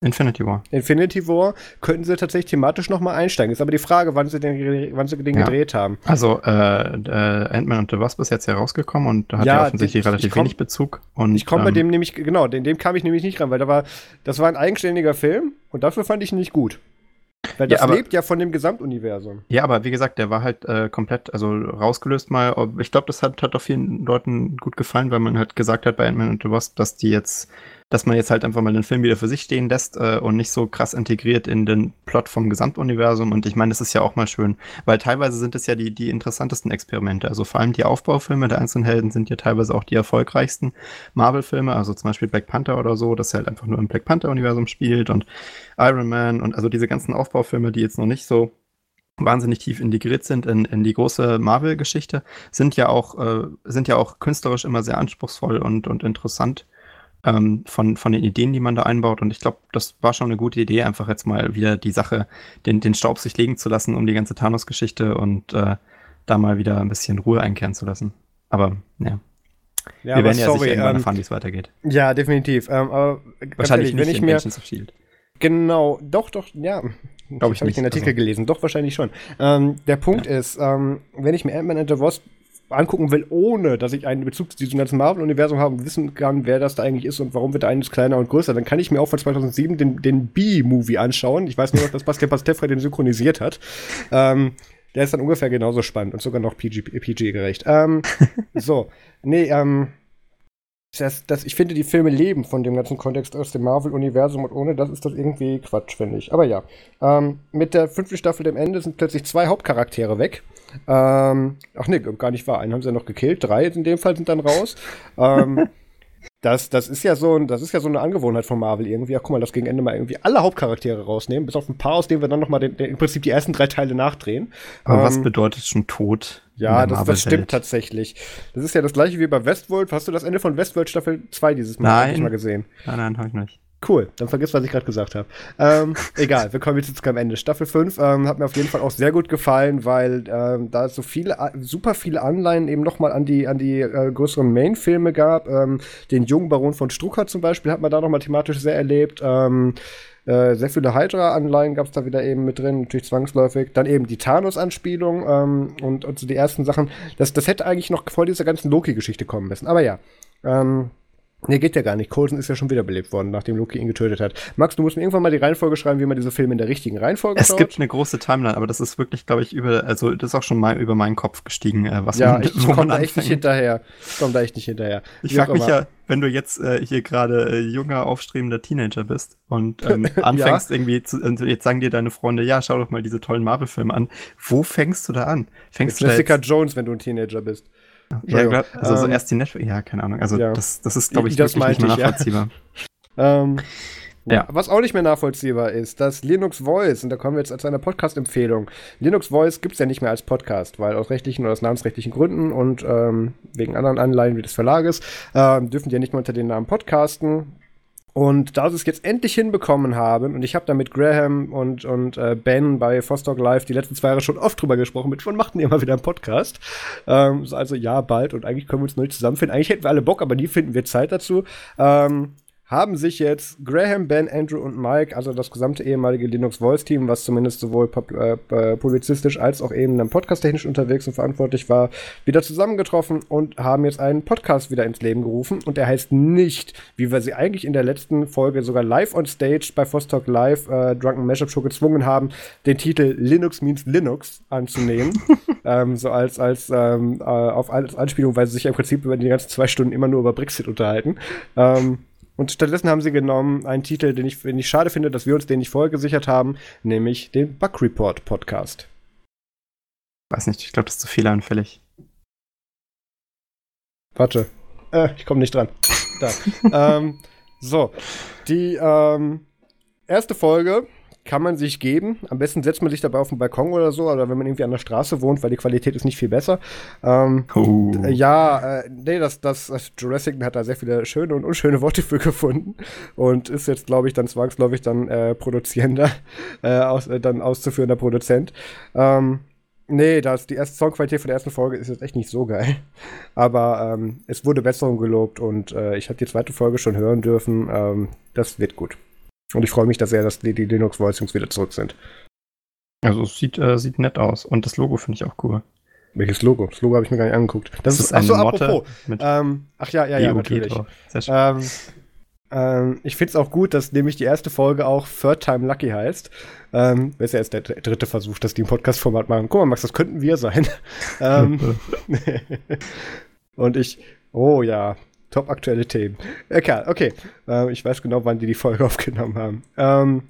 S2: Infinity War.
S1: Infinity War könnten sie tatsächlich thematisch nochmal einsteigen. Ist aber die Frage, wann sie den, wann sie den ja. gedreht haben.
S2: Also äh, äh, Ant-Man und the Wasp ist jetzt herausgekommen und da hat ja, offensichtlich relativ komm, wenig Bezug. Und,
S1: ich komme ähm, bei dem nämlich, genau, in dem kam ich nämlich nicht ran, weil da war, das war ein eigenständiger Film und dafür fand ich ihn nicht gut. Weil das ja, aber, lebt ja von dem Gesamtuniversum.
S2: Ja, aber wie gesagt, der war halt äh, komplett, also rausgelöst mal. Ich glaube, das hat, hat auch vielen Leuten gut gefallen, weil man halt gesagt hat bei Ant-Man und the Wasp, dass die jetzt dass man jetzt halt einfach mal den Film wieder für sich stehen lässt äh, und nicht so krass integriert in den Plot vom Gesamtuniversum. Und ich meine, das ist ja auch mal schön, weil teilweise sind es ja die, die interessantesten Experimente. Also vor allem die Aufbaufilme der einzelnen Helden sind ja teilweise auch die erfolgreichsten Marvel-Filme, also zum Beispiel Black Panther oder so, das halt einfach nur im Black Panther-Universum spielt und Iron Man und also diese ganzen Aufbaufilme, die jetzt noch nicht so wahnsinnig tief integriert sind in, in die große Marvel-Geschichte, sind ja auch, äh, sind ja auch künstlerisch immer sehr anspruchsvoll und, und interessant ähm, von, von den Ideen, die man da einbaut. Und ich glaube, das war schon eine gute Idee, einfach jetzt mal wieder die Sache, den, den Staub sich legen zu lassen um die ganze Thanos-Geschichte und äh, da mal wieder ein bisschen Ruhe einkehren zu lassen. Aber ja.
S1: ja Wir werden ja sorry,
S2: irgendwann ähm, erfahren, wie es weitergeht.
S1: Ja, definitiv. Ähm, aber
S2: wahrscheinlich
S1: ehrlich,
S2: nicht wenn ich mir of Shield.
S1: Genau, doch, doch, ja. Glaube ich, habe ich den Artikel also. gelesen. Doch, wahrscheinlich schon. Ähm, der Punkt ja. ist, ähm, wenn ich mir Ant-Man and the Wasp angucken will, ohne dass ich einen Bezug zu diesem ganzen Marvel-Universum habe und wissen kann, wer das da eigentlich ist und warum wird der eines kleiner und größer, dann kann ich mir auch von 2007 den, den B-Movie anschauen. Ich weiß nur noch, dass Pascal Pastefra den synchronisiert hat. Ähm, der ist dann ungefähr genauso spannend und sogar noch PG-gerecht. PG ähm, so, nee, ähm, das, das, ich finde, die Filme leben von dem ganzen Kontext aus dem Marvel-Universum und ohne das ist das irgendwie Quatsch, finde ich. Aber ja, ähm, mit der fünften Staffel dem Ende sind plötzlich zwei Hauptcharaktere weg. Ähm, ach nee, gar nicht wahr. Einen haben sie ja noch gekillt. Drei in dem Fall sind dann raus. ähm, das, das ist ja so das ist ja so eine Angewohnheit von Marvel irgendwie. Ach, guck mal, das gegen Ende mal irgendwie alle Hauptcharaktere rausnehmen, bis auf ein paar, aus denen wir dann noch mal den, den, im Prinzip die ersten drei Teile nachdrehen.
S2: Aber ähm, was bedeutet schon Tod?
S1: Ja, das, das stimmt tatsächlich. Das ist ja das gleiche wie bei Westworld. Hast du das Ende von Westworld Staffel 2 dieses
S2: Mal, nein.
S1: mal gesehen?
S2: Nein, nein, hab ich nicht.
S1: Cool, dann vergiss, was ich gerade gesagt habe. Ähm, egal, wir kommen jetzt am Ende. Staffel 5 ähm, hat mir auf jeden Fall auch sehr gut gefallen, weil ähm, da so viele, super viele Anleihen eben nochmal an die, an die äh, größeren Main-Filme gab. Ähm, den jungen Baron von Strucker zum Beispiel hat man da nochmal thematisch sehr erlebt. Äh, sehr viele Hydra-Anleihen gab es da wieder eben mit drin, natürlich zwangsläufig. Dann eben die Thanos-Anspielung ähm, und, und so die ersten Sachen. Das, das hätte eigentlich noch vor dieser ganzen Loki-Geschichte kommen müssen. Aber ja. Ähm, Nee, geht ja gar nicht. Coulson ist ja schon wiederbelebt worden, nachdem Loki ihn getötet hat. Max, du musst mir irgendwann mal die Reihenfolge schreiben, wie man diese Filme in der richtigen Reihenfolge
S2: es schaut. Es gibt eine große Timeline, aber das ist wirklich, glaube ich, über, also das ist auch schon mal über meinen Kopf gestiegen, äh, was
S1: ja, man, ich, ich komme da echt nicht hinterher. Ich komme da echt nicht hinterher.
S2: Ich frage mich ja, wenn du jetzt äh, hier gerade äh, junger, aufstrebender Teenager bist und ähm, anfängst ja. irgendwie, zu, und jetzt sagen dir deine Freunde, ja, schau doch mal diese tollen Marvel-Filme an. Wo fängst du da an?
S1: Fängst Mit du Jessica Jones, wenn du ein Teenager bist.
S2: Ja, glaub, also ähm, so erst die Netflix, ja, keine Ahnung. Also ja. das, das ist, glaube ich,
S1: das wirklich nicht
S2: nachvollziehbar.
S1: Ja. ähm, ja. Was auch nicht mehr nachvollziehbar ist, dass Linux Voice, und da kommen wir jetzt als eine Podcast-Empfehlung, Linux Voice gibt es ja nicht mehr als Podcast, weil aus rechtlichen oder aus namensrechtlichen Gründen und ähm, wegen anderen Anleihen wie des Verlages ähm, dürfen die ja nicht mehr unter den Namen podcasten. Und da sie es jetzt endlich hinbekommen haben, und ich habe da mit Graham und, und äh, Ben bei Vostok Live die letzten zwei Jahre schon oft drüber gesprochen, mit wann machten die immer wieder einen Podcast. Ähm, also ja, bald, und eigentlich können wir uns neu zusammenfinden. Eigentlich hätten wir alle Bock, aber nie finden wir Zeit dazu. Ähm, haben sich jetzt Graham, Ben, Andrew und Mike, also das gesamte ehemalige Linux Voice Team, was zumindest sowohl äh, publizistisch als auch eben dann podcast-technisch unterwegs und verantwortlich war, wieder zusammengetroffen und haben jetzt einen Podcast wieder ins Leben gerufen. Und der heißt nicht, wie wir sie eigentlich in der letzten Folge sogar live on stage bei Vostok Live äh, Drunken Mashup Show gezwungen haben, den Titel Linux means Linux anzunehmen. ähm, so als, als ähm, äh, auf als Anspielung, weil sie sich im Prinzip über die ganzen zwei Stunden immer nur über Brexit unterhalten. Ähm, und stattdessen haben sie genommen einen Titel, den ich, den ich schade finde, dass wir uns den nicht vorher gesichert haben, nämlich den Bug Report Podcast.
S2: Weiß nicht, ich glaube, das ist zu fehleranfällig.
S1: Warte. Äh, ich komme nicht dran. Da. ähm, so. Die ähm, erste Folge kann man sich geben. Am besten setzt man sich dabei auf den Balkon oder so, oder wenn man irgendwie an der Straße wohnt, weil die Qualität ist nicht viel besser. Ähm, oh. Ja, äh, nee, das, das, das Jurassic hat da sehr viele schöne und unschöne Worte für gefunden und ist jetzt, glaube ich, dann zwangsläufig dann äh, produzierender, äh, aus, äh, dann auszuführender Produzent. Ähm, Nee, das, die erste Songqualität von der ersten Folge ist jetzt echt nicht so geil. Aber ähm, es wurde Besserung gelobt und äh, ich habe die zweite Folge schon hören dürfen. Ähm, das wird gut. Und ich freue mich da sehr, dass die, die Linux-Voicings wieder zurück sind.
S2: Also es sieht, äh, sieht nett aus. Und das Logo finde ich auch cool.
S1: Welches Logo? Das Logo habe ich mir gar nicht angeguckt. Das, das ist, achso, apropos. Ähm, ach ja, ja, ja, natürlich. Ähm, ähm, ich finde es auch gut, dass nämlich die erste Folge auch Third Time Lucky heißt. Ähm, ist ja erst der dritte Versuch, dass die ein Podcast-Format machen. Guck mal, Max, das könnten wir sein. ähm, und ich, oh ja, top aktuelle Themen. Okay, okay. Äh, ich weiß genau, wann die die Folge aufgenommen haben. Ähm,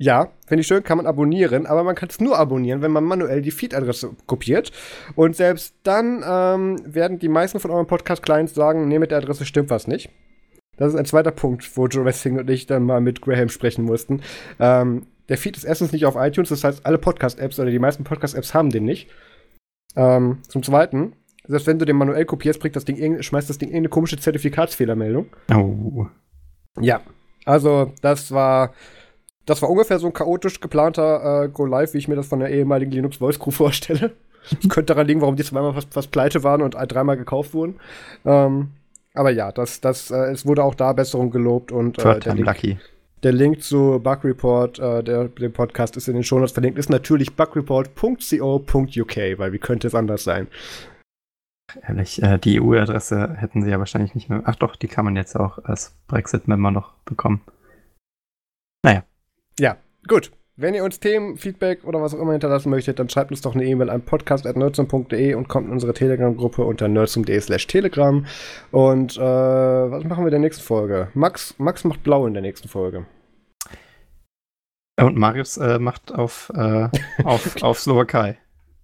S1: ja, finde ich schön, kann man abonnieren, aber man kann es nur abonnieren, wenn man manuell die Feed-Adresse kopiert. Und selbst dann ähm, werden die meisten von euren Podcast-Clients sagen, nee, mit der Adresse stimmt was nicht. Das ist ein zweiter Punkt, wo Joe Wessing und ich dann mal mit Graham sprechen mussten. Ähm, der Feed ist erstens nicht auf iTunes, das heißt, alle Podcast-Apps oder die meisten Podcast-Apps haben den nicht. Ähm, zum Zweiten, selbst wenn du den manuell kopierst, bringt das Ding schmeißt das Ding irgendeine komische Zertifikatsfehlermeldung. Oh. Ja, also das war das war ungefähr so ein chaotisch geplanter äh, Go Live, wie ich mir das von der ehemaligen Linux Voice Crew vorstelle. Das könnte daran liegen, warum die zweimal fast, fast pleite waren und dreimal gekauft wurden. Ähm, aber ja, das, das, äh, es wurde auch da Besserung gelobt und
S2: äh, der, Link, Lucky.
S1: der Link zu Bug Report, äh, der, dem Podcast ist in den Shownotes verlinkt, ist natürlich bugreport.co.uk, weil wie könnte es anders sein?
S2: Ehrlich, äh, die EU-Adresse hätten sie ja wahrscheinlich nicht mehr. Ach doch, die kann man jetzt auch als Brexit-Member noch bekommen. Naja.
S1: Ja, gut. Wenn ihr uns Themen, Feedback oder was auch immer hinterlassen möchtet, dann schreibt uns doch eine E-Mail an podcast.nerdsum.de und kommt in unsere Telegram-Gruppe unter nerdsum.de slash telegram. Und äh, was machen wir in der nächsten Folge? Max, Max macht blau in der nächsten Folge.
S2: Und Marius äh, macht auf, äh, auf, auf Slowakei.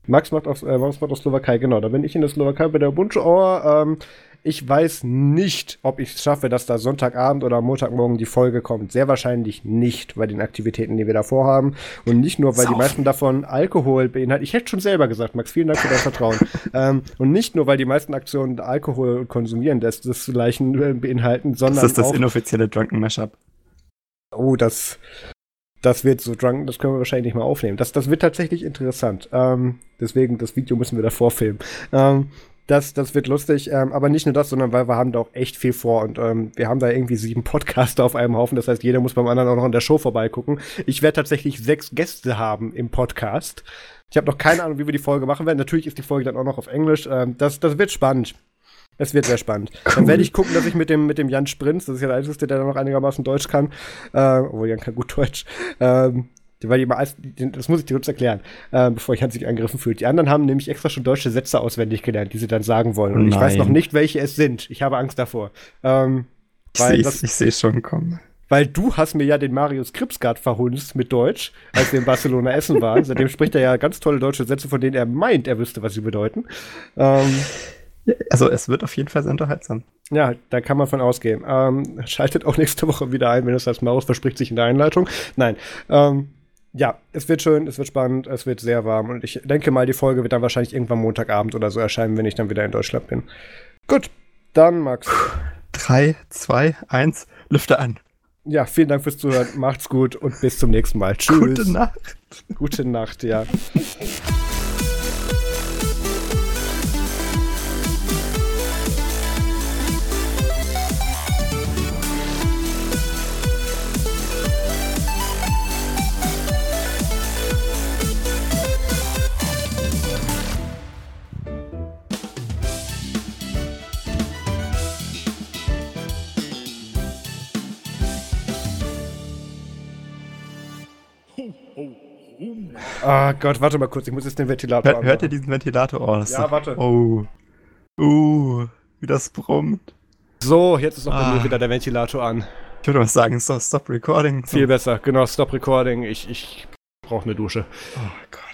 S1: Max macht auf, äh, Max macht auf Slowakei, genau. Da bin ich in der Slowakei bei der Ubuntu Hour. Ähm, ich weiß nicht, ob ich es schaffe, dass da Sonntagabend oder Montagmorgen die Folge kommt. Sehr wahrscheinlich nicht bei den Aktivitäten, die wir da vorhaben. Und nicht nur, weil Saufen. die meisten davon Alkohol beinhalten. Ich hätte schon selber gesagt, Max, vielen Dank für dein Vertrauen. ähm, und nicht nur, weil die meisten Aktionen Alkohol konsumieren, das, das Leichen äh, beinhalten, sondern.
S2: Das ist das inoffizielle Drunken Mashup.
S1: Oh, das, das wird so drunken, das können wir wahrscheinlich nicht mal aufnehmen. Das, das wird tatsächlich interessant. Ähm, deswegen, das Video müssen wir davor filmen. Ähm, das, das wird lustig, ähm, aber nicht nur das, sondern weil wir haben da auch echt viel vor und ähm, wir haben da irgendwie sieben Podcaster auf einem Haufen. Das heißt, jeder muss beim anderen auch noch in der Show vorbeigucken. Ich werde tatsächlich sechs Gäste haben im Podcast. Ich habe noch keine Ahnung, wie wir die Folge machen werden. Natürlich ist die Folge dann auch noch auf Englisch. Ähm, das, das wird spannend. Es wird sehr spannend. Cool. Dann werde ich gucken, dass ich mit dem, mit dem Jan Sprinz, das ist ja der Einzige, der noch einigermaßen Deutsch kann, äh, obwohl Jan kann gut Deutsch, ähm, weil die mal, das muss ich dir kurz erklären, äh, bevor ich an sich angegriffen fühle. Die anderen haben nämlich extra schon deutsche Sätze auswendig gelernt, die sie dann sagen wollen. Und Nein. ich weiß noch nicht, welche es sind. Ich habe Angst davor. Ähm,
S2: ich sehe es schon kommen.
S1: Weil du hast mir ja den Marius Kripsgard verhunzt mit Deutsch, als wir in Barcelona essen waren. Seitdem spricht er ja ganz tolle deutsche Sätze, von denen er meint, er wüsste, was sie bedeuten. Ähm,
S2: also es wird auf jeden Fall sehr unterhaltsam.
S1: Ja, da kann man von ausgehen. Ähm, schaltet auch nächste Woche wieder ein, wenn es das Maus verspricht sich in der Einleitung. Nein. Ähm, ja, es wird schön, es wird spannend, es wird sehr warm und ich denke mal, die Folge wird dann wahrscheinlich irgendwann Montagabend oder so erscheinen, wenn ich dann wieder in Deutschland bin. Gut, dann Max.
S2: 3, 2, 1, Lüfte an.
S1: Ja, vielen Dank fürs Zuhören, macht's gut und bis zum nächsten Mal.
S2: Tschüss. Gute Nacht.
S1: Gute Nacht, ja. Ah oh Gott, warte mal kurz, ich muss jetzt den Ventilator
S2: Hör, Hört ihr diesen Ventilator aus?
S1: Ja, warte.
S2: Oh. Uh, wie das brummt.
S1: So, jetzt ist auch ah. bei mir wieder der Ventilator an.
S2: Ich würde mal sagen, stop, stop recording.
S1: Viel besser, genau, stop recording. Ich, ich brauche eine Dusche.
S2: Oh Gott.